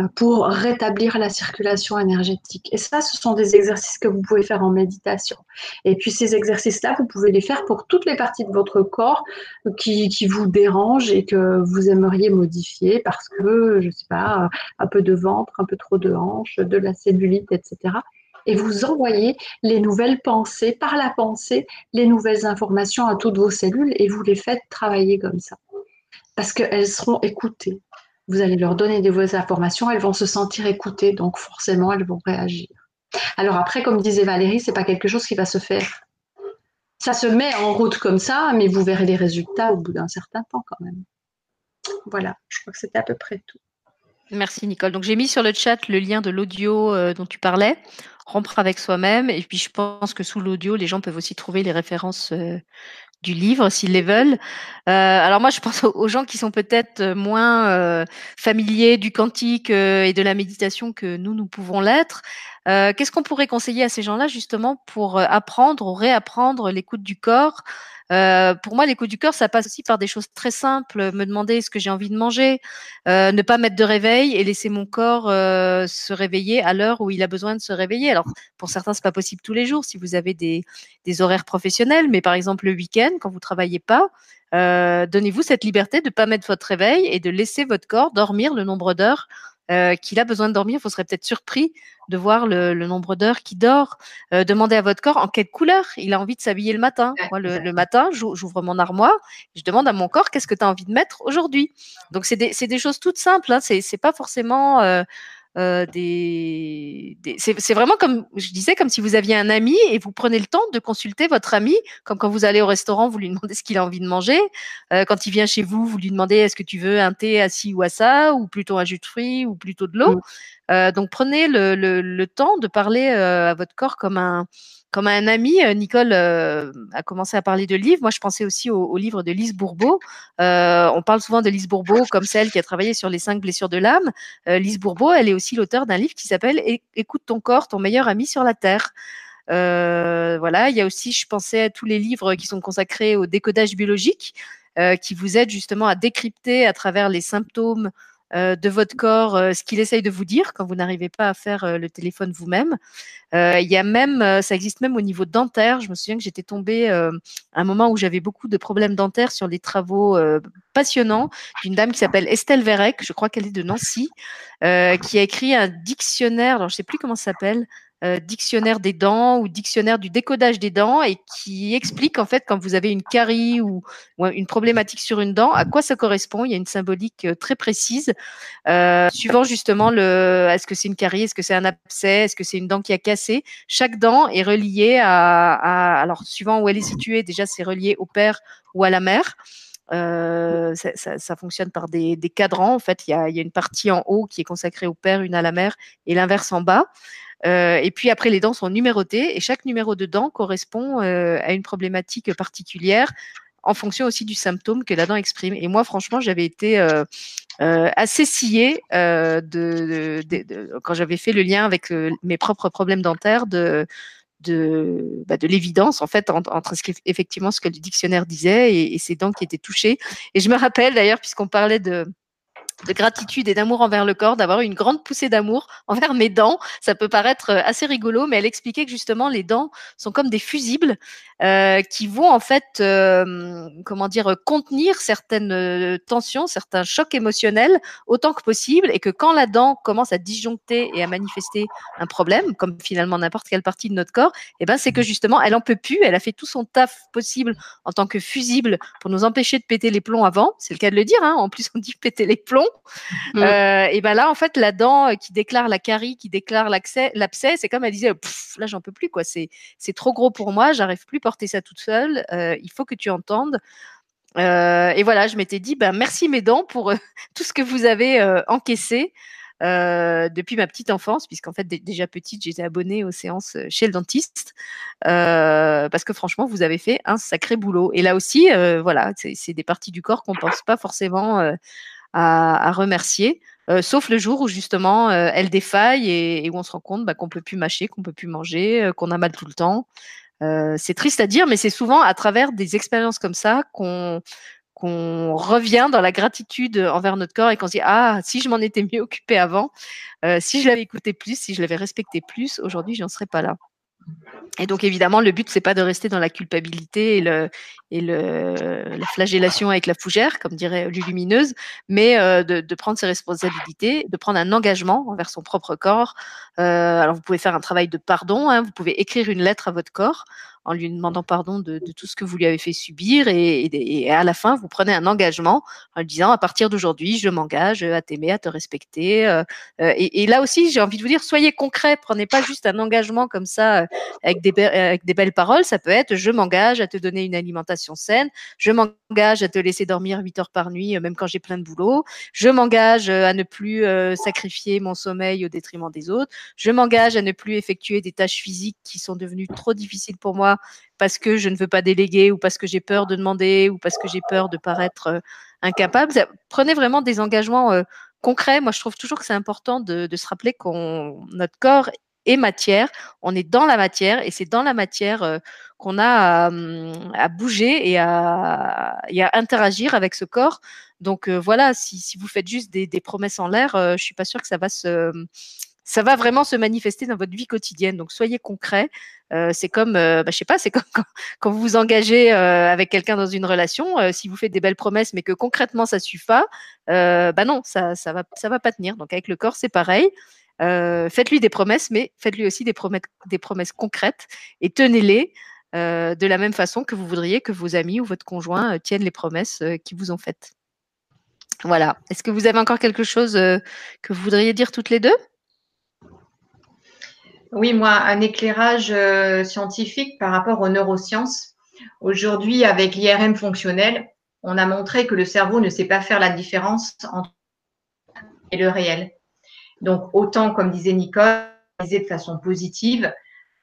Euh, pour rétablir la circulation énergétique. Et ça, ce sont des exercices que vous pouvez faire en méditation. Et puis ces exercices-là, vous pouvez les faire pour toutes les parties de votre corps qui, qui vous dérangent et que vous aimeriez modifier parce que, je ne sais pas, un peu de ventre, un peu trop de hanches, de la cellulite, etc. Et vous envoyez les nouvelles pensées, par la pensée, les nouvelles informations à toutes vos cellules et vous les faites travailler comme ça. Parce qu'elles seront écoutées vous allez leur donner de vos informations, elles vont se sentir écoutées, donc forcément elles vont réagir. Alors après, comme disait Valérie, c'est pas quelque chose qui va se faire. Ça se met en route comme ça, mais vous verrez les résultats au bout d'un certain temps quand même. Voilà, je crois que c'était à peu près tout. Merci Nicole. Donc j'ai mis sur le chat le lien de l'audio euh, dont tu parlais, rompre avec soi-même. Et puis je pense que sous l'audio, les gens peuvent aussi trouver les références euh, du livre s'ils les veulent. Euh, alors moi, je pense aux, gens qui sont peut-être euh, moins euh, familiers du quantique et de la méditation que nous, nous pouvons l'être. Qu'est-ce qu'on pourrait conseiller à ces gens-là justement pour apprendre ou réapprendre l'écoute du corps? Euh, pour moi, l'écoute du cœur, ça passe aussi par des choses très simples. Me demander ce que j'ai envie de manger, euh, ne pas mettre de réveil et laisser mon corps euh, se réveiller à l'heure où il a besoin de se réveiller. Alors, pour certains, c'est pas possible tous les jours si vous avez des, horaires professionnels, mais par exemple le week-end, quand vous travaillez pas, euh, donnez-vous cette liberté de pas mettre votre réveil et de laisser votre corps dormir le nombre d'heures euh, qu'il a besoin de dormir. Vous serez peut-être surpris de voir le, nombre d'heures qu'il dort. Euh, demandez à votre corps en quelle couleur il a envie de s'habiller le matin. Moi, le, matin, j'ouvre mon armoire, je demande à mon corps qu'est-ce que tu as envie de mettre aujourd'hui. Donc, c'est des, choses toutes simples. Hein. C'est pas forcément euh, euh, des, c'est vraiment comme je disais, comme si vous aviez un ami et vous prenez le temps de consulter votre ami, comme quand vous allez au restaurant, vous lui demandez ce qu'il a envie de manger. Euh, quand il vient chez vous, vous lui demandez est-ce que tu veux un thé assis ou à ça, ou plutôt un jus de fruits, ou plutôt de l'eau. Euh, donc prenez le, temps de parler à votre corps comme un comme un ami, euh, Nicole euh, a commencé à parler de livres. Moi, je pensais aussi au, livre de Lise Bourbeau. Euh, on parle souvent de Lise Bourbeau comme celle qui a travaillé sur les cinq blessures de l'âme. Lise Bourbeau, elle est aussi l'auteur d'un livre qui s'appelle Écoute ton corps, ton meilleur ami sur la terre. voilà, il y a aussi, je pensais à tous les livres qui sont consacrés au décodage biologique, qui vous aident justement à décrypter à travers les symptômes euh, de votre corps euh, ce qu'il essaye de vous dire quand vous n'arrivez pas à faire euh, le téléphone vous-même. Il y a même, ça existe même au niveau dentaire. Je me souviens que j'étais tombée à un moment où j'avais beaucoup de problèmes dentaires sur les travaux passionnants d'une dame qui s'appelle Estelle Verrec, je crois qu'elle est de Nancy, qui a écrit un dictionnaire, alors je ne sais plus comment ça s'appelle, euh, dictionnaire des dents ou dictionnaire du décodage des dents et qui explique en fait quand vous avez une carie ou, une problématique sur une dent, à quoi ça correspond. Il y a une symbolique euh, très précise, euh, suivant justement le est-ce que c'est une carie, est-ce que c'est un abcès, est-ce que c'est une dent qui a cassé. Chaque dent est reliée à, alors suivant où elle est située, déjà c'est relié au père ou à la mère. ça, fonctionne par des, cadrans. En fait, il y, a, une partie en haut qui est consacrée au père, une à la mère, et l'inverse en bas. Euh, et puis après, les dents sont numérotées et chaque numéro de dent correspond euh, à une problématique particulière en fonction aussi du symptôme que la dent exprime. Et moi, franchement, j'avais été euh, assez sciée de, quand j'avais fait le lien avec mes propres problèmes dentaires de de, bah, de l'évidence en fait entre, ce effectivement ce que le dictionnaire disait et, ces dents qui étaient touchées. Et je me rappelle d'ailleurs, puisqu'on parlait de, de gratitude et d'amour envers le corps, d'avoir une grande poussée d'amour envers mes dents. Ça peut paraître euh, assez rigolo, mais elle expliquait que justement les dents sont comme des fusibles euh, qui vont en fait, euh, comment dire, contenir certaines tensions, certains chocs émotionnels autant que possible, et que quand la dent commence à disjoncter et à manifester un problème, comme finalement n'importe quelle partie de notre corps, eh ben c'est que justement elle en peut plus, elle a fait tout son taf possible en tant que fusible pour nous empêcher de péter les plombs avant. C'est le cas de le dire. Hein. En plus on dit péter les plombs. Mm. Euh, et ben là, en fait, la dent euh, qui déclare la carie, qui déclare l'abcès, c'est comme elle disait, là, j'en peux plus, quoi. C'est, trop gros pour moi, j'arrive plus à porter ça toute seule. Euh, il faut que tu entendes. et voilà, je m'étais dit, ben merci mes dents pour tout ce que vous avez encaissé. depuis ma petite enfance, puisqu'en fait déjà petite, j'étais abonnée aux séances chez le dentiste, parce que franchement, vous avez fait un sacré boulot. Et là aussi, voilà, c'est des parties du corps qu'on pense pas forcément à, remercier, euh, sauf le jour où justement euh, elle défaille et, où on se rend compte bah, qu'on peut plus mâcher, qu'on peut plus manger, euh, qu'on a mal tout le temps. c'est triste à dire, mais c'est souvent à travers des expériences comme ça qu'on revient dans la gratitude envers notre corps et qu'on se dit ah si je m'en étais mieux occupé avant, si je l'avais écouté plus, si je l'avais respecté plus, aujourd'hui j'en serais pas là. Et donc évidemment, le but c'est pas de rester dans la culpabilité et, la flagellation avec la fougère, comme dirait Lulumineuse, mais euh, de, de, prendre ses responsabilités, de prendre un engagement envers son propre corps. Euh, alors vous pouvez faire un travail de pardon, hein, vous pouvez écrire une lettre à votre corps en lui demandant pardon de, tout ce que vous lui avez fait subir et, à la fin vous prenez un engagement en lui disant à partir d'aujourd'hui je m'engage à t'aimer, à te respecter. Euh, euh et, là aussi j'ai envie de vous dire soyez concret, prenez pas juste un engagement comme ça euh, avec des, avec des belles paroles, ça peut être je m'engage à te donner une alimentation saine, je m'engage à te laisser dormir 8 heures par nuit même quand j'ai plein de boulot, je m'engage à ne plus sacrifier mon sommeil au détriment des autres, je m'engage à ne plus effectuer des tâches physiques qui sont devenues trop difficiles pour moi parce que je ne veux pas déléguer ou parce que j'ai peur de demander ou parce que j'ai peur de paraître euh, incapable. Prenez vraiment des engagements euh, concrets. Moi, je trouve toujours que c'est important de, se rappeler qu'on notre corps est matière, on est dans la matière et c'est dans la matière euh, qu'on a à, bouger et à, interagir avec ce corps. Donc voilà, si, vous faites juste des, promesses en l'air, je suis pas sûre que ça va se ça va vraiment se manifester dans votre vie quotidienne. Donc soyez concret. Euh, c'est comme, euh, bah, je sais pas, c'est comme quand, vous vous engagez euh, avec quelqu'un dans une relation. Euh, si vous faites des belles promesses, mais que concrètement ça suffit pas, bah non, ça, ça va, ça va pas tenir. Donc avec le corps, c'est pareil. faites-lui des promesses, mais faites-lui aussi des promesses, des promesses concrètes et tenez-les de la même façon que vous voudriez que vos amis ou votre conjoint tiennent les promesses qu'ils vous ont faites. Voilà. Est-ce que vous avez encore quelque chose que vous voudriez dire toutes les deux? Oui, moi, un éclairage euh, scientifique par rapport aux neurosciences. Aujourd'hui, avec l'IRM fonctionnel, on a montré que le cerveau ne sait pas faire la différence entre et le réel. Donc, autant, comme disait Nicole, de façon positive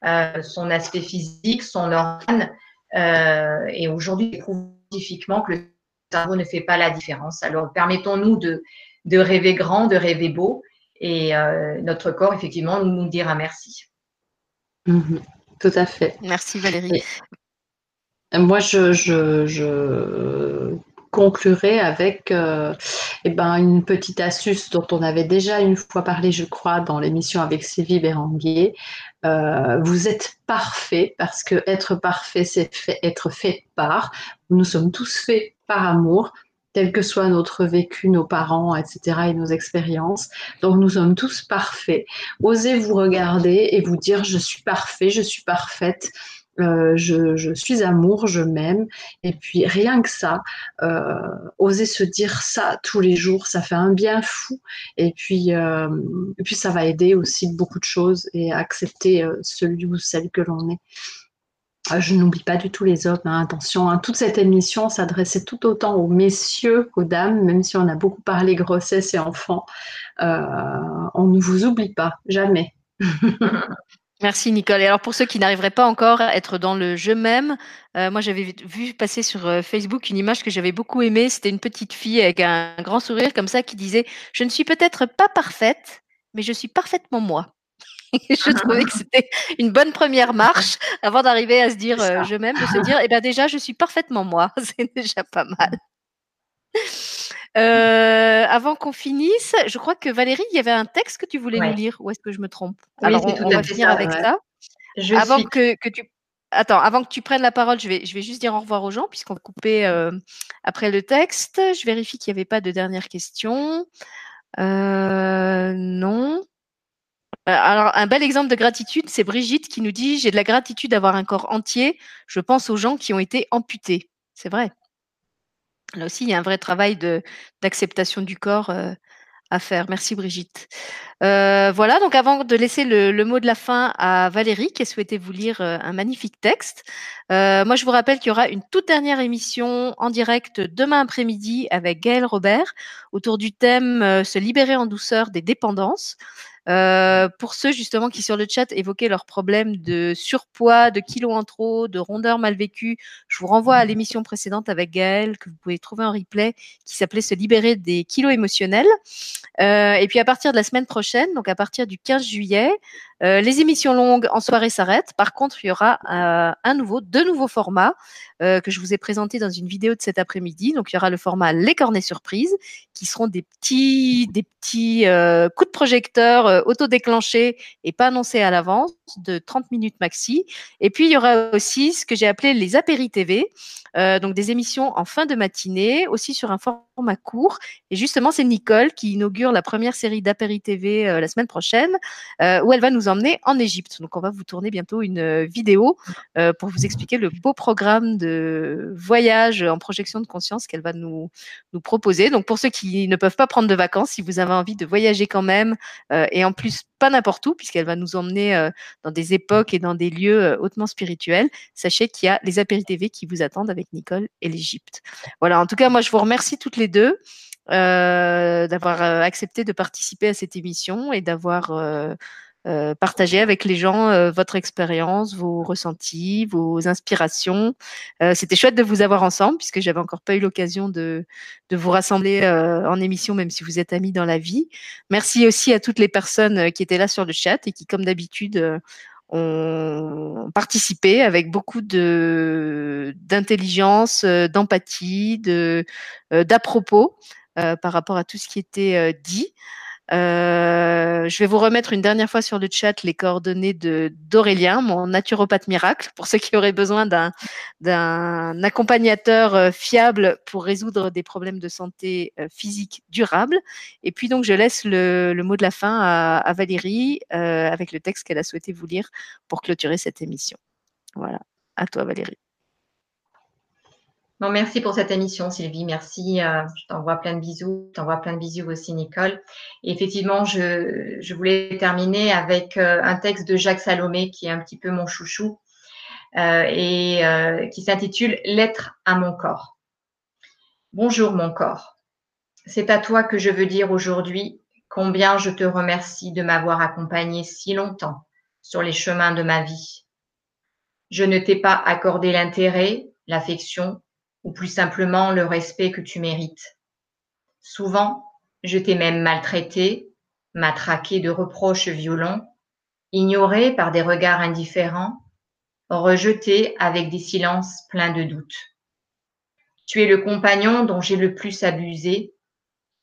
euh, son aspect physique, son organe. Euh, et aujourd'hui, il prouve scientifiquement que le cerveau ne fait pas la différence. Alors, permettons-nous de rêver grand, de rêver beau et euh, notre corps, effectivement, nous, nous dira merci. Mhm. tout à fait. Merci Valérie. moi, je, je, conclurai avec euh, eh ben, une petite astuce dont on avait déjà une fois parlé, je crois, dans l'émission avec Sylvie Béranguier. Euh, vous êtes parfait parce que être parfait, c'est être fait par. Nous sommes tous faits par amour quel que soit notre vécu, nos parents, etc., et nos expériences. Donc nous sommes tous parfaits. Osez vous regarder et vous dire je suis parfait, je suis parfaite. Euh, je, suis amour, je m'aime. Et puis rien que ça, euh, se dire ça tous les jours, ça fait un bien fou. Et puis, euh, et puis ça va aider aussi beaucoup de choses et accepter celui ou celle que l'on est. Ah, je n'oublie pas du tout les hommes, hein, attention. Hein. toute cette émission s'adressait tout autant aux messieurs qu'aux dames, même si on a beaucoup parlé grossesse et enfants. Euh, on ne vous oublie pas, jamais. Merci Nicole. Et alors pour ceux qui n'arriveraient pas encore à être dans le je m'aime, euh, moi j'avais vu passer sur euh, Facebook une image que j'avais beaucoup aimée. C'était une petite fille avec un grand sourire comme ça qui disait Je ne suis peut-être pas parfaite, mais je suis parfaitement moi. je trouvais que c'était une bonne première marche avant d'arriver à se dire euh, je m'aime, de se dire eh ben déjà je suis parfaitement moi, c'est déjà pas mal. Euh, avant qu'on finisse, je crois que Valérie, il y avait un texte que tu voulais nous lire, ou est-ce que je me trompe? Alors on, va finir avec ça. avant que, que, tu Attends, avant que tu prennes la parole, je vais, je vais juste dire au revoir aux gens puisqu'on va couper euh, après le texte. Je vérifie qu'il n'y avait pas de dernière question. non. Euh, alors, un bel exemple de gratitude, c'est Brigitte qui nous dit J'ai de la gratitude d'avoir un corps entier. Je pense aux gens qui ont été amputés. C'est vrai. Là aussi, il y a un vrai travail d'acceptation du corps euh, à faire. Merci Brigitte. Euh, voilà, donc avant de laisser le, mot de la fin à Valérie, qui a souhaité vous lire un magnifique texte, moi je vous rappelle qu'il y aura une toute dernière émission en direct demain après-midi avec Gaël Robert autour du thème Se libérer en douceur des dépendances. Euh, pour ceux justement qui sur le chat évoquaient leurs problèmes de surpoids, de kilos en trop, de rondeur mal vécue, je vous renvoie à l'émission précédente avec Gaëlle que vous pouvez trouver en replay qui s'appelait Se libérer des kilos émotionnels. Euh, et puis à partir de la semaine prochaine, donc à partir du 15 juillet, euh, les émissions longues en soirée s'arrêtent. Par contre, il y aura euh, un nouveau, deux nouveaux formats euh, que je vous ai présentés dans une vidéo de cet après-midi. Donc, il y aura le format Les cornets surprises, qui seront des petits, des petits coups de projecteur auto-déclenchés et pas annoncés à l'avance, de 30 minutes maxi. Et puis, il y aura aussi ce que j'ai appelé les apéri TV, donc des émissions en fin de matinée, aussi sur un format court. Et justement, c'est Nicole qui inaugure la première série d'apéri TV la semaine prochaine, où elle va nous emmener en Égypte. Donc, on va vous tourner bientôt une euh, vidéo euh, pour vous expliquer le beau programme de voyage en projection de conscience qu'elle va nous, nous proposer. Donc, pour ceux qui ne peuvent pas prendre de vacances, si vous avez envie de voyager quand même, euh, et en plus pas n'importe où, puisqu'elle va nous emmener dans des époques et dans des lieux hautement spirituels, sachez qu'il y a les apéritifs qui vous attendent avec Nicole et l'Égypte. Voilà, en tout cas, moi, je vous remercie toutes les deux. d'avoir accepté de participer à cette émission et d'avoir euh, partagez avec les gens euh, votre expérience, vos ressentis, vos inspirations. Euh, c'était chouette de vous avoir ensemble puisque j'avais encore pas eu l'occasion de, de vous rassembler en émission, même si vous êtes amis dans la vie. Merci aussi à toutes les personnes qui étaient là sur le chat et qui, comme d'habitude, ont participé avec beaucoup de d'intelligence, d'empathie, de d'à propos par rapport à tout ce qui était dit. Euh, je vais vous remettre une dernière fois sur le chat les coordonnées de d'Aurélien, mon naturopathe miracle, pour ceux qui auraient besoin d'un accompagnateur euh, fiable pour résoudre des problèmes de santé euh, physique durables. Et puis donc je laisse le, mot de la fin à, à Valérie avec le texte qu'elle a souhaité vous lire pour clôturer cette émission. Voilà, à toi Valérie merci pour cette émission, Sylvie. Merci. Euh, je t'envoie plein de bisous. Je t'envoie plein de bisous aussi, Nicole. Et effectivement, je, voulais terminer avec euh, un texte de Jacques Salomé, qui est un petit peu mon chouchou, euh, et qui s'intitule Lettre à mon corps. Bonjour, mon corps. C'est à toi que je veux dire aujourd'hui combien je te remercie de m'avoir accompagné si longtemps sur les chemins de ma vie. Je ne t'ai pas accordé l'intérêt, l'affection ou plus simplement le respect que tu mérites. Souvent, je t'ai même maltraité, matraqué de reproches violents, ignoré par des regards indifférents, rejeté avec des silences pleins de doutes. Tu es le compagnon dont j'ai le plus abusé,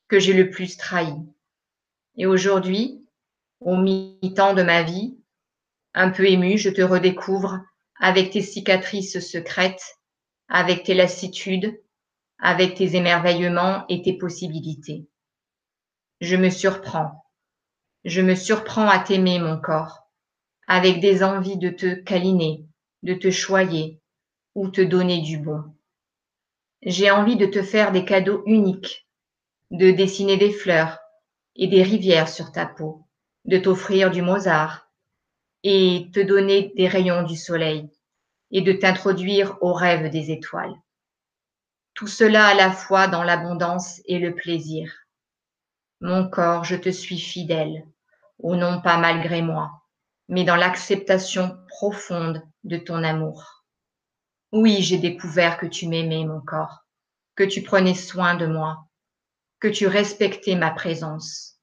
que j'ai le plus trahi. Et aujourd'hui, au mi-temps de ma vie, un peu ému, je te redécouvre avec tes cicatrices secrètes avec tes lassitudes, avec tes émerveillements et tes possibilités. Je me surprends. Je me surprends à t'aimer, mon corps, avec des envies de te câliner, de te choyer ou te donner du bon. J'ai envie de te faire des cadeaux uniques, de dessiner des fleurs et des rivières sur ta peau, de t'offrir du Mozart et te donner des rayons du soleil et de t'introduire au rêve des étoiles. Tout cela à la fois dans l'abondance et le plaisir. Mon corps, je te suis fidèle, ou non pas malgré moi, mais dans l'acceptation profonde de ton amour. Oui, j'ai découvert que tu m'aimais, mon corps, que tu prenais soin de moi, que tu respectais ma présence.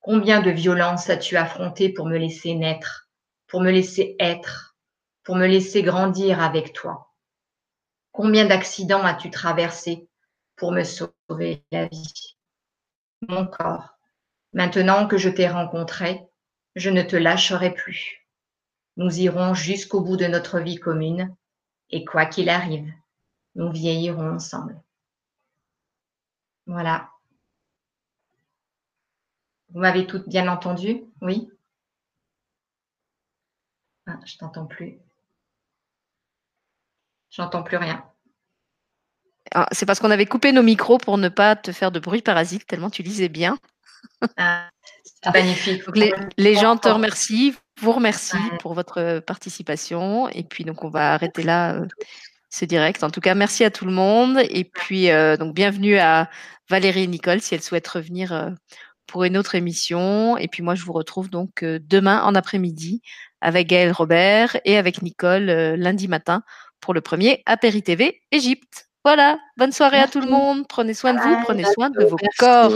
Combien de violences as-tu affronté pour me laisser naître, pour me laisser être, pour me laisser grandir avec toi Combien d'accidents as-tu traversé pour me sauver la vie? Mon corps, maintenant que je t'ai rencontré, je ne te lâcherai plus. Nous irons jusqu'au bout de notre vie commune et quoi qu'il arrive, nous vieillirons ensemble. Voilà. Vous m'avez toutes bien entendu? Oui? Ah, Je t'entends plus. J'entends plus rien. Ah, c'est parce qu'on avait coupé nos micros pour ne pas te faire de bruit parasite, tellement tu lisais bien. Ah, magnifique. Les, gens te remercient, vous remercient pour votre participation. Et puis, donc, on va arrêter là euh, ce direct. En tout cas, merci à tout le monde. Et puis, euh, donc, bienvenue à Valérie et Nicole si elles souhaitent revenir euh, pour une autre émission. Et puis moi, je vous retrouve donc demain en après-midi avec Gaël Robert et avec Nicole lundi matin pour le premier Apéri TV Égypte. Voilà, bonne soirée à tout le monde. Prenez soin de vous, prenez soin de vos corps.